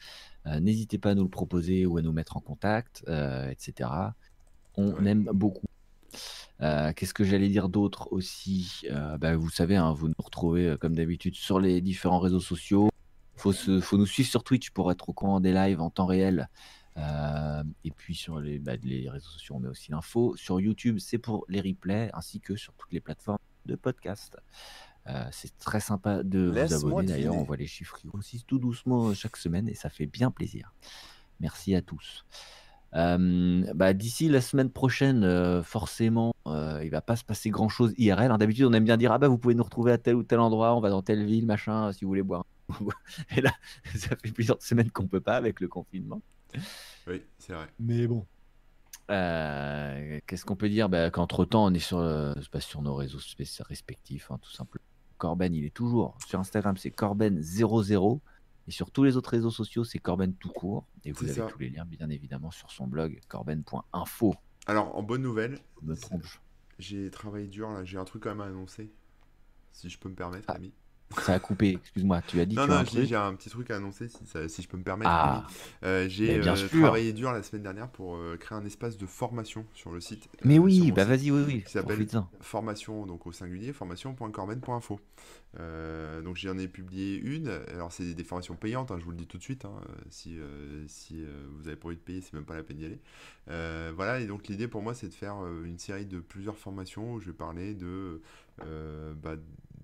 Speaker 1: euh, n'hésitez pas à nous le proposer ou à nous mettre en contact, etc. On
Speaker 2: Ouais.
Speaker 1: aime beaucoup. Qu'est-ce que j'allais dire d'autre aussi? Bah, Vous savez, hein, vous nous retrouvez comme d'habitude sur les différents réseaux sociaux. Faut, se, faut nous suivre sur Twitch pour être au courant des lives en temps réel. Euh, et puis sur les, bah, les réseaux sociaux, on met aussi l'info. Sur YouTube, c'est pour les replays, ainsi que sur toutes les plateformes de podcast. Euh, c'est très sympa de vous abonner. D'ailleurs, on voit les chiffres qui grossissent tout doucement euh, chaque semaine et ça fait bien plaisir. Merci à tous. Euh, bah, D'ici la semaine prochaine, euh, forcément, euh, il va pas se passer grand chose IRL. hein. D'habitude, on aime bien dire Ah bah vous pouvez nous retrouver à tel ou tel endroit, on va dans telle ville, machin, si vous voulez boire. *laughs* Et là, *laughs* ça fait plusieurs semaines qu'on peut pas avec le confinement.
Speaker 2: Oui, c'est vrai.
Speaker 1: Mais bon. Euh, Qu'est-ce qu'on peut dire? Bah, Qu'entre temps, on est sur, euh, sur nos réseaux respectifs, hein, tout simplement. Corben, il est toujours sur Instagram, c'est Corben00. Et sur tous les autres réseaux sociaux, c'est Corben tout court. Et vous avez
Speaker 2: ça.
Speaker 1: tous les liens, bien évidemment, sur son blog corben.info.
Speaker 2: Alors, en bonne nouvelle,
Speaker 1: me
Speaker 2: j'ai travaillé dur là, j'ai un truc quand même à annoncer. Si je peux me permettre,
Speaker 1: Ah,
Speaker 2: ami.
Speaker 1: Ça a coupé, excuse-moi. Tu as dit
Speaker 2: Non,
Speaker 1: tu
Speaker 2: non, j'ai un petit truc à annoncer si, ça- si je peux me permettre.
Speaker 1: Ah.
Speaker 2: Euh, j'ai euh, travaillé dur la semaine dernière pour euh, créer un espace de formation sur le site.
Speaker 1: Mais oui, bah vas-y, oui, oui.
Speaker 2: qui s'appelle formation donc au singulier formation.corben.info. Donc j'en ai publié une. Alors c'est des formations payantes, hein, je vous le dis tout de suite. hein, si si vous avez pas envie de payer, c'est même pas la peine d'y aller. Voilà et donc l'idée pour moi c'est de faire une série de plusieurs formations où je vais parler de bah,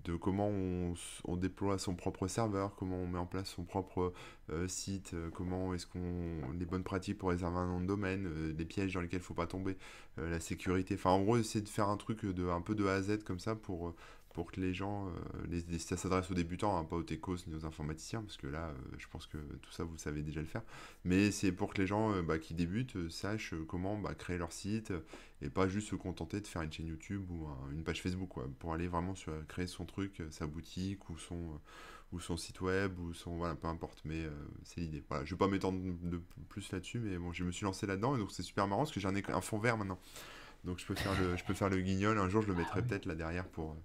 Speaker 2: de comment on, déploie son propre serveur, comment on met en place son propre euh, site, euh, comment est-ce qu'on les bonnes pratiques pour réserver un nom de domaine, euh, les pièges dans lesquels il faut pas tomber, euh, la sécurité. Enfin en gros c'est de faire un truc de un peu de A à Z comme ça pour euh, pour que les gens, les, ça s'adresse aux débutants, hein, pas aux techos ni aux informaticiens, parce que là, je pense que tout ça, vous savez déjà le faire. Mais c'est pour que les gens bah, qui débutent sachent comment bah, créer leur site et pas juste se contenter de faire une chaîne YouTube ou une page Facebook, pour aller vraiment sur, créer son truc, sa boutique ou son site web, ou son. Voilà, peu importe, mais euh, c'est l'idée. Voilà, je vais pas m'étendre de plus là-dessus, mais bon, je me suis lancé là-dedans, et donc c'est super marrant parce que j'ai un, fond vert maintenant. Donc je peux faire le, je peux faire le guignol. Un jour, je le mettrai ah peut-être là derrière pour. Euh,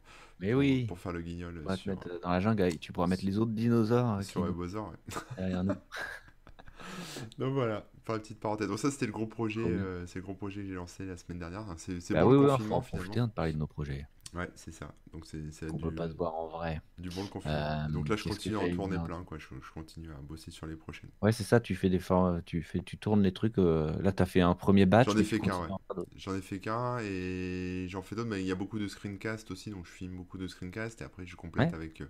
Speaker 1: mais oui.
Speaker 2: Pour faire le guignol.
Speaker 1: On sur... te mettre dans la jungle. Tu pourras mettre les autres dinosaures.
Speaker 2: Sur les ouais. *laughs*
Speaker 1: Derrière nous. *laughs*
Speaker 2: Donc voilà, faire une petite parenthèse. Donc ça, c'était le gros projet. Euh, c'est le gros projet que j'ai lancé la semaine dernière. C'est
Speaker 1: bah bon oui, le confinement, oui, finalement. de parler de nos projets.
Speaker 2: Ouais, c'est ça. Donc c'est
Speaker 1: On peut pas se voir en vrai.
Speaker 2: Du bon confinement. Euh, Donc là, je continue à en tourner plein, quoi. Je, continue à bosser sur les prochaines.
Speaker 1: Ouais, c'est ça. Tu fais des tu fais, tu tournes les trucs. Euh, Là, tu as fait un premier batch.
Speaker 2: J'en ai fait qu'un, ouais. J'en ai fait qu'un et j'en fais d'autres. Mais il y a beaucoup de screencasts aussi, donc je filme beaucoup de screencasts et après je complète avec euh,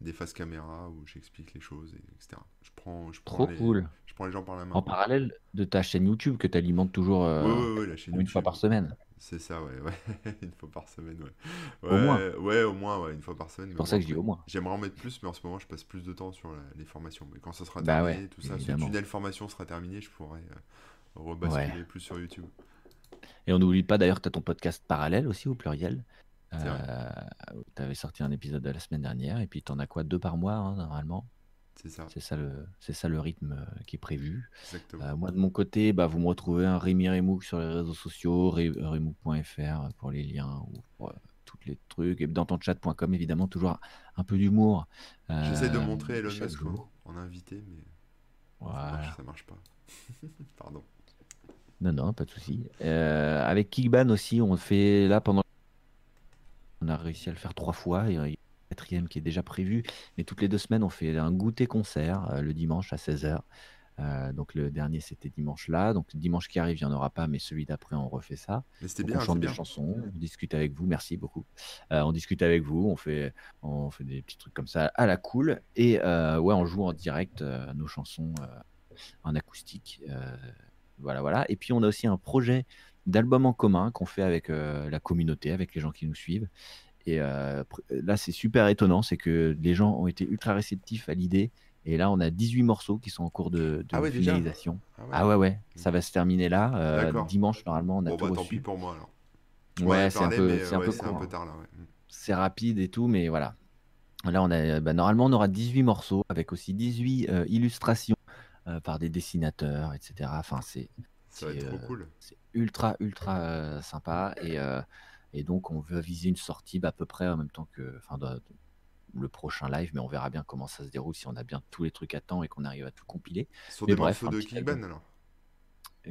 Speaker 2: des faces caméra où j'explique les choses, et, etc. Je prends, je prends
Speaker 1: Trop
Speaker 2: les,
Speaker 1: cool.
Speaker 2: je prends les gens par la main.
Speaker 1: En parallèle de ta chaîne YouTube que tu alimentes toujours
Speaker 2: euh, ouais, ouais, la chaîne
Speaker 1: une fois par semaine.
Speaker 2: C'est ça, ouais, ouais. *laughs* une fois par semaine, ouais.
Speaker 1: Au moins.
Speaker 2: Ouais, au moins, ouais, une fois par semaine.
Speaker 1: C'est pour ça que je dis au moins.
Speaker 2: J'aimerais en mettre plus, mais en ce moment, je passe plus de temps sur les formations. Mais quand ça sera
Speaker 1: bah
Speaker 2: terminé, tout ça, ce tunnel formation sera terminé, je pourrais euh, rebasculer plus sur YouTube.
Speaker 1: Et on n'oublie pas d'ailleurs que tu as ton podcast parallèle aussi, au pluriel. Euh, tu avais sorti un épisode de la semaine dernière, et puis tu en as quoi Deux par mois, hein, normalement?
Speaker 2: C'est ça.
Speaker 1: C'est ça, ça le rythme euh, qui est prévu.
Speaker 2: Exactement.
Speaker 1: Euh, moi, de mon côté, bah, vous me retrouvez un Rémi Remouk sur les réseaux sociaux, remouk.fr pour les liens ou pour tous les trucs. Et dans ton chat.com, évidemment, toujours un peu d'humour.
Speaker 2: J'essaie de montrer Elon Musk en invité, mais
Speaker 1: voilà.
Speaker 2: ça, marche, pas. *laughs* Pardon.
Speaker 1: Non, non, pas de souci. avec Kickban aussi, on fait là pendant on a réussi à le faire trois fois. Il quatrième qui est déjà prévu. Mais toutes les deux semaines, on fait un goûter concert euh, le dimanche à 16h. Euh, donc le dernier c'était dimanche là, donc dimanche qui arrive il n'y en aura pas, mais celui d'après on refait ça.
Speaker 2: c'était bien.
Speaker 1: On chante des chansons, on discute avec vous, merci beaucoup. Euh, on discute avec vous, on fait, on fait des petits trucs comme ça à la cool et ouais on joue en direct nos chansons en acoustique. voilà voilà. Et puis on a aussi un projet d'album en commun qu'on fait avec la communauté, avec les gens qui nous suivent. Et là, c'est super étonnant, c'est que les gens ont été ultra réceptifs à l'idée. Et là, on a 18 morceaux qui sont en cours de,
Speaker 2: ah
Speaker 1: finalisation. Ah ouais. ouais, ça va se terminer là. dimanche, normalement, on a
Speaker 2: bon,
Speaker 1: tout
Speaker 2: bah, tant pis pour moi alors.
Speaker 1: Ouais, c'est un peu, c'est un, peu,
Speaker 2: un peu tard là. Ouais.
Speaker 1: C'est rapide et tout, mais voilà. Là, on a, bah, normalement, on aura 18 morceaux avec aussi 18 illustrations par des dessinateurs, etc. Enfin, c'est
Speaker 2: ça va être trop cool.
Speaker 1: C'est ultra, ultra sympa. Et, et donc, on veut viser une sortie bah, à peu près en même temps que enfin, le prochain live, mais on verra bien comment ça se déroule, si on a bien tous les trucs à temps et qu'on arrive à tout compiler.
Speaker 2: Sur des bref, morceaux de Kickban alors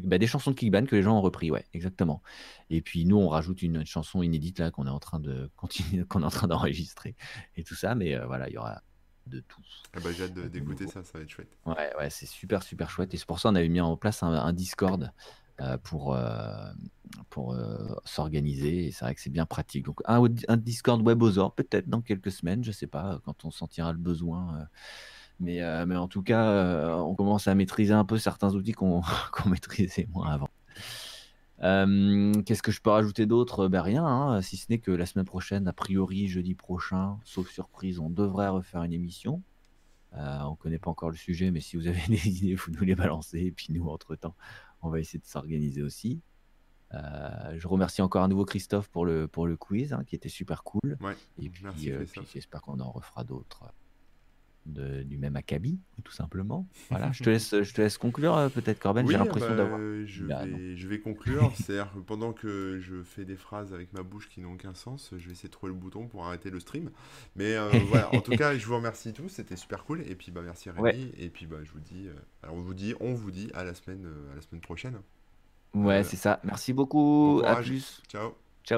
Speaker 1: bah, des chansons de Kickban que les gens ont repris, ouais, exactement. Et puis nous, on rajoute une, chanson inédite là qu'on est en train de continuer, *laughs* qu'on est en train d'enregistrer et tout ça, mais voilà, il y aura de tout.
Speaker 2: Ah bah, j'ai hâte d'écouter ça, ça va être chouette.
Speaker 1: Ouais, ouais, c'est super, super chouette. Et c'est pour ça qu'on avait mis en place un, Discord euh, pour, euh, pour euh, s'organiser. Et c'est vrai que c'est bien pratique. Donc, un, un Discord WebOzor, peut-être dans quelques semaines, je sais pas, quand on sentira le besoin. mais, mais en tout cas, on commence à maîtriser un peu certains outils qu'on *laughs* maîtrisait moins avant. Qu'est-ce que je peux rajouter d'autre? Ben rien, hein, si ce n'est que la semaine prochaine, a priori jeudi prochain, sauf surprise, on devrait refaire une émission. Euh, on connaît pas encore le sujet, mais si vous avez *laughs* des idées, vous nous les balancez. Et puis nous, entre-temps, on va essayer de s'organiser aussi. Euh, je remercie encore à nouveau Christophe pour le, pour le quiz, hein, qui était super cool.
Speaker 2: et
Speaker 1: puis, euh, puis j'espère qu'on en refera d'autres du même acabit, tout simplement. Voilà, je te *laughs* laisse, je te laisse conclure euh, peut-être, Corben. J'ai l'impression
Speaker 2: bah,
Speaker 1: d'avoir.
Speaker 2: Je, vais, je vais conclure. *laughs* C'est-à-dire que pendant que je fais des phrases avec ma bouche qui n'ont aucun sens, je vais essayer de trouver le bouton pour arrêter le stream. Mais euh, *laughs* voilà, en tout cas, je vous remercie tous. C'était super cool. Et puis, bah, merci Rémi. Et puis, bah, je vous dis, euh, alors on vous dit, on vous dit à la semaine, à la semaine prochaine.
Speaker 1: Ouais, c'est ça. Merci beaucoup. à plus.
Speaker 2: Ciao.